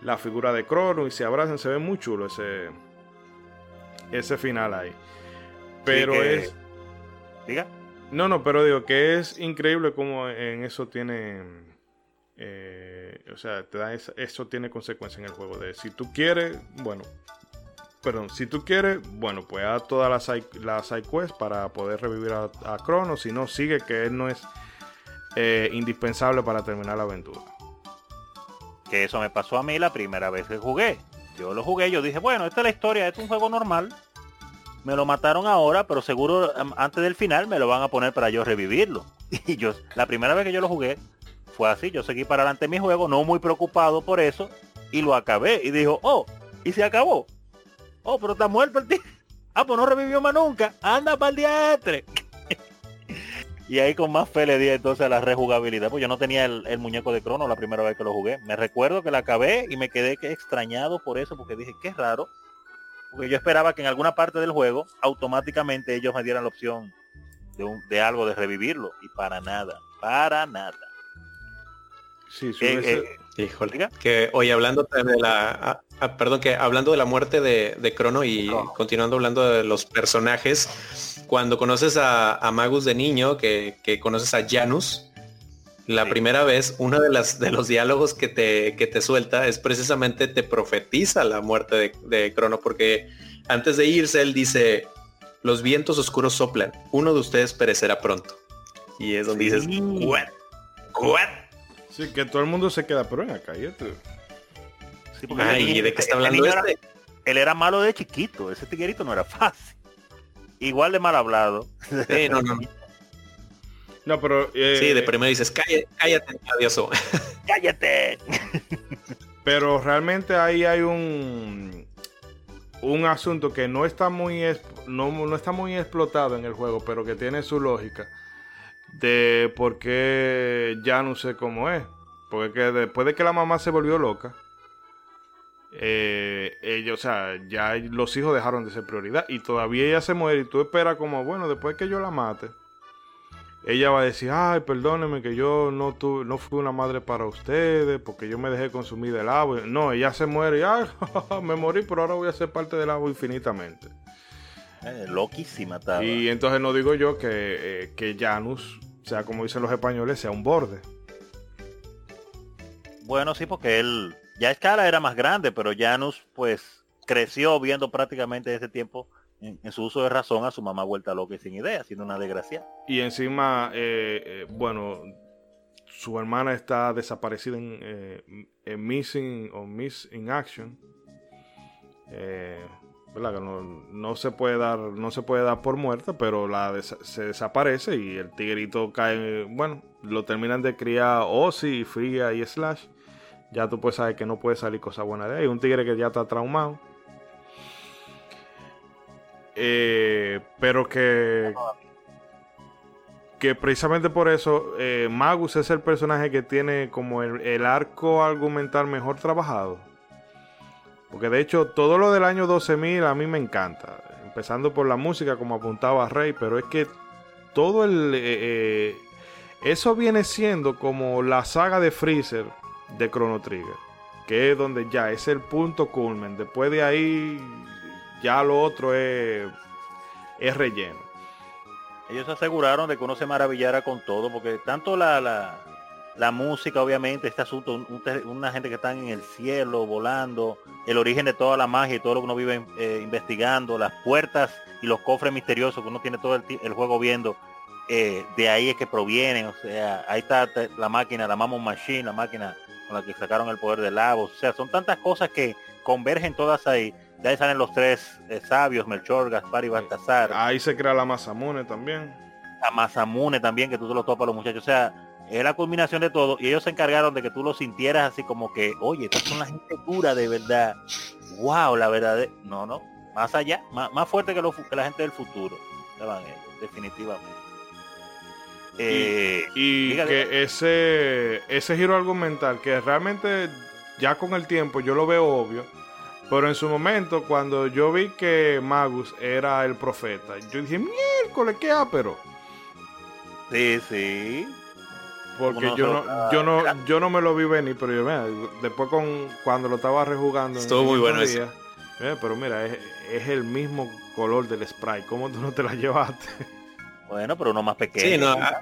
la figura de Crono y se abrazan, se ve muy chulo ese, ese final ahí. Pero es... Diga. No, no, pero digo que es increíble como en eso tiene... Eh, o sea, te da eso tiene consecuencias en el juego. De si tú quieres, bueno, perdón, si tú quieres, bueno, pues haz todas las la side quest para poder revivir a, a Crono. Si no, sigue que él no es eh, indispensable para terminar la aventura. Que eso me pasó a mí la primera vez que jugué. Yo lo jugué, yo dije, bueno, esta es la historia, este es un juego normal. Me lo mataron ahora, pero seguro antes del final me lo van a poner para yo revivirlo. Y yo, la primera vez que yo lo jugué, fue así. Yo seguí para adelante mi juego, no muy preocupado por eso, y lo acabé. Y dijo, oh, y se acabó. Oh, pero está muerto el tío. Ah, pues no revivió más nunca. Anda para el día y ahí con más fe le di entonces a la rejugabilidad. Pues yo no tenía el, muñeco de Crono la primera vez que lo jugué. Me recuerdo que la acabé y me quedé extrañado por eso, porque dije, qué raro. Porque yo esperaba que en alguna parte del juego automáticamente ellos me dieran la opción de, de algo de revivirlo. Y para nada, para nada. Sí, eh, Híjole. Que hoy hablando de la ah, ah, perdón, que hablando de la muerte de, de Crono y continuando hablando de los personajes, cuando conoces a, Magus de niño, que, conoces a Janus, la primera vez, uno de las de los diálogos que te, que te suelta es precisamente te profetiza la muerte de, de Crono, porque antes de irse él dice los vientos oscuros soplan, uno de ustedes perecerá pronto. Y es donde dices, ¿what? ¿what? Sí, que todo el mundo se queda, pero acá, cállate. Sí, porque Ay, ¿de qué está hablando este? él era malo de chiquito, ese tiguerito no era fácil. Igual de mal hablado. Sí, no, no. No, pero... Eh, sí, de primero dices, cállate, cállate, adioso. cállate. Pero realmente ahí hay un un asunto que no está muy no, no, está muy explotado en el juego, pero que tiene su lógica de por qué ya no sé cómo es. Porque después de que la mamá se volvió loca, eh, ellos, o sea, ya los hijos dejaron de ser prioridad y todavía ella se muere y tú esperas como, bueno, después que yo la mate, ella va a decir, ay, perdóneme que yo no, tu, no fui una madre para ustedes porque yo me dejé consumir del agua. No, ella se muere y, ay, me morí, pero ahora voy a ser parte del agua infinitamente. Eh, loquísima Y entonces no digo yo que, eh, que Janus, sea como dicen los españoles, sea un borde. Bueno, sí, porque él, ya Escala era más grande, pero Janus pues creció viendo prácticamente ese tiempo en, su uso de razón a su mamá vuelta loca y sin idea, siendo una desgracia. Y encima, eh, bueno, su hermana está desaparecida en, Missing o Miss in Action. Eh, no, se puede dar, no se puede dar por muerta, pero la se desaparece y el tigrito cae, bueno, lo terminan de criar Ozzy, Fría y Slash. Ya tú puedes saber que no puede salir cosa buena de ahí. Un tigre que ya está traumado. Eh, pero que que precisamente por eso eh, Magus es el personaje que tiene como el arco argumental mejor trabajado. Porque de hecho todo lo del año 12.000 a mí me encanta. Empezando por la música como apuntaba Rey, pero es que todo el... Eh, eh, eso viene siendo como la saga de Freezer de Chrono Trigger. Que es donde ya es el punto culmen. Después de ahí ya lo otro es, es relleno. Ellos aseguraron de que uno se maravillara con todo, porque tanto la, la, la música, obviamente, este asunto, una gente que está en el cielo, volando, el origen de toda la magia y todo lo que uno vive eh, investigando, las puertas y los cofres misteriosos que uno tiene todo el, juego viendo, eh, de ahí es que provienen, o sea, ahí está la máquina, la Mammon Machine, la máquina con la que sacaron el poder de Lavos, o sea, son tantas cosas que convergen todas ahí, de ahí salen los tres eh, sabios, Melchor, Gaspar y Baltasar. Ahí se crea la Mazamune también. La Mazamune también, que tú te lo topas a los muchachos, o sea, es la culminación de todo y ellos se encargaron de que tú lo sintieras así como que, oye, estas son la gente pura de verdad. Wow, la verdad. No, no, más allá, más, fuerte que, lo, que la gente del futuro. definitivamente. y, eh, que ese ese giro argumental que realmente ya con el tiempo yo lo veo obvio pero en su momento cuando yo vi que Magus era el profeta yo dije miércoles qué ápero sí sí porque yo no, yo no, yo no me lo vi venir, pero yo, después con cuando lo estaba rejugando. Estuvo muy bueno día, pero mira, es, el mismo color del spray. ¿Cómo tú no te la llevaste? Bueno, pero uno más pequeño. no. Ah,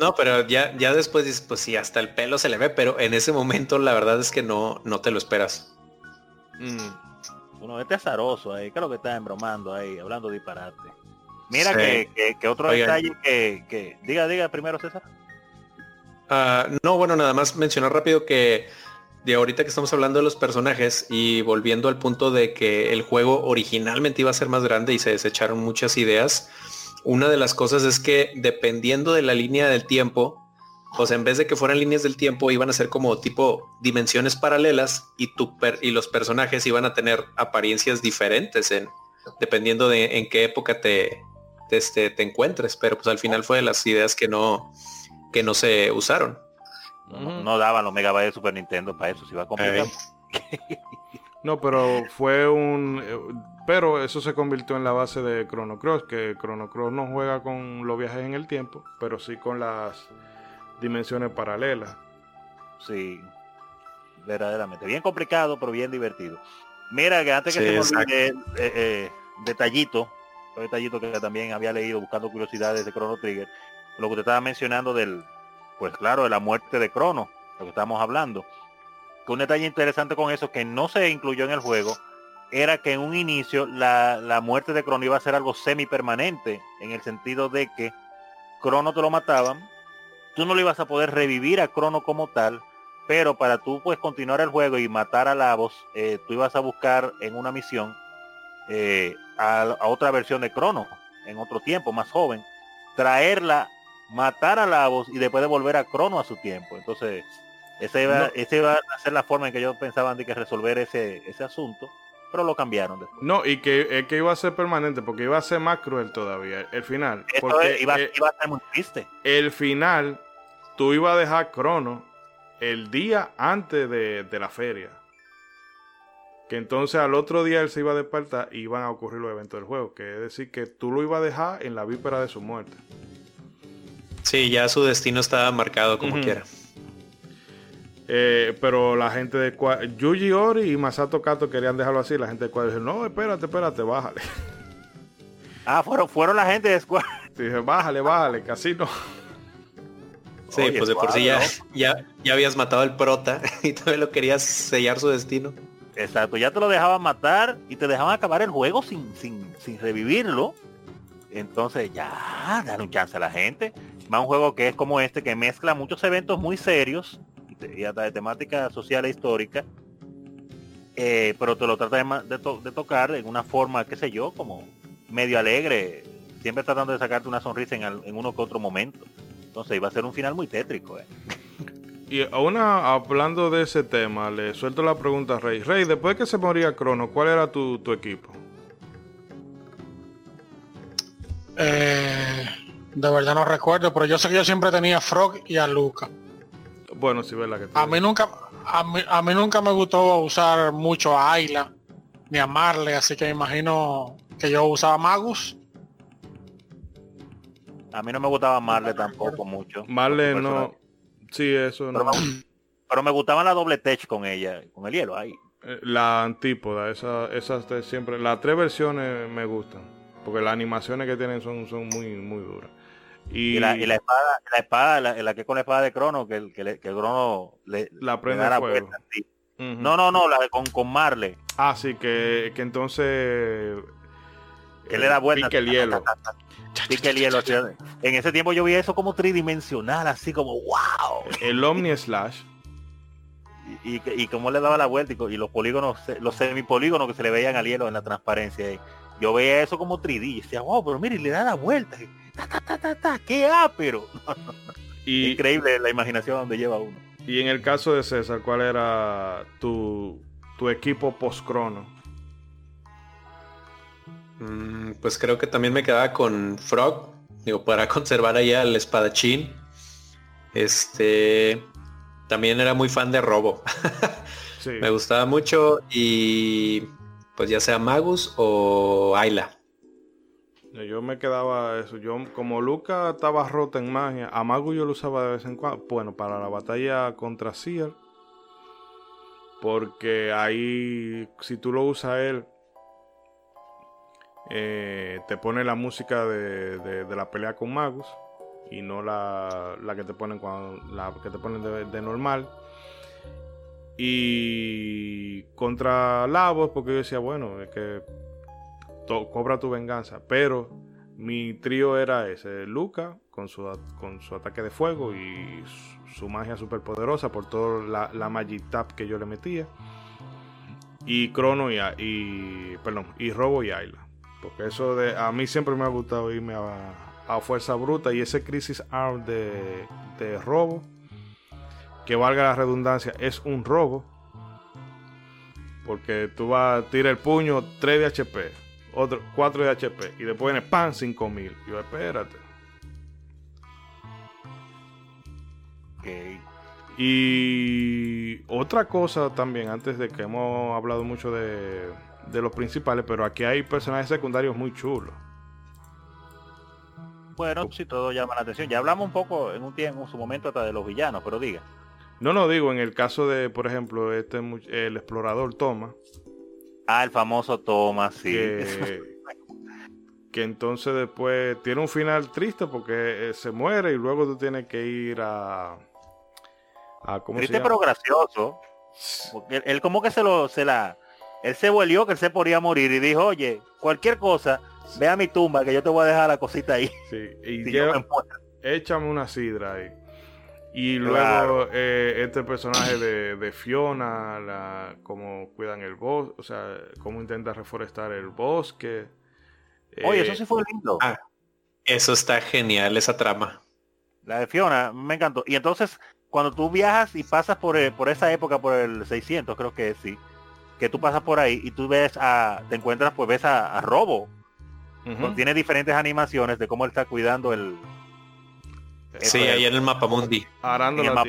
no, pero ya, ya después dices, pues sí, hasta el pelo se le ve, pero en ese momento la verdad es que no, no te lo esperas. Mm. Uno, este azaroso ahí, creo que está embromando ahí, hablando disparate. Mira que, que, otro detalle que, que, Diga, diga primero César. Ah, no, bueno, nada más mencionar rápido que de ahorita que estamos hablando de los personajes y volviendo al punto de que el juego originalmente iba a ser más grande y se desecharon muchas ideas, una de las cosas es que dependiendo de la línea del tiempo, pues en vez de que fueran líneas del tiempo, iban a ser como tipo dimensiones paralelas y, tu y los personajes iban a tener apariencias diferentes en, dependiendo de en qué época te, te, este, te encuentres. Pero pues al final fue de las ideas que no, que no se usaron. No, daban los megabytes de Super Nintendo para eso, si va a comprar. no, pero fue un... Eh, pero eso se convirtió en la base de Chrono Cross, que Chrono Cross no juega con los viajes en el tiempo, pero sí con las dimensiones paralelas. Sí, verdaderamente. Bien complicado, pero bien divertido. Mira, que antes que se me olvide, eh, eh, detallito, detallito que también había leído buscando curiosidades de Chrono Trigger, lo que te estaba mencionando del, pues claro, de la muerte de Crono, lo que estamos hablando. Que un detalle interesante con eso que no se incluyó en el juego era que en un inicio la, la muerte de Crono iba a ser algo semi permanente, en el sentido de que Crono te lo mataban, tú no lo ibas a poder revivir a Crono como tal, pero para tú pues continuar el juego y matar a Lavos, eh, tú ibas a buscar en una misión eh, a, otra versión de Crono, en otro tiempo, más joven, traerla matar a Lavos y después de volver a Crono a su tiempo. Entonces, esa iba, iba a ser la forma en que ellos pensaban de que resolver ese, ese asunto, pero lo cambiaron después. No, y que, que iba a ser permanente, porque iba a ser más cruel todavía, el final. iba, iba, a ser muy triste. El final, tú ibas a dejar Crono el día antes de, de la feria. que entonces al otro día él se iba a despertar y iban a ocurrir los eventos del juego, que es decir, que tú lo ibas a dejar en la víspera de su muerte. Sí, ya su destino estaba marcado como quiera. Eh, pero la gente de Yuji Ori y Masato Kato querían dejarlo así. La gente de Square dijo, no, espérate, espérate, bájale. Ah, fueron, fueron la gente de Square. Dije, bájale, bájale, casi no. Sí, pues de por sí ya, ya, habías matado al prota y todavía lo querías sellar su destino. Exacto, ya te lo dejaban matar y te dejaban acabar el juego sin, sin, sin revivirlo. Entonces ya, dale un chance a la gente. Más un juego que es como este, que mezcla muchos eventos muy serios y hasta de temática social e histórica, eh, pero te lo trata de, tocar en una forma, qué sé yo, como medio alegre, siempre tratando de sacarte una sonrisa en, uno que otro momento. Entonces iba a ser un final muy tétrico. Eh. Y una, hablando de ese tema, le suelto la pregunta a Rey. Rey, después de que se moría Crono, ¿cuál era tu, equipo? Eh, de verdad no recuerdo, pero yo sé que yo siempre tenía Frog y a Luca. Bueno, sí, verdad que A mí nunca, a mí, nunca me gustó usar mucho a Ayla ni a Marley, así que me imagino que yo usaba Magus. A mí no me gustaba Marley tampoco mucho. Marley no. Sí, eso no. pero me gustaba la doble tech con ella, con el hielo ahí. Eh, la antípoda, esas esa siempre, las tres versiones me gustan, porque las animaciones que tienen son, son muy, muy duras. Y, la, espada, la espada, la, que con la espada de Crono, que, el, que, le, que el Crono le, la prende le fuego. No, no, no, la de con, con Marle. Ah, sí, que, que entonces que le da vuelta. Pique el hielo. Pique el hielo. En ese tiempo yo vi eso como tridimensional, así como wow. El Omni Slash. Y, y, y cómo le daba la vuelta y, los polígonos, los semipolígonos que se le veían al hielo en la transparencia. Yo veía eso como 3D y decía, wow, pero mire, le da la vuelta qué ápero. Y, Increíble la imaginación donde lleva uno. Y en el caso de César, ¿cuál era tu, equipo post-crono? Mm, pues creo que también me quedaba con Frog, digo, para conservar allá el espadachín. Este, también era muy fan de Robo. me gustaba mucho y pues ya sea Magus o Ayla. Yo me quedaba eso. Yo, como Luca estaba rota en magia, a Mago yo lo usaba de vez en cuando. Bueno, para la batalla contra Seer. Porque ahí, si tú lo usas él, eh, te pone la música de, la pelea con Magus. Y no la, que te ponen cuando. La que te ponen de, normal. Y contra Lavos, porque yo decía, bueno, es que cobra tu venganza. Pero mi trío era ese, Luca con su, con su ataque de fuego y su, magia super poderosa por toda la, la Magic Tap que yo le metía. Y Crono y, y perdón, y Robo y Ayla. Porque eso de a mí siempre me ha gustado irme a, a fuerza bruta y ese Crisis Arm de robo, que valga la redundancia, es un robo. Porque tú vas a tirar el puño 3 de HP, otro 4 de HP y después viene pan 5000. Yo, espérate. Y otra cosa también, antes de que hemos hablado mucho de, de los principales, pero aquí hay personajes secundarios muy chulos. Bueno, si todo llama la atención. Ya hablamos un poco en un tiempo, en su momento hasta de los villanos, pero diga. No, no digo, en el caso de, por ejemplo, este el explorador Toma, Ah, el famoso Thomas, sí. Que, entonces después tiene un final triste porque eh, se muere y luego tú tienes que ir a... a ¿cómo triste pero gracioso. Porque él, como que se lo... Se la, él se volvió que él se podía morir y dijo, oye, cualquier cosa, ve a mi tumba que yo te voy a dejar la cosita ahí. Sí, y échame una sidra ahí. Y luego eh, este personaje de, Fiona, la, cómo cuidan el bosque, o sea, cómo intenta reforestar el bosque. Oye, eso eh, sí fue lindo. Ah, eso está genial, esa trama. La de Fiona, me encantó. Y entonces, cuando tú viajas y pasas por, eh, por esa época, por el 600, creo que sí, que tú pasas por ahí y tú ves a, te encuentras, pues ves a, Robo. Tiene diferentes animaciones de cómo él está cuidando el, Sí, ahí en el mapa mundi. Arando la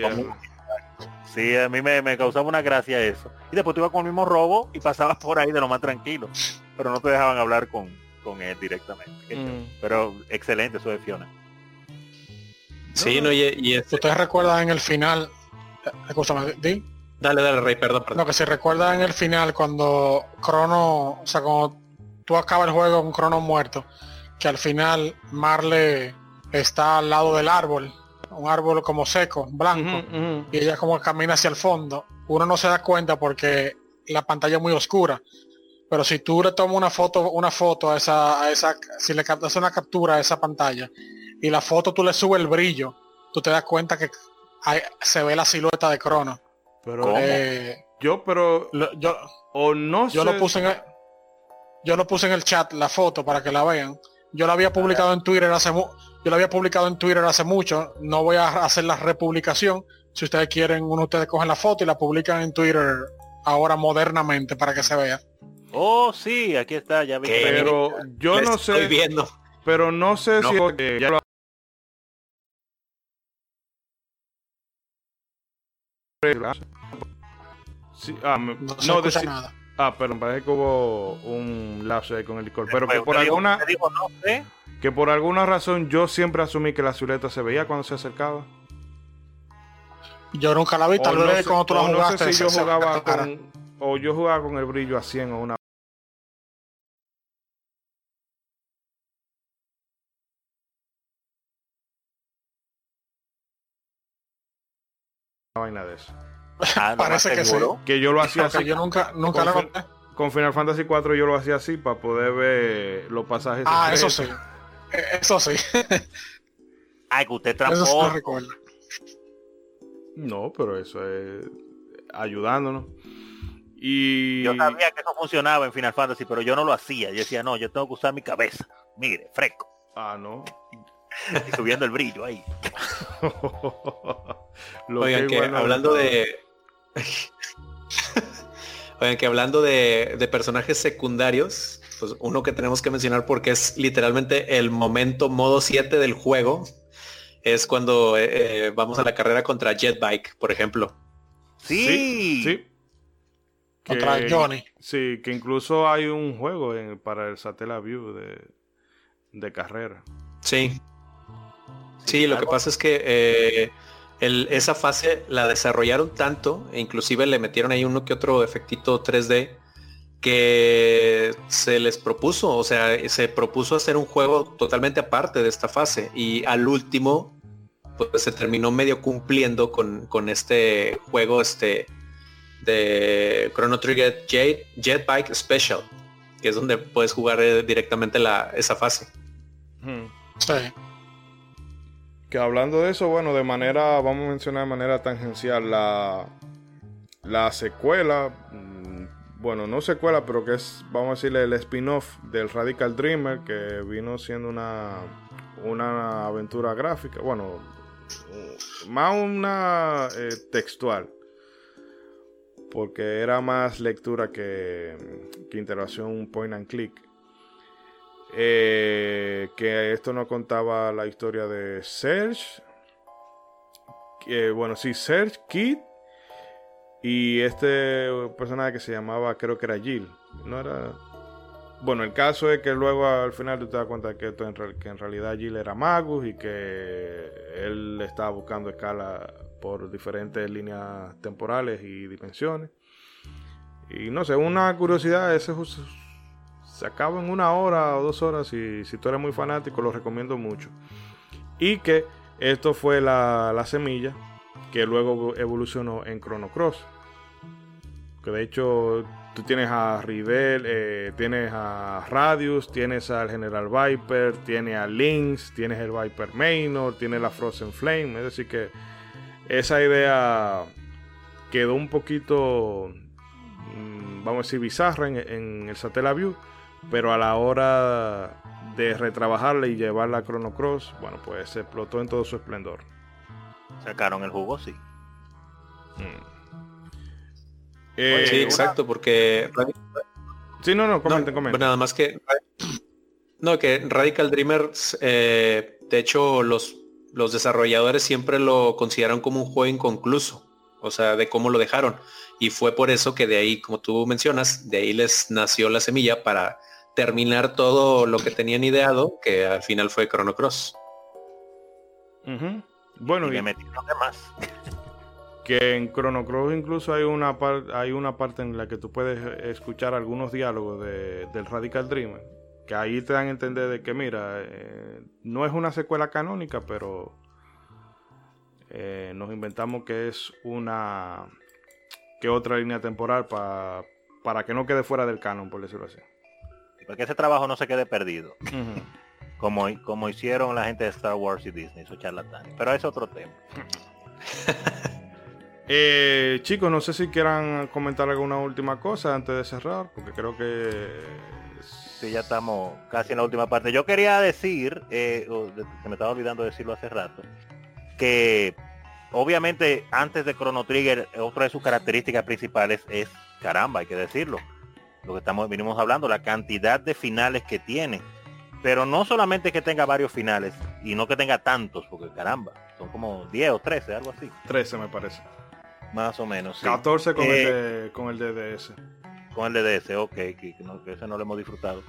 Sí, a mí me, causaba una gracia eso. Y después tú ibas con el mismo robo y pasabas por ahí de lo más tranquilo. Pero no te dejaban hablar con, con él directamente. Mm. Pero excelente eso de Fiona. Sí, no, y, Ustedes recuerdan en el final. Escúchame, ¿di? Dale, dale, Rey, perdón, perdón. No, que se recuerda en el final cuando Crono, o sea, cuando tú acabas el juego con Crono muerto, que al final Marle está al lado del árbol, un árbol como seco, blanco, y ella como camina hacia el fondo. Uno no se da cuenta porque la pantalla es muy oscura. Pero si tú le tomas una foto, una foto a esa, a esa, si le captas una captura a esa pantalla y la foto tú le subes el brillo, tú te das cuenta que se ve la silueta de Crono. Pero eh, yo, pero yo o no yo lo puse en el, yo lo puse en el chat la foto para que la vean. Yo la había publicado en Twitter hace yo la había publicado en Twitter hace mucho. No voy a hacer la republicación. Si ustedes quieren, uno de ustedes cogen la foto y la publican en Twitter ahora modernamente para que se vea. Oh, sí, aquí está, ya vi. Pero yo no sé. viendo. Pero no sé si Sí, ah, no, no nada. Ah, pero me parece que hubo un lapso ahí con el licor. Pero que por alguna. Que por alguna razón yo siempre asumí que la silueta se veía cuando se acercaba. Yo nunca la vi, tal vez cuando tú la jugaste. No sé si yo jugaba con. O yo jugaba con el brillo a 100 o una. vaina de eso. Ah, Parece que sí. Que yo lo hacía así. Yo nunca, nunca con, con Final Fantasy 4 yo lo hacía así para poder ver los pasajes. Ah, eso sí. E, eso sí. Ay, que usted trampó. No, pero eso es ayudándonos. Y... Yo sabía que eso funcionaba en Final Fantasy, pero yo no lo hacía. Yo decía, no, yo tengo que usar mi cabeza. Mire, fresco. Ah, no. Y subiendo el brillo ahí. Oigan, que hablando de... Oigan, que hablando de, personajes secundarios, pues uno que tenemos que mencionar porque es literalmente el momento modo 7 del juego, es cuando eh, eh, vamos a la carrera contra Jetbike, por ejemplo. Sí. Sí. Contra Johnny. Sí, que incluso hay un juego para el Satellite View de, de carrera. Sí. Sí, lo que pasa es que eh, esa fase la desarrollaron tanto, e inclusive le metieron ahí uno que otro efectito 3D, que se les propuso, o sea, se propuso hacer un juego totalmente aparte de esta fase y al último pues se terminó medio cumpliendo con, este juego este de Chrono Trigger Jetbike Special, que es donde puedes jugar eh, directamente la, esa fase. Sí. Que hablando de eso, bueno, de manera, vamos a mencionar de manera tangencial la, la secuela, mm, bueno, no secuela, pero que es, vamos a decirle, el spin-off del Radical Dreamer, que vino siendo una, una aventura gráfica, bueno, más una eh, textual, porque era más lectura que, que interacción point and click. Eh, que esto no contaba la historia de Serge. bueno, sí, Serge, Kid. Y este personaje que se llamaba, creo que era Jill. No era. Bueno, el caso es que luego al final tú te das cuenta que, esto en, que en realidad Jill era Magus y que él estaba buscando escala por diferentes líneas temporales y dimensiones. Y no sé, una curiosidad, ese se acaba en una hora o dos horas y si tú eres muy fanático lo recomiendo mucho. Y que esto fue la, semilla que luego evolucionó en Chrono Cross. Que de hecho tú tienes a Rivel, eh, tienes a Radius, tienes al General Viper, tienes a Lynx, tienes el Viper Maynor, tienes la Frozen Flame. Es decir que esa idea quedó un poquito, mm, vamos a decir, bizarra en, el Satellite View pero a la hora de retrabajarla y llevarla a Chrono Cross, bueno, pues se explotó en todo su esplendor. Sacaron el jugo, sí. Mm. Eh, sí, exacto, porque... Sí, no, no, comenten, comenten. Nada más que... No, que Radical Dreamers, eh, de hecho, los, los desarrolladores siempre lo consideran como un juego inconcluso, o sea, de cómo lo dejaron. Y fue por eso que de ahí, como tú mencionas, de ahí les nació la semilla para terminar todo lo que tenían ideado, que al final fue Chrono Cross. Bueno, y, me metí más. que en Chrono Cross incluso hay una, hay una parte en la que tú puedes escuchar algunos diálogos de, del Radical Dreamer, que ahí te dan a entender de que, mira, eh, no es una secuela canónica, pero eh, nos inventamos que es una que otra línea temporal para que no quede fuera del canon, por decirlo así. Porque ese trabajo no se quede perdido. como, como hicieron la gente de Star Wars y Disney, esos charlatanes. Pero es otro tema. eh, chicos, no sé si quieran comentar alguna última cosa antes de cerrar, porque creo que... Sí, ya estamos casi en la última parte. Yo quería decir, eh, se me estaba olvidando decirlo hace rato, que obviamente antes de Chrono Trigger, otra de sus características principales es, caramba, hay que decirlo, lo que estamos vinimos hablando, la cantidad de finales que tiene. Pero no solamente que tenga varios finales, y no que tenga tantos, porque caramba, son como 10 o 13, algo así. 13 me parece. Más o menos. 14 con, el eh, de, con el DDS. Con el DDS, ok, que, que ese no lo hemos disfrutado.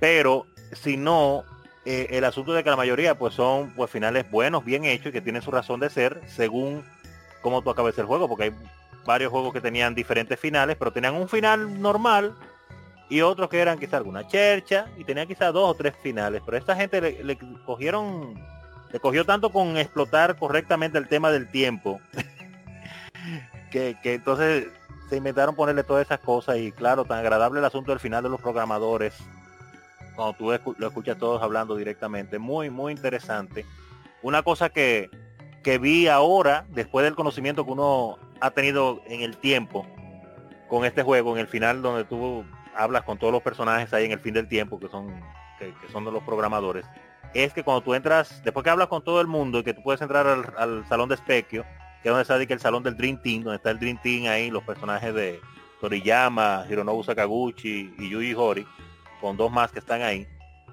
Pero si no, eh, el asunto de que la mayoría pues son pues finales buenos, bien hechos y que tienen su razón de ser según cómo tú acabes el juego, porque hay varios juegos que tenían diferentes finales, pero tenían un final normal y otros que eran quizá alguna chercha y tenían quizá dos o tres finales, pero esta gente le, cogieron, le cogió tanto con explotar correctamente el tema del tiempo, que, que entonces se inventaron ponerle todas esas cosas y claro, tan agradable el asunto del final de los programadores cuando tú lo escuchas todos hablando directamente. Muy, muy interesante. Una cosa que, que vi ahora, después del conocimiento que uno ha tenido en el tiempo con este juego, en el final donde tú hablas con todos los personajes ahí en el fin del tiempo, que son, que, son de los programadores, es que cuando tú entras, después que hablas con todo el mundo y que tú puedes entrar al, salón de especchio, que es donde está el salón del Dream Team, donde está el Dream Team ahí, los personajes de Toriyama, Hironobu Sakaguchi y Yuji Hori, con dos más que están ahí.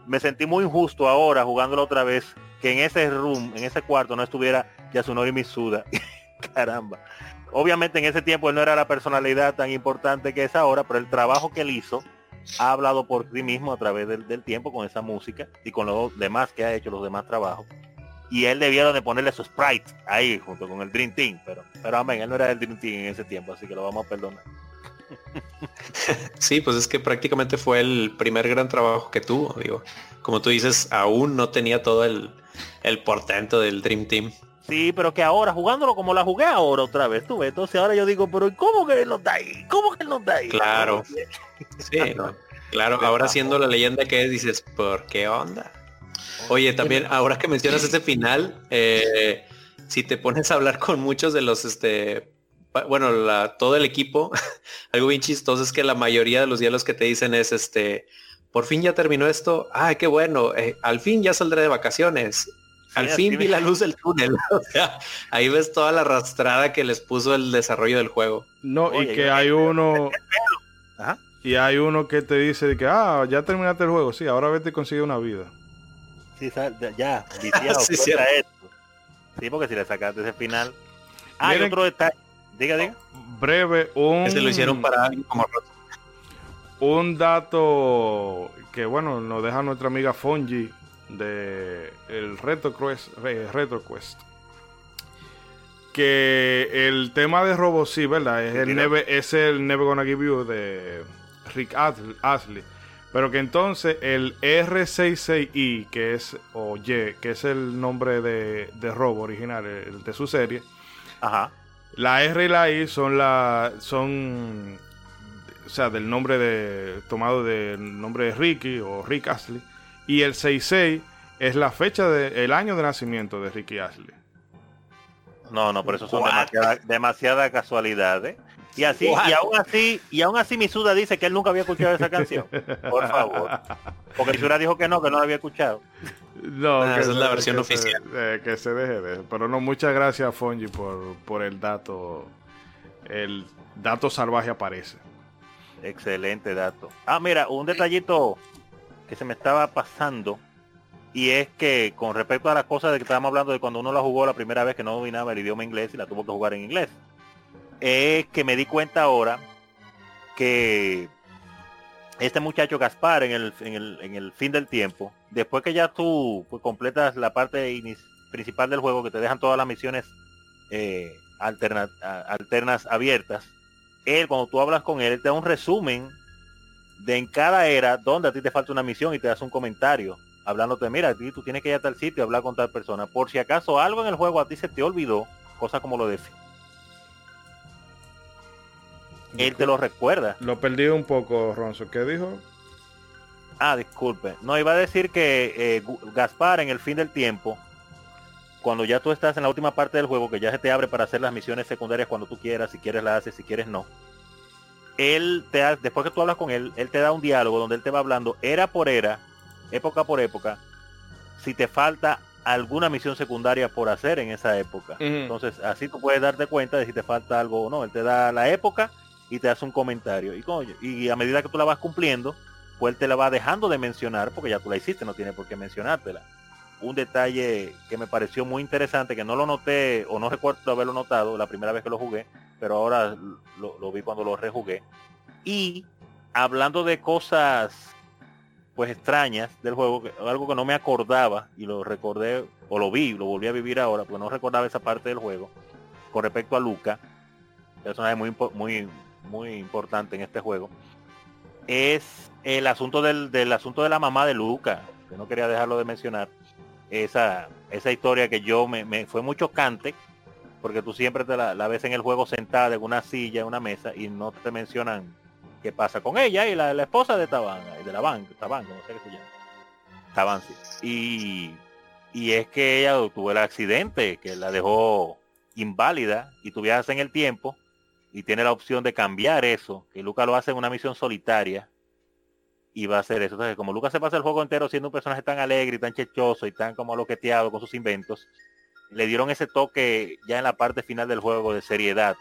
Me sentí muy injusto ahora jugándolo otra vez que en ese room, en ese cuarto no estuviera Yasunori Mitsuda. Caramba. Obviamente en ese tiempo él no era la personalidad tan importante que es ahora, pero el trabajo que él hizo ha hablado por sí mismo a través del, tiempo con esa música y con los demás que ha hecho, los demás trabajos. Y él debieron de ponerle su sprite ahí junto con el Dream Team, pero, pero amén, él no era el Dream Team en ese tiempo, así que lo vamos a perdonar. Sí, pues es que prácticamente fue el primer gran trabajo que tuvo, digo. Como tú dices, aún no tenía todo el, el portento del Dream Team. Sí, pero que ahora, jugándolo como la jugué ahora otra vez, tú ves. Entonces ahora yo digo, pero ¿cómo que él no está ahí? ¿Cómo que él no está ahí? Claro. Sí, claro, ahora siendo la leyenda que es, dices, ¿por qué onda? Oye, también, ahora que mencionas ese final, eh, si te pones a hablar con muchos de los este bueno, todo el equipo, algo bien chistoso es que la mayoría de los diálogos que te dicen es este, por fin ya terminó esto, ay, qué bueno, eh, al fin ya saldré de vacaciones, al fin vi la luz del túnel. ahí ves toda la arrastrada que les puso el desarrollo del juego. No, y que hay uno... Y hay uno que te dice que, ah, ya terminaste el juego, sí, ahora vete y consigue una vida. Sí, ya, sí, sí, porque si le sacaste ese final. Ah, hay otro detalle Diga, diga. Breve, un... Se lo hicieron para alguien como Un dato que, bueno, nos deja nuestra amiga Fonji de el Retro Quest, Retro Quest. Que el tema de sí, ¿verdad? Es el, Never, es el Never Gonna Give You de Rick Astley. Pero que entonces el R66i, que es, o Y, que es el nombre de, de Robo original, el de su serie, Ajá. La R y la I son la son o sea, del nombre de tomado del nombre de Ricky o Rick Astley y el 66 es la fecha del año de nacimiento de Ricky Astley. No, no, por eso son demasiadas demasiada casualidades. Y así, y aún así, y aún así Misuda dice que él nunca había escuchado esa canción. Por favor. Porque Misuda dijo que no, que no la había escuchado. No, esa es la versión oficial. Eh, que se deje de Pero no, muchas gracias Fonji por, por el dato. El dato salvaje aparece. Excelente dato. Ah, mira, un detallito que se me estaba pasando. Y es que con respecto a las cosas de que estábamos hablando de cuando uno la jugó la primera vez que no dominaba el idioma inglés y la tuvo que jugar en inglés es que me di cuenta ahora que este muchacho Gaspar en el, en el, fin del tiempo, después que ya tú pues, completas la parte principal del juego, que te dejan todas las misiones eh, alternas abiertas, él cuando tú hablas con él, te da un resumen de en cada era donde a ti te falta una misión y te das un comentario hablándote, mira, ti tú tienes que ir a tal sitio y hablar con tal persona. Por si acaso algo en el juego a ti se te olvidó, cosa como lo de él te lo recuerda. Lo perdí un poco, Ronzo. ¿Qué dijo? Ah, disculpe. No, iba a decir que eh, Gaspar en el fin del tiempo, cuando ya tú estás en la última parte del juego, que ya se te abre para hacer las misiones secundarias cuando tú quieras, si quieres las haces, si quieres no. Él te da, después que tú hablas con él, él te da un diálogo donde él te va hablando era por era, época por época, si te falta alguna misión secundaria por hacer en esa época. Entonces, así tú puedes darte cuenta de si te falta algo o no. Él te da la época y te hace un comentario. Y, y a medida que tú la vas cumpliendo, pues él te la va dejando de mencionar porque ya tú la hiciste, no tiene por qué mencionártela. Un detalle que me pareció muy interesante, que no lo noté o no recuerdo haberlo notado la primera vez que lo jugué, pero ahora lo, vi cuando lo rejugué. Y hablando de cosas pues extrañas del juego, algo que no me acordaba y lo recordé o lo vi, lo volví a vivir ahora, porque no recordaba esa parte del juego, con respecto a Luca, personaje muy, muy, muy importante en este juego, es el asunto del, asunto de la mamá de Luca, que no quería dejarlo de mencionar. Esa, esa historia que yo me, fue muy chocante, porque tú siempre te la, ves en el juego sentada en una silla, en una mesa, y no te mencionan qué pasa con ella y la, esposa de Tabanga, de la banca, Tabanga, no sé qué se llama. Taban, Y, y es que ella tuvo el accidente que la dejó inválida y tú en el tiempo y tiene la opción de cambiar eso, que Luca lo hace en una misión solitaria y va a hacer eso. Entonces, como Luca se pasa el juego entero siendo un personaje tan alegre y tan chechoso y tan como loqueteado con sus inventos, le dieron ese toque ya en la parte final del juego de seriedad,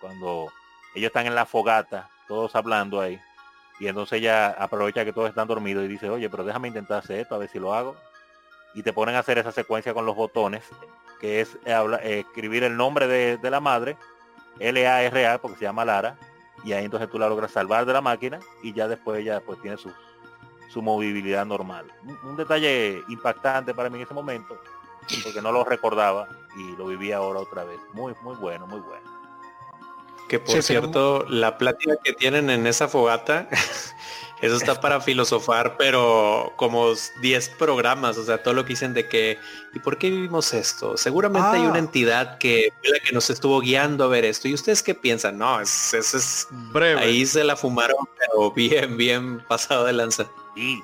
cuando ellos están en la fogata, todos hablando ahí, y entonces ella aprovecha que todos están dormidos y dice, oye, pero déjame intentar hacer esto, a ver si lo hago. Y te ponen a hacer esa secuencia con los botones, que es eh, escribir el nombre de, de la madre L-A-R-A porque se llama Lara y ahí entonces tú la logras salvar de la máquina y ya después ella pues tiene su, su movilidad normal. Un, detalle impactante para mí en ese momento porque no lo recordaba y lo vivía ahora otra vez. Muy, muy bueno, muy bueno. Que por cierto, la plática que tienen en esa fogata Eso está para filosofar, pero como 10 programas, o sea, todo lo que dicen de que, ¿y por qué vivimos esto? Seguramente hay una ah. entidad que la que nos estuvo guiando a ver esto. ¿Y ustedes qué piensan? No, es, es, breve. Ahí se la fumaron, pero bien, bien pasado de lanza.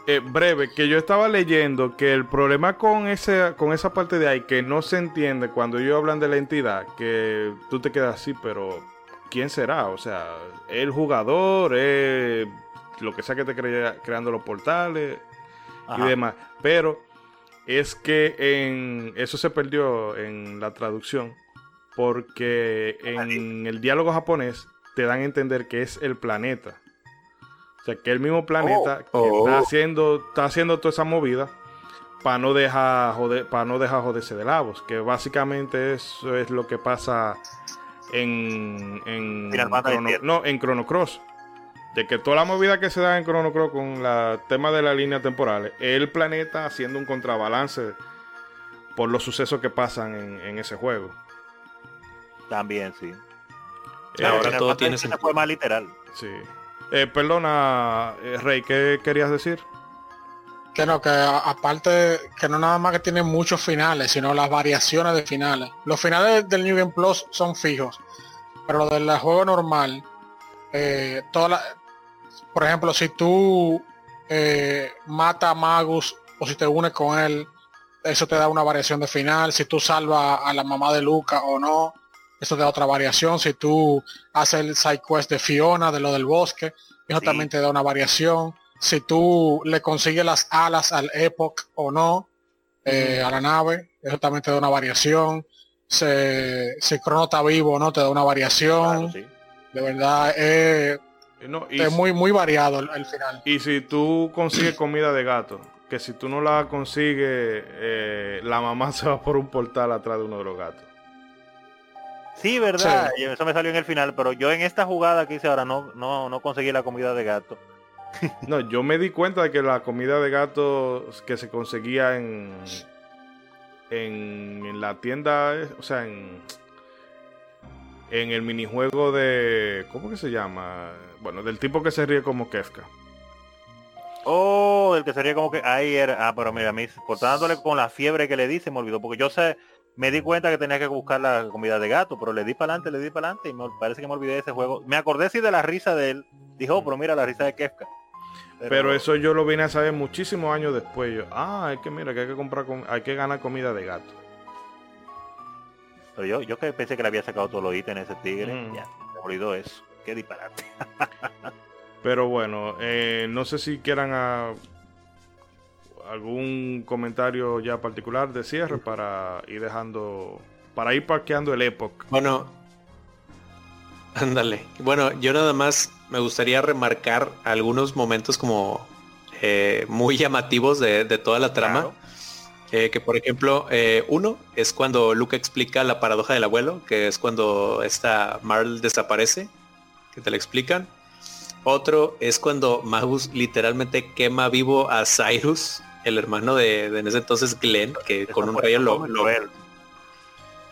Eh, breve, que yo estaba leyendo que el problema con ese, con esa parte de ahí que no se entiende cuando ellos hablan de la entidad, que tú te quedas así, pero ¿quién será? O sea, el jugador, es lo que sea que te crea, creando los portales y demás. Pero es que en eso se perdió en la traducción porque en el diálogo japonés te dan a entender que es el planeta. O sea, que el mismo planeta oh. que está oh. haciendo está haciendo toda esa movida para no dejar para no dejar joderse de lavos, que básicamente eso es lo que pasa en en no, en Chrono Cross de que toda la movida que se da en Chrono Cross con el tema de la línea temporal es el planeta haciendo un contrabalance por los sucesos que pasan en, ese juego. También, sí. Eh, ahora todo tiene ese fue más literal. Sí. Eh, perdona, eh, Rey, ¿qué querías decir? Que no, que aparte, que no nada más que tiene muchos finales, sino las variaciones de finales. Los finales del New Game Plus son fijos, pero lo del juego normal, eh, toda por ejemplo, si tú eh, mata a Magus o si te unes con él, eso te da una variación de final. Si tú salvas a la mamá de Luca o no, eso te da otra variación. Si tú haces el side quest de Fiona, de lo del bosque, eso también te da una variación. Si tú le consigues las alas al Epoch o no, eh, a la nave, eso también te da una variación. Si, si Crono está vivo o no, te da una variación. De verdad, eh, es muy, muy variado el, final. Y si tú consigues comida de gato, que si tú no la consigues, eh, la mamá se va por un portal atrás de uno de los gatos. Sí, verdad, eso me salió en el final, pero yo en esta jugada que hice ahora no, no, no conseguí la comida de gato. no, yo me di cuenta de que la comida de gato que se conseguía en, en, en la tienda, o sea, en, en el minijuego de, ¿cómo que se llama? Bueno, del tipo que se ríe como Kefka. Oh, el que se ríe como que ahí era. Ah, pero mira, a mí, portándole con la fiebre que le di, se me olvidó. Porque yo sé, me di cuenta que tenía que buscar la comida de gato, pero le di para adelante, le di para adelante y me parece que me olvidé de ese juego. Me acordé sí de la risa de él. Dijo, oh, pero mira la risa de Kefka. Pero, eso yo lo vine a saber muchísimos años después. Yo, ah, es que mira, que hay que comprar, hay que ganar comida de gato. Pero yo, yo que pensé que le había sacado todo lo ítems ese tigre. Mm. Ya, me olvidó eso. Qué disparate. Pero bueno, eh, no sé si quieran a, algún comentario ya particular de cierre para ir dejando, para ir parqueando el Epoch. Bueno, ándale. Bueno, yo nada más me gustaría remarcar algunos momentos como eh, muy llamativos de, toda la trama. Eh, que por ejemplo, eh, uno es cuando Luke explica la paradoja del abuelo, que es cuando esta Marl desaparece, que te la explican. Otro es cuando Magus literalmente quema vivo a Cyrus, el hermano de, en ese entonces Glenn, que con un rayo lo, lo,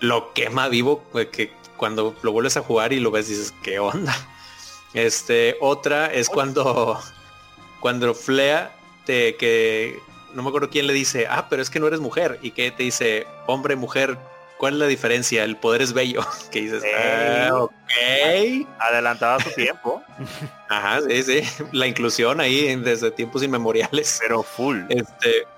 lo, quema vivo, que cuando lo vuelves a jugar y lo ves dices, ¿qué onda? Este, otra es cuando, cuando Flea te, que no me acuerdo quién le dice, ah, pero es que no eres mujer. Y que te dice, hombre, mujer, ¿cuál es la diferencia? El poder es bello. Que dices, ah, ok. Adelantado a su tiempo. Ajá, sí, sí. La inclusión ahí desde tiempos inmemoriales. Pero full. Este,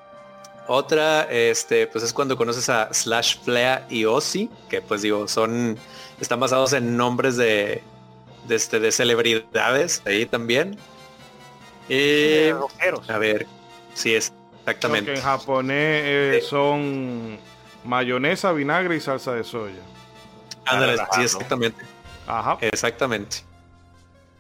otra, este, pues es cuando conoces a Slash Flea y Ozzy, que pues digo, son, están basados en nombres de, de, este, de celebridades ahí también. Y, a ver, sí es Exactamente. en japonés eh, son mayonesa, vinagre y salsa de soya. Ándale, sí, exactamente. Ajá. Exactamente.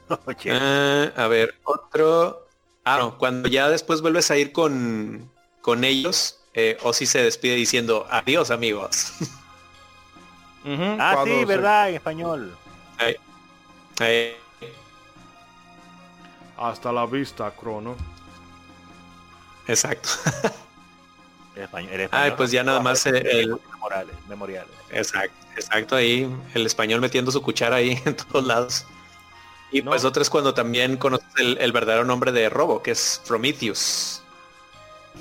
Ah, a ver, otro. Ah, no, cuando ya después vuelves a ir con, con ellos, eh, Ozzy se despide diciendo adiós amigos. ah, sí, verdad, en español. Hasta la vista, Crono. Exacto. Ay, pues ya nada más el, memoriales, Exacto, exacto ahí el español metiendo su cuchara ahí en todos lados. Y pues otro es cuando también conoces el, verdadero nombre de Robo, que es Prometheus.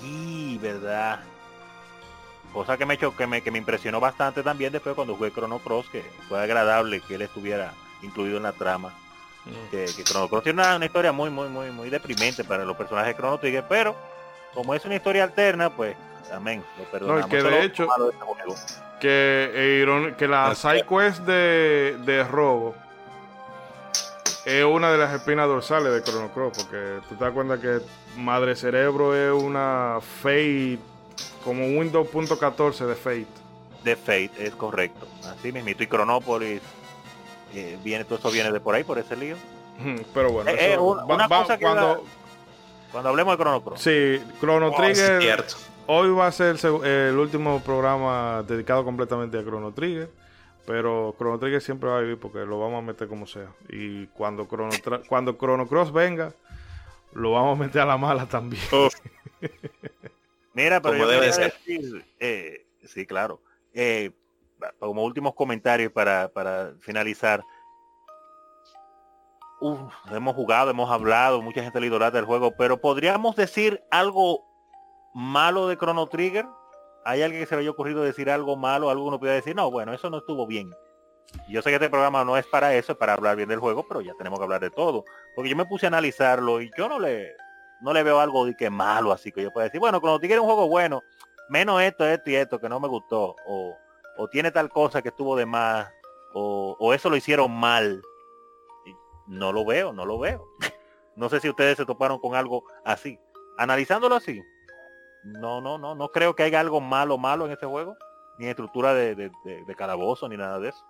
Y verdad. Cosa que me hecho, que me, que me impresionó bastante también después cuando jugué Chrono Cross, que fue agradable que él estuviera incluido en la trama. Mm. Que, Chrono Cross tiene una, historia muy, muy, muy, muy deprimente para los personajes de Chrono Trigger, pero como es una historia alterna, pues, amén, lo perdonamos. No, que de hecho, que, eh, que la side quest de, de Robo es una de las espinas dorsales de Chrono Cross, porque tú te das cuenta que Madre Cerebro es una Fate, como Windows.14 de Fate. De Fate, es correcto. Así mismo, y Chronopolis, eh, viene, todo eso viene de por ahí, por ese lío. Pero bueno, eh, una, cosa que cuando, cuando hablemos de Chrono Cross. Sí, Chrono oh, Trigger. Hoy va a ser el, último programa dedicado completamente a Chrono Trigger. Pero Chrono Trigger siempre va a vivir porque lo vamos a meter como sea. Y cuando Chrono, cuando Chrono Cross venga, lo vamos a meter a la mala también. Mira, pero yo debe ser. Decir, eh, sí, claro. Eh, como últimos comentarios para, para finalizar hemos jugado, hemos hablado, mucha gente le idolatra el juego, pero podríamos decir algo malo de Chrono Trigger. ¿Hay alguien que se le haya ocurrido decir algo malo? Alguno puede decir, no, bueno, eso no estuvo bien. Yo sé que este programa no es para eso, es para hablar bien del juego, pero ya tenemos que hablar de todo. Porque yo me puse a analizarlo y yo no le, no le veo algo de que malo así que yo pueda decir, bueno, Chrono Trigger es un juego bueno, menos esto, esto y esto que no me gustó, o, tiene tal cosa que estuvo de más, o eso lo hicieron mal no lo veo, no lo veo. No sé si ustedes se toparon con algo así. Analizándolo así, no, no, no, no creo que haya algo malo, malo en este juego, ni estructura de, de, calabozo, ni nada de eso.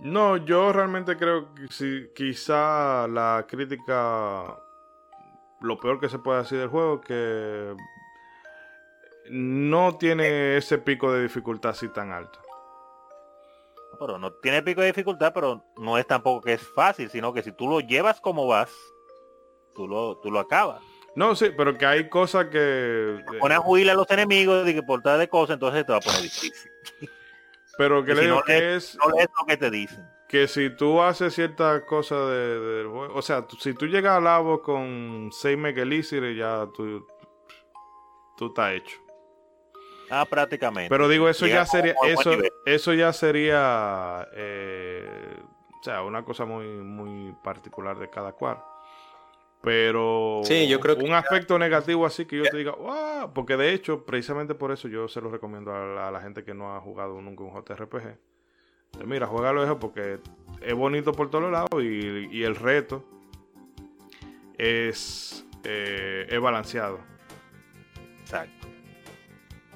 No, yo realmente creo que si, quizá la crítica, lo peor que se puede decir del juego es que no tiene ese pico de dificultad así tan alto. pero no tiene pico de dificultad, pero no es tampoco que es fácil, sino que si tú lo llevas como vas, tú lo, tú lo acabas. No, sí, pero que hay cosas que... Pone a huir a los enemigos de que por tal de cosas, entonces te va a poner difícil. Pero que le digo que es... No es lo que te dicen. Que si tú haces ciertas cosas del juego, o sea, si tú llegas al labo con 6 Megalíceres, ya tú, tú estás hecho. Ah, prácticamente. Pero digo, eso ya sería, eso, eso ya sería, eh, o sea, una cosa muy, muy particular de cada cual. Pero sí, yo creo un aspecto negativo así que yo te diga, wow, porque de hecho, precisamente por eso yo se lo recomiendo a la, gente que no ha jugado nunca un JRPG. Mira, juégalo eso porque es bonito por todos lados y, el reto es, eh, es balanceado. Exacto.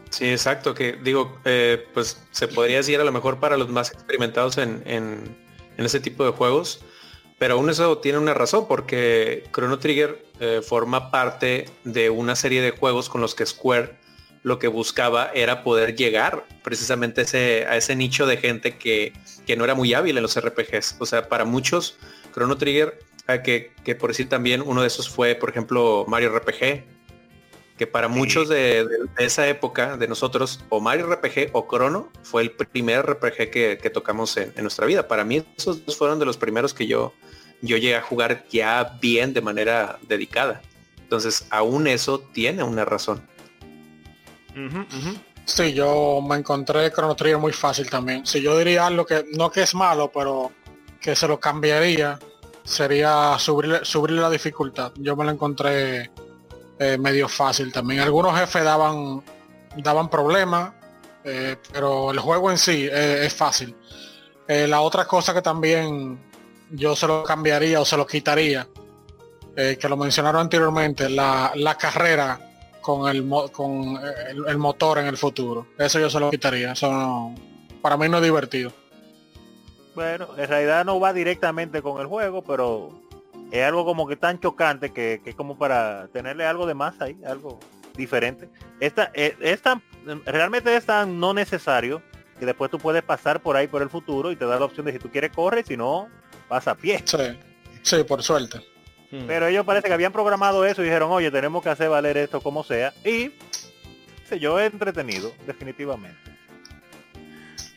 Sí, exacto, que digo, eh, pues se podría decir a lo mejor para los más experimentados en, en, en ese tipo de juegos, pero aún eso tiene una razón, porque Chrono Trigger eh, forma parte de una serie de juegos con los que Square lo que buscaba era poder llegar precisamente ese, a ese nicho de gente que, que, no era muy hábil en los RPGs. O sea, para muchos, Chrono Trigger, eh, que, que por decir también uno de esos fue, por ejemplo, Mario RPG, que para muchos de, esa época de nosotros, o Mario RPG o Chrono fue el primer RPG que, tocamos en, nuestra vida. Para mí esos dos fueron de los primeros que yo, yo llegué a jugar ya bien de manera dedicada. Entonces, aún eso tiene una razón. Sí, yo me encontré Chrono Trigger muy fácil también. Si yo diría algo que no que es malo, pero que se lo cambiaría, sería subir, subir la dificultad. Yo me lo encontré eh, medio fácil también. Algunos jefes daban, daban problemas, eh, pero el juego en sí eh, es fácil. la otra cosa que también yo se lo cambiaría o se lo quitaría, que lo mencionaron anteriormente, la, carrera con, el, con el, motor en el futuro. Eso yo se lo quitaría. Eso para mí no es divertido. Bueno, en realidad no va directamente con el juego, pero es algo como que tan chocante que, es como para tenerle algo de más ahí, algo diferente. Esta, eh, es, tan, realmente es tan no necesario que después tú puedes pasar por ahí por el futuro y te da la opción de si tú quieres corre, si no, pasa a pie. Sí, sí, por suerte. Hmm. Pero ellos parece que habían programado eso y dijeron, oye, tenemos que hacer valer esto como sea. Y sé yo he entretenido, definitivamente.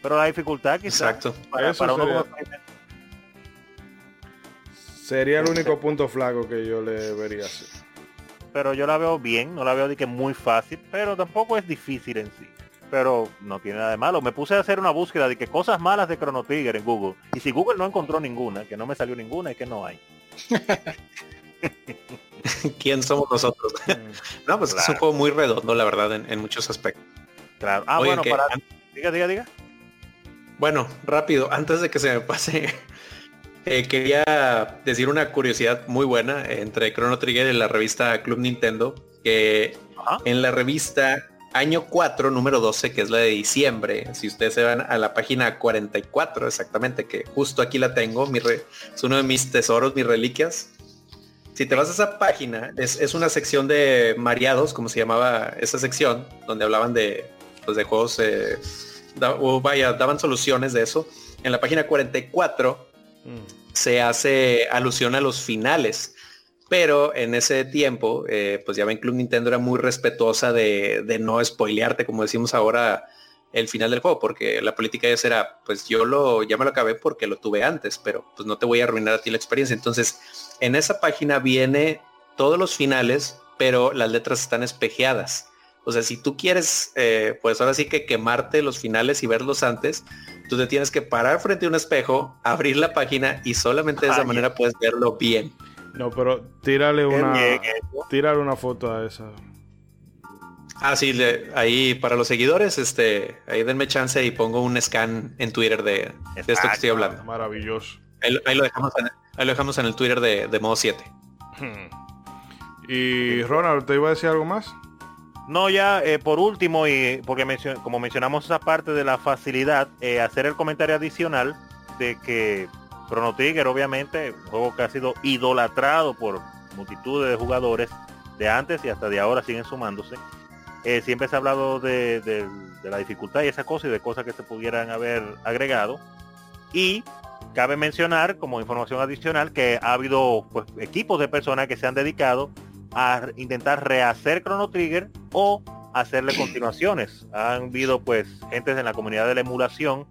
Pero la dificultad quizás Exacto. para, uno Sería el único punto flaco que yo le vería así. Pero yo la veo bien, no la veo de que muy fácil, pero tampoco es difícil en sí. Pero no tiene nada de malo. Me puse a hacer una búsqueda de que cosas malas de Chrono Trigger en Google. Y si Google no encontró ninguna, que no me salió ninguna, y que no hay. ¿Quién somos nosotros? No, pues es un juego muy redondo, la verdad, en, muchos aspectos. Claro. Ah, bueno, para... Diga, diga, diga. Bueno, rápido, antes de que se me pase eh, quería decir una curiosidad muy buena entre Chrono Trigger y la revista Club Nintendo, que en la revista año 4, número 12, que es la de diciembre, si ustedes se van a la página 44 exactamente, que justo aquí la tengo, mi es uno de mis tesoros, mis reliquias. Si te vas a esa página, es, una sección de mareados, como se llamaba esa sección, donde hablaban de, pues, de juegos, eh, o vaya, daban soluciones de eso. En la página 44 se hace alusión a los finales. Pero en ese tiempo, eh, pues ya ven, Club Nintendo era muy respetuosa de, no spoilearte, como decimos ahora, el final del juego, porque la política ya era, pues yo lo, ya me lo acabé porque lo tuve antes, pero pues no te voy a arruinar a ti la experiencia. Entonces, en esa página viene todos los finales, pero las letras están espejeadas. O sea, si tú quieres, eh, pues ahora sí que quemarte los finales y verlos antes, tú te tienes que parar frente a un espejo, abrir la página y solamente de esa manera puedes verlo bien. No, pero tírale una, tírale una foto a esa. Ah, sí, ahí para los seguidores, este, ahí denme chance y pongo un scan en Twitter de, esto que estoy hablando. Maravilloso. Ahí, lo, dejamos en, ahí lo dejamos en el Twitter de, de modo 7. Y Ronald, ¿te iba a decir algo más? No, ya eh, por último, y porque como mencionamos esa parte de la facilidad, eh, hacer el comentario adicional de que Chrono Trigger, obviamente, un juego que ha sido idolatrado por multitudes de jugadores de antes y hasta de ahora siguen sumándose. Eh, siempre se ha hablado de, la dificultad y esa cosa y de cosas que se pudieran haber agregado. Y cabe mencionar como información adicional que ha habido pues, equipos de personas que se han dedicado a intentar rehacer Chrono Trigger o hacerle continuaciones. Han habido pues gentes en la comunidad de la emulación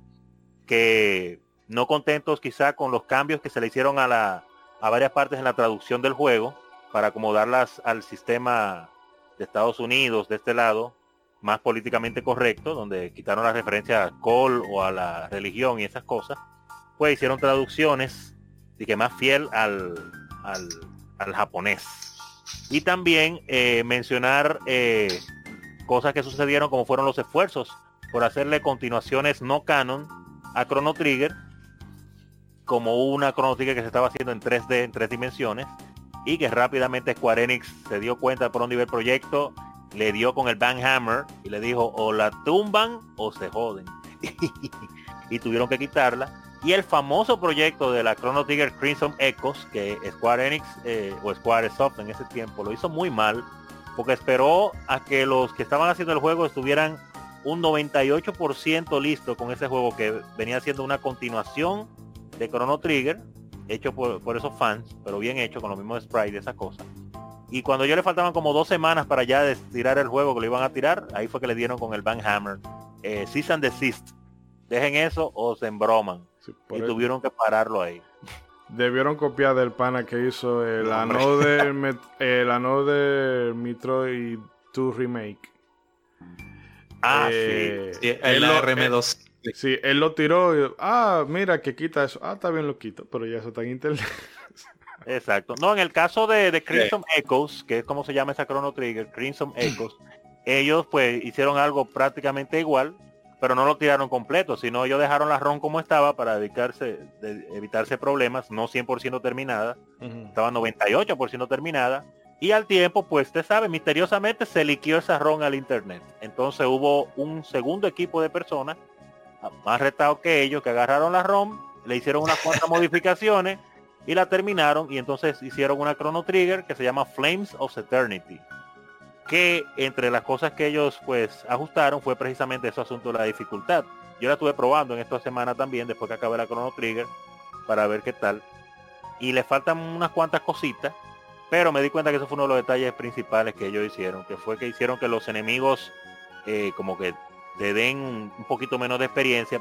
que no contentos quizá con los cambios que se le hicieron a, la, a varias partes en la traducción del juego para acomodarlas al sistema de Estados Unidos de este lado, más políticamente correcto, donde quitaron la referencia a Col o a la religión y esas cosas, pues hicieron traducciones y que más fiel al, al, japonés. Y también eh, mencionar eh, cosas que sucedieron como fueron los esfuerzos por hacerle continuaciones no canon a Chrono Trigger, como una Chrono Trigger que se estaba haciendo en 3D, en tres dimensiones, y que rápidamente Square Enix se dio cuenta por un nivel proyecto, le dio con el Bang Hammer y le dijo o la tumban o se joden. y tuvieron que quitarla. Y el famoso proyecto de la Chrono Trigger Crimson Echoes, que Square Enix eh, o Square Soft en ese tiempo lo hizo muy mal, porque esperó a que los que estaban haciendo el juego estuvieran un 98% listo con ese juego que venía siendo una continuación de Chrono Trigger, hecho por, esos fans, pero bien hecho con los mismos sprites y esas cosas. Y cuando yo le faltaban como dos semanas para ya tirar el juego que lo iban a tirar, ahí fue que le dieron con el Van Hammer. Eh, and desist. Dejen eso o se embroman. Y tuvieron que pararlo ahí. Debieron copiar del pana que hizo el ano del el ano del Metroid 2 Remake. Ah, sí. Eh, el RM2. Sí, él lo tiró y, ah, mira que quita eso. Ah, está bien lo quito, pero ya eso está en internet. Exacto. No, en el caso de, de Crimson Echoes, que es como se llama esa Chrono Trigger, Crimson Echoes, ellos pues hicieron algo prácticamente igual, pero no lo tiraron completo, sino ellos dejaron la ROM como estaba para dedicarse, de, evitarse problemas, no 100% terminada, estaba 98% terminada, y al tiempo, pues usted sabe, misteriosamente se liquió esa ROM al internet. Entonces hubo un segundo equipo de personas más retado que ellos, que agarraron la ROM, le hicieron unas cuantas modificaciones y la terminaron y entonces hicieron una Chrono Trigger que se llama Flames of Eternity. Que entre las cosas que ellos pues ajustaron fue precisamente ese asunto de la dificultad. Yo la estuve probando en esta semana también, después que acabé la Chrono Trigger, para ver qué tal. Y le faltan unas cuantas cositas, pero me di cuenta que eso fue uno de los detalles principales que ellos hicieron, que fue que hicieron que los enemigos eh, como que te den un poquito menos de experiencia,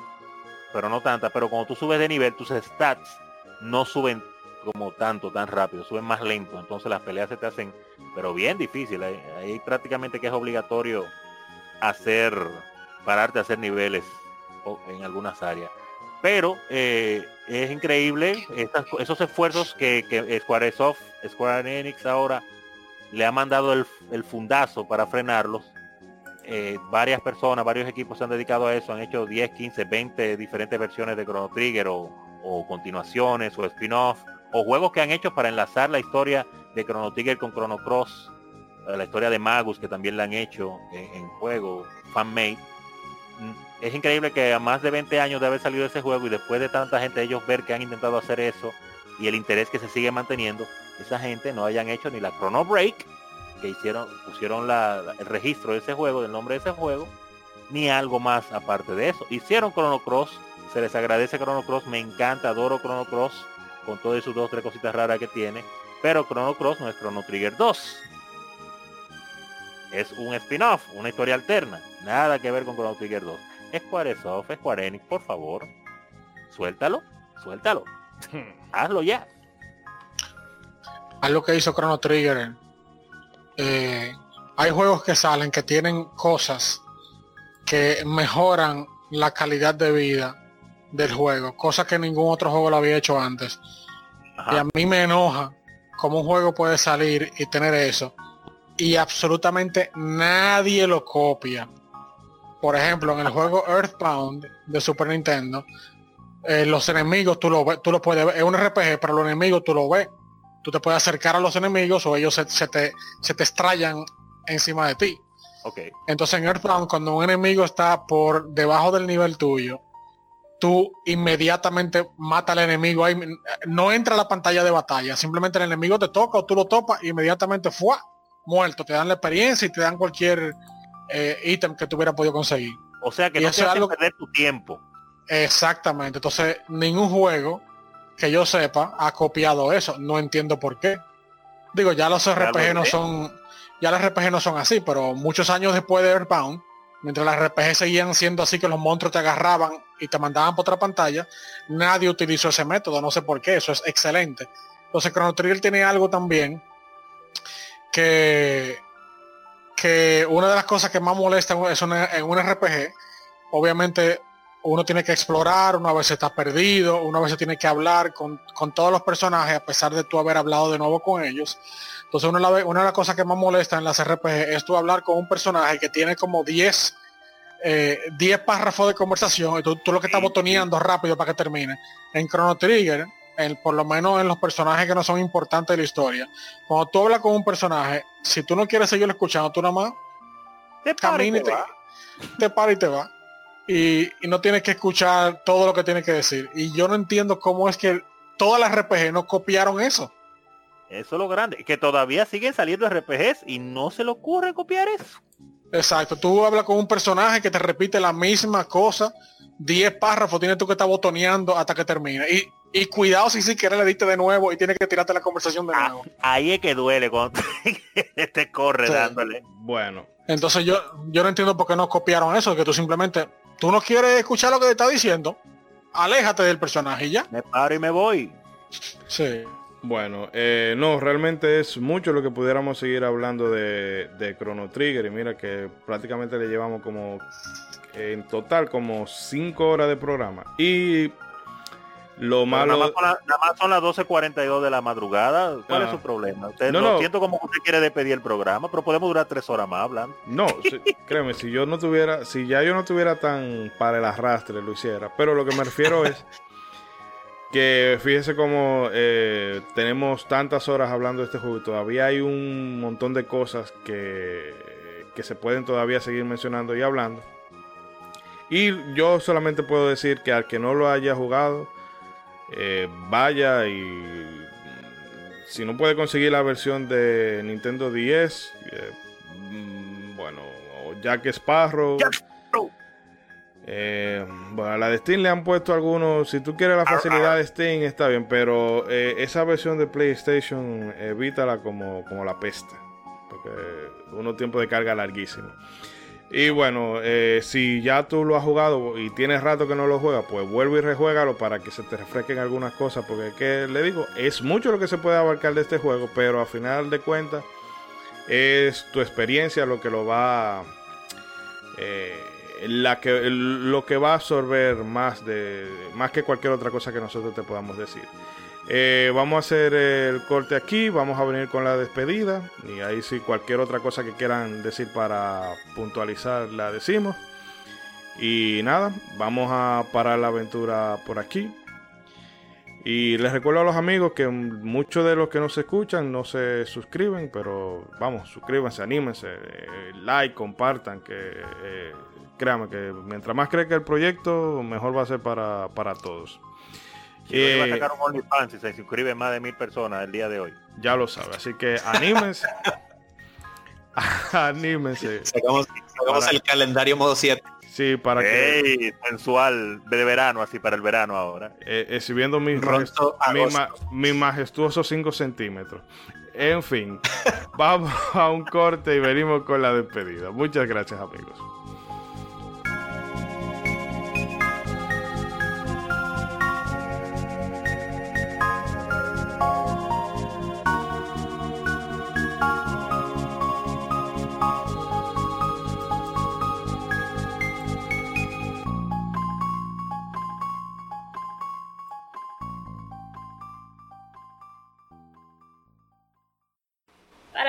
pero no tanta. Pero cuando tú subes de nivel, tus stats no suben como tanto, tan rápido, suben más lento. Entonces las peleas se te hacen, pero bien difícil. Ahí, prácticamente que es obligatorio hacer, pararte a hacer niveles en algunas áreas. Pero eh, es increíble esos esfuerzos que, que Squaresoft, Square Enix ahora le ha mandado el, fundazo para frenarlos eh, varias personas, varios equipos se han dedicado a eso, han hecho 10, 15, 20 diferentes versiones de Chrono Trigger o, continuaciones o spin-off o juegos que han hecho para enlazar la historia de Chrono Trigger con Chrono Cross, eh, la historia de Magus que también la han hecho en, juego, fan-made. Mm, es increíble que a más de 20 años de haber salido ese juego y después de tanta gente ellos ver que han intentado hacer eso y el interés que se sigue manteniendo, esa gente no hayan hecho ni la Chrono Break que hicieron, pusieron el registro de ese juego, del nombre de ese juego, ni algo más aparte de eso. Hicieron Chrono Cross, se les agradece Chrono Cross, me encanta, adoro Chrono Cross, con todas sus dos, tres cositas raras que tiene, pero Chrono Cross no es Chrono Trigger 2. Es un spin-off, una historia alterna, nada que ver con Chrono Trigger 2. Squaresoft, Square Enix, por favor, suéltalo, suéltalo, hazlo ya. Haz lo que hizo Chrono Trigger eh, hay juegos que salen que tienen cosas que mejoran la calidad de vida del juego, cosas que ningún otro juego lo había hecho antes. Y a mí me enoja cómo un juego puede salir y tener eso y absolutamente nadie lo copia. Por ejemplo, en el juego Earthbound de Super Nintendo, eh, los enemigos tú lo ves, tú lo puedes ver, es un RPG, pero los enemigos tú lo ves tú te puedes acercar a los enemigos o ellos se, te, se te estrellan encima de ti. Okay. Entonces en Earthbound, cuando un enemigo está por debajo del nivel tuyo, tú inmediatamente mata al enemigo ahí. No entra a la pantalla de batalla, simplemente el enemigo te toca o tú lo topas y inmediatamente fue muerto. Te dan la experiencia y te dan cualquier eh, ítem que tú hubieras podido conseguir. O sea que no te algo... perder tu tiempo. Exactamente. Entonces, ningún juego que yo sepa ha copiado eso. No entiendo por qué. Digo, ya los RPG no son, ya los RPG no son así, pero muchos años después de Earthbound, mientras las RPG seguían siendo así que los monstruos te agarraban y te mandaban por otra pantalla, nadie utilizó ese método, no sé por qué, eso es excelente. Entonces Chrono Trigger tiene algo también que, que una de las cosas que más molesta es en un RPG, obviamente uno tiene que explorar, una vez está perdido, una vez tiene que hablar con, todos los personajes a pesar de tú haber hablado de nuevo con ellos. Entonces una, una de las cosas que más molesta en las RPG es tú hablar con un personaje que tiene como 10 eh, párrafos de conversación y tú, lo que estás botoneando rápido para que termine. En Chrono Trigger, por lo menos en los personajes que no son importantes de la historia, cuando tú hablas con un personaje, si tú no quieres seguir escuchando, tú nada más te camina y te, te para y te va y, no tienes que escuchar todo lo que tiene que decir. Y yo no entiendo cómo es que todas las RPG no copiaron eso. Eso es lo grande, que todavía siguen saliendo RPGs y no se le ocurre copiar eso. Exacto, tú hablas con un personaje que te repite la misma cosa, 10 párrafos tienes tú que estar botoneando hasta que termine. Y, y cuidado si si quieres le diste de nuevo y tienes que tirarte la conversación de ah, nuevo. ahí es que duele cuando te corre dándole. Bueno. Entonces yo, yo no entiendo por qué no copiaron eso, que tú simplemente tú no quieres escuchar lo que te está diciendo, aléjate del personaje y ya. Me paro y me voy. Sí. Bueno, eh, no, realmente es mucho lo que pudiéramos seguir hablando de, de Chrono Trigger y mira que prácticamente le llevamos como en total como 5 horas de programa. Y lo malo... Nada más, son las 12.42 de la madrugada. ¿Cuál es ah. su problema? Usted, no, no, siento como que usted quiere despedir el programa, pero podemos durar tres horas más hablando. No, créeme, si yo no tuviera, si ya yo no tuviera tan para el arrastre, lo hiciera. Pero lo que me refiero es que fíjese como eh, tenemos tantas horas hablando de este juego y todavía hay un montón de cosas que, que se pueden todavía seguir mencionando y hablando. Y yo solamente puedo decir que al que no lo haya jugado, eh, vaya y si no puede conseguir la versión de Nintendo 10, eh, mm, bueno, Jack Sparrow. Eh, bueno, a la de Steam le han puesto algunos. Si tú quieres la facilidad de Steam, está bien, pero esa versión de PlayStation, evítala como, como la peste. Porque uno tiempo de carga larguísimo. Y bueno, eh, si ya tú lo has jugado y tienes rato que no lo juegas, pues vuelve y rejuégalo para que se te refresquen algunas cosas. Porque que le digo, es mucho lo que se puede abarcar de este juego, pero a final de cuentas es tu experiencia lo que lo va eh, la que lo que va a absorber más de más que cualquier otra cosa que nosotros te podamos decir. Eh, vamos a hacer el corte aquí, vamos a venir con la despedida y ahí si cualquier otra cosa que quieran decir para puntualizar la decimos. Y nada, vamos a parar la aventura por aquí. Y les recuerdo a los amigos que muchos de los que nos escuchan no se suscriben, pero vamos, suscríbanse, anímense, eh, like, compartan, que eh, créanme que mientras más crezca el proyecto, mejor va a ser para, para todos. Y eh, a sacar un OnlyFans si se suscriben más de mil personas el día de hoy. Ya lo sabe, así que anímense. anímense. Sacamos, el calendario modo 7. Sí, para que... Sensual de verano, así para el verano ahora. Eh, exhibiendo mis, mi, majestuosos 5 centímetros. En fin, vamos a un corte y venimos con la despedida. Muchas gracias amigos.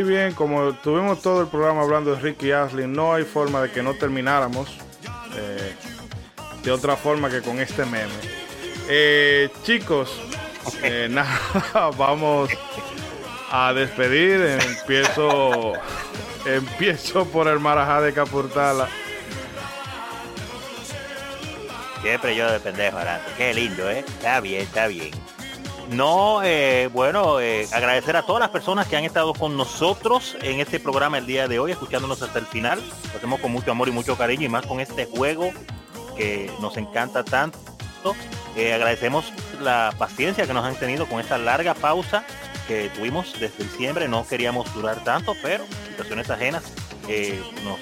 Y bien, como tuvimos todo el programa hablando de Ricky Ashley, no hay forma de que no termináramos eh, de otra forma que con este meme. Eh, chicos, eh, nada, vamos a despedir. Empiezo, empiezo por el Marajá de Capurtala. Siempre yo de pendejo, Qué lindo, ¿eh? Está bien, está bien. No, eh, bueno, eh, agradecer a todas las personas que han estado con nosotros en este programa el día de hoy, escuchándonos hasta el final. Lo hacemos con mucho amor y mucho cariño y más con este juego que nos encanta tanto. Eh, agradecemos la paciencia que nos han tenido con esta larga pausa que tuvimos desde diciembre. No queríamos durar tanto, pero situaciones ajenas nos,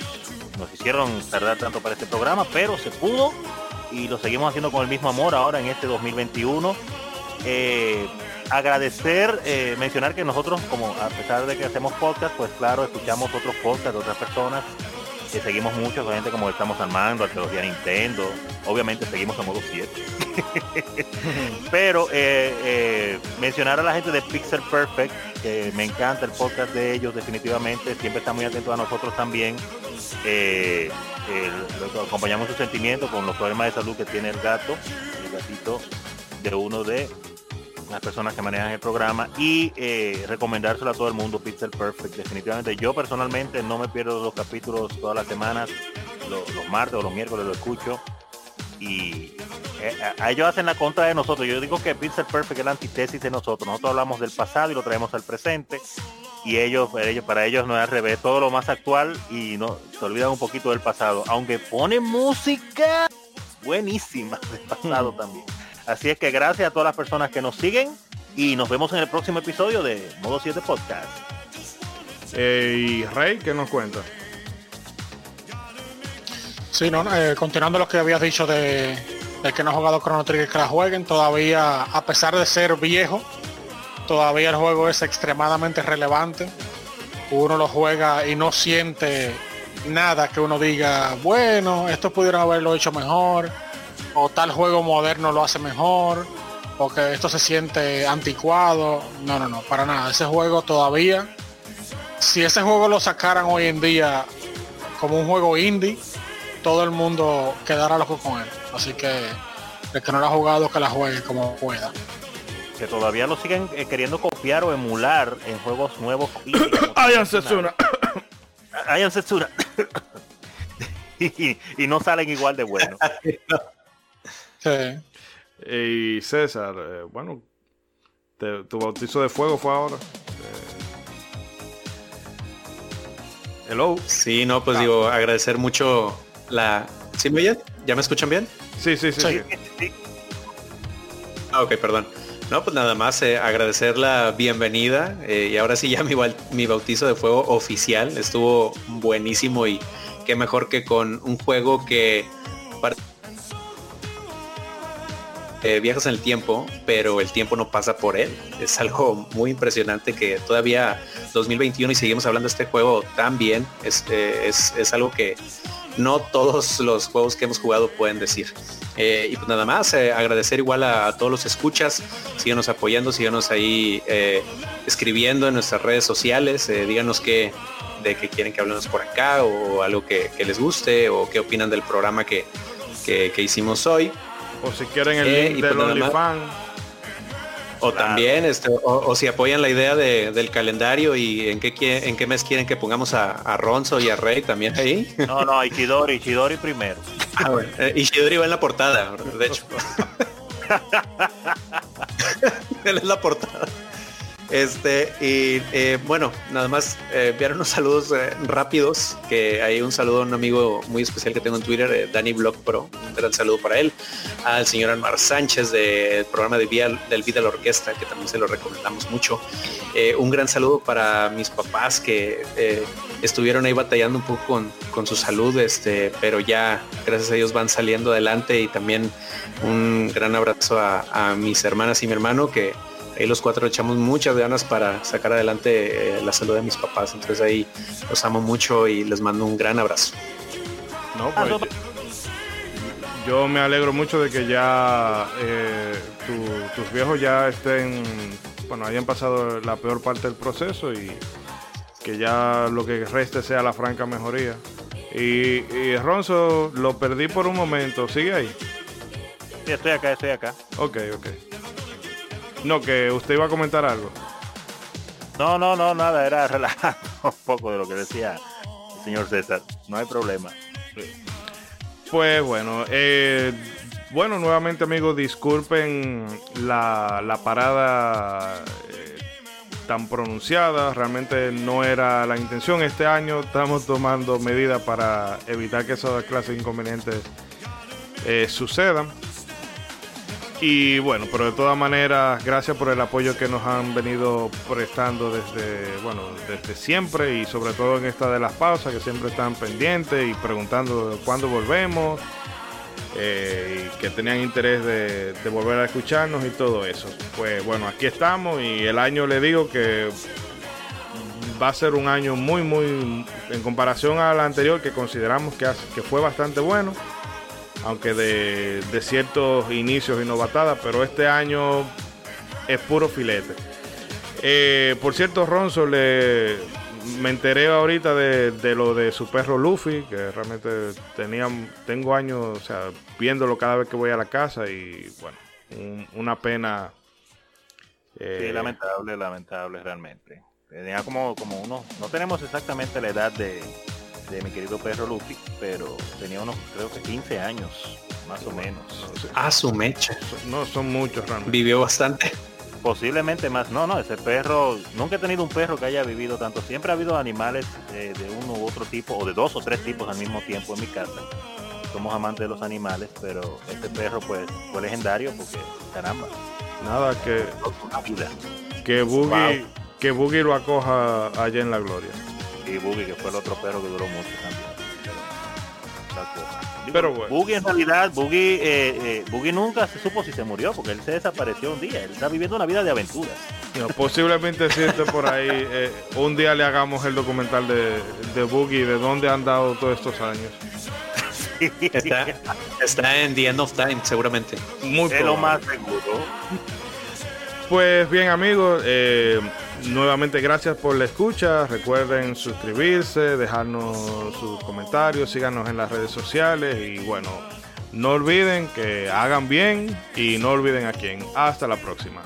nos hicieron tardar tanto para este programa, pero se pudo y lo seguimos haciendo con el mismo amor ahora en este 2021 eh, agradecer, eh, mencionar que nosotros, como a pesar de que hacemos podcast, pues claro, escuchamos otros podcasts de otras personas, que seguimos mucho gente como Estamos Armando, Arqueología Nintendo, obviamente seguimos a modo 7. Pero eh, mencionar a la gente de Pixel Perfect, que me encanta el podcast de ellos definitivamente, siempre está muy atento a nosotros también. acompañamos su sentimiento con los problemas de salud que tiene el gato, el gatito de uno de las personas que manejan el programa y eh, recomendárselo a todo el mundo, Pixel Perfect. Definitivamente, yo personalmente no me pierdo los capítulos todas las semanas, los, martes o los miércoles lo escucho y eh, a ellos hacen la contra de nosotros. Yo digo que Pixel Perfect es la antítesis de nosotros. Nosotros hablamos del pasado y lo traemos al presente y ellos, ellos para ellos no es al revés, todo lo más actual y no se olvidan un poquito del pasado, aunque pone música buenísima del pasado también. Así es que gracias a todas las personas que nos siguen y nos vemos en el próximo episodio de Modo 7 Podcast. Eh, y Rey, ¿qué nos cuenta? Sí, no, eh, continuando lo que habías dicho de, que no ha jugado Chrono Trigger que la jueguen, todavía, a pesar de ser viejo, todavía el juego es extremadamente relevante. Uno lo juega y no siente nada que uno diga, bueno, esto pudieron haberlo hecho mejor o tal juego moderno lo hace mejor, o que esto se siente anticuado. No, no, no, para nada. Ese juego todavía, si ese juego lo sacaran hoy en día como un juego indie, todo el mundo quedará loco con él. Así que el que no lo ha jugado, que la juegue como pueda. Que todavía lo siguen eh, queriendo copiar o emular en juegos nuevos. Hayan censura. Hayan censura. y, no salen igual de buenos. Y César, eh, bueno, tu bautizo de fuego fue ahora. Eh, hello. Sí, no, pues ah. digo, agradecer mucho la. ¿Sí me oyen? ¿Ya me escuchan bien? Sí, sí, sí. Ah, ok, perdón. No, pues nada más eh, agradecer la bienvenida y ahora sí ya mi, mi bautizo de fuego oficial estuvo buenísimo y qué mejor que con un juego que eh, viajas en el tiempo, pero el tiempo no pasa por él. Es algo muy impresionante que todavía 2021 y seguimos hablando de este juego tan bien. Es, eh, es, algo que no todos los juegos que hemos jugado pueden decir. Eh, y pues nada más, agradecer igual a, todos los escuchas, síganos apoyando, síganos ahí escribiendo en nuestras redes sociales, díganos qué, de qué quieren que hablemos por acá o algo que, les guste o qué opinan del programa que, que hicimos hoy. O si quieren el eh, link del pues OnlyFans. O también, este, o, si apoyan la idea del calendario y en qué, en qué mes quieren que pongamos a, a Ronzo y a Rey también ahí. No, no, Ichidori, Ichidori primero. Ah, bueno. Eh, Ichidori va en la portada, de hecho. Él es la portada. Este, y eh, bueno, nada más eh, enviar unos saludos eh, rápidos, que hay un saludo a un amigo muy especial que tengo en Twitter, Dani Block Pro, un gran saludo para él, al señor Anmar Sánchez del programa de Vía, del Vida la Orquesta, que también se lo recomendamos mucho. un gran saludo para mis papás que estuvieron ahí batallando un poco con, con su salud, este, pero ya gracias a Dios van saliendo adelante y también un gran abrazo a, a mis hermanas y mi hermano que ahí los cuatro echamos muchas ganas para sacar adelante eh, la salud de mis papás. Entonces ahí los amo mucho y les mando un gran abrazo. No, pues, yo me alegro mucho de que ya eh, tus viejos ya estén, bueno, hayan pasado la peor parte del proceso y que ya lo que reste sea la franca mejoría. Y, y Ronzo, lo perdí por un momento, ¿sigue ahí? Sí, estoy acá, estoy acá. Ok, ok. No, que usted iba a comentar algo. No, no, no, nada, era relajando un poco de lo que decía el señor César. No hay problema. Pues bueno, eh, bueno, nuevamente amigos, disculpen la, la parada eh, tan pronunciada, realmente no era la intención. Este año estamos tomando medidas para evitar que esas clases inconvenientes eh, sucedan. Y bueno, pero de todas maneras, gracias por el apoyo que nos han venido prestando desde, bueno, desde siempre y sobre todo en esta de las pausas, que siempre están pendientes y preguntando cuándo volvemos, eh, y que tenían interés de, volver a escucharnos y todo eso. Pues bueno, aquí estamos y el año le digo que va a ser un año muy, muy, en comparación al anterior, que consideramos que, que fue bastante bueno aunque de, de ciertos inicios y novatadas, pero este año es puro filete. Eh, por cierto, Ronzo, le, me enteré ahorita de, de, lo de su perro Luffy, que realmente tenía, tengo años, o sea, viéndolo cada vez que voy a la casa y bueno, un, una pena. Eh, sí, lamentable, lamentable realmente. Tenía como, como uno, no tenemos exactamente la edad de, de mi querido perro Luffy, pero tenía unos, creo que 15 años, más o menos. Ah, su mecha. No, son muchos realmente. Vivió bastante. Posiblemente más. No, no, ese perro, nunca he tenido un perro que haya vivido tanto. Siempre ha habido animales eh, de uno u otro tipo, o de dos o tres tipos al mismo tiempo en mi casa. Somos amantes de los animales, pero este perro pues fue legendario porque, caramba. Nada, que... Una vida. Que Boogie, wow. que Boogie lo acoja allá en la gloria y Boogie, que fue el otro perro que duró mucho también. Pero, pero bueno. Boogie en realidad, Boogie, eh, eh, Boogie nunca se supo si se murió, porque él se desapareció un día. Él está viviendo una vida de aventuras. No, posiblemente siente por ahí, eh, un día le hagamos el documental de, de Boogie, de dónde han dado todos estos años. Está, está, en The End of Time, seguramente. Muy es lo más seguro. Pues bien amigos, eh, nuevamente gracias por la escucha. Recuerden suscribirse, dejarnos sus comentarios, síganos en las redes sociales y bueno, no olviden que hagan bien y no olviden a quién. Hasta la próxima.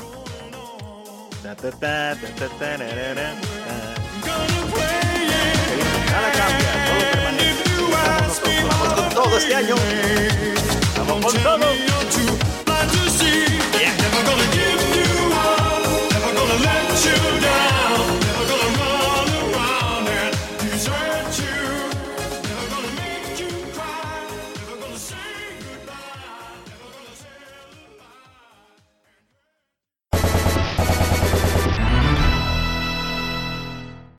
you down.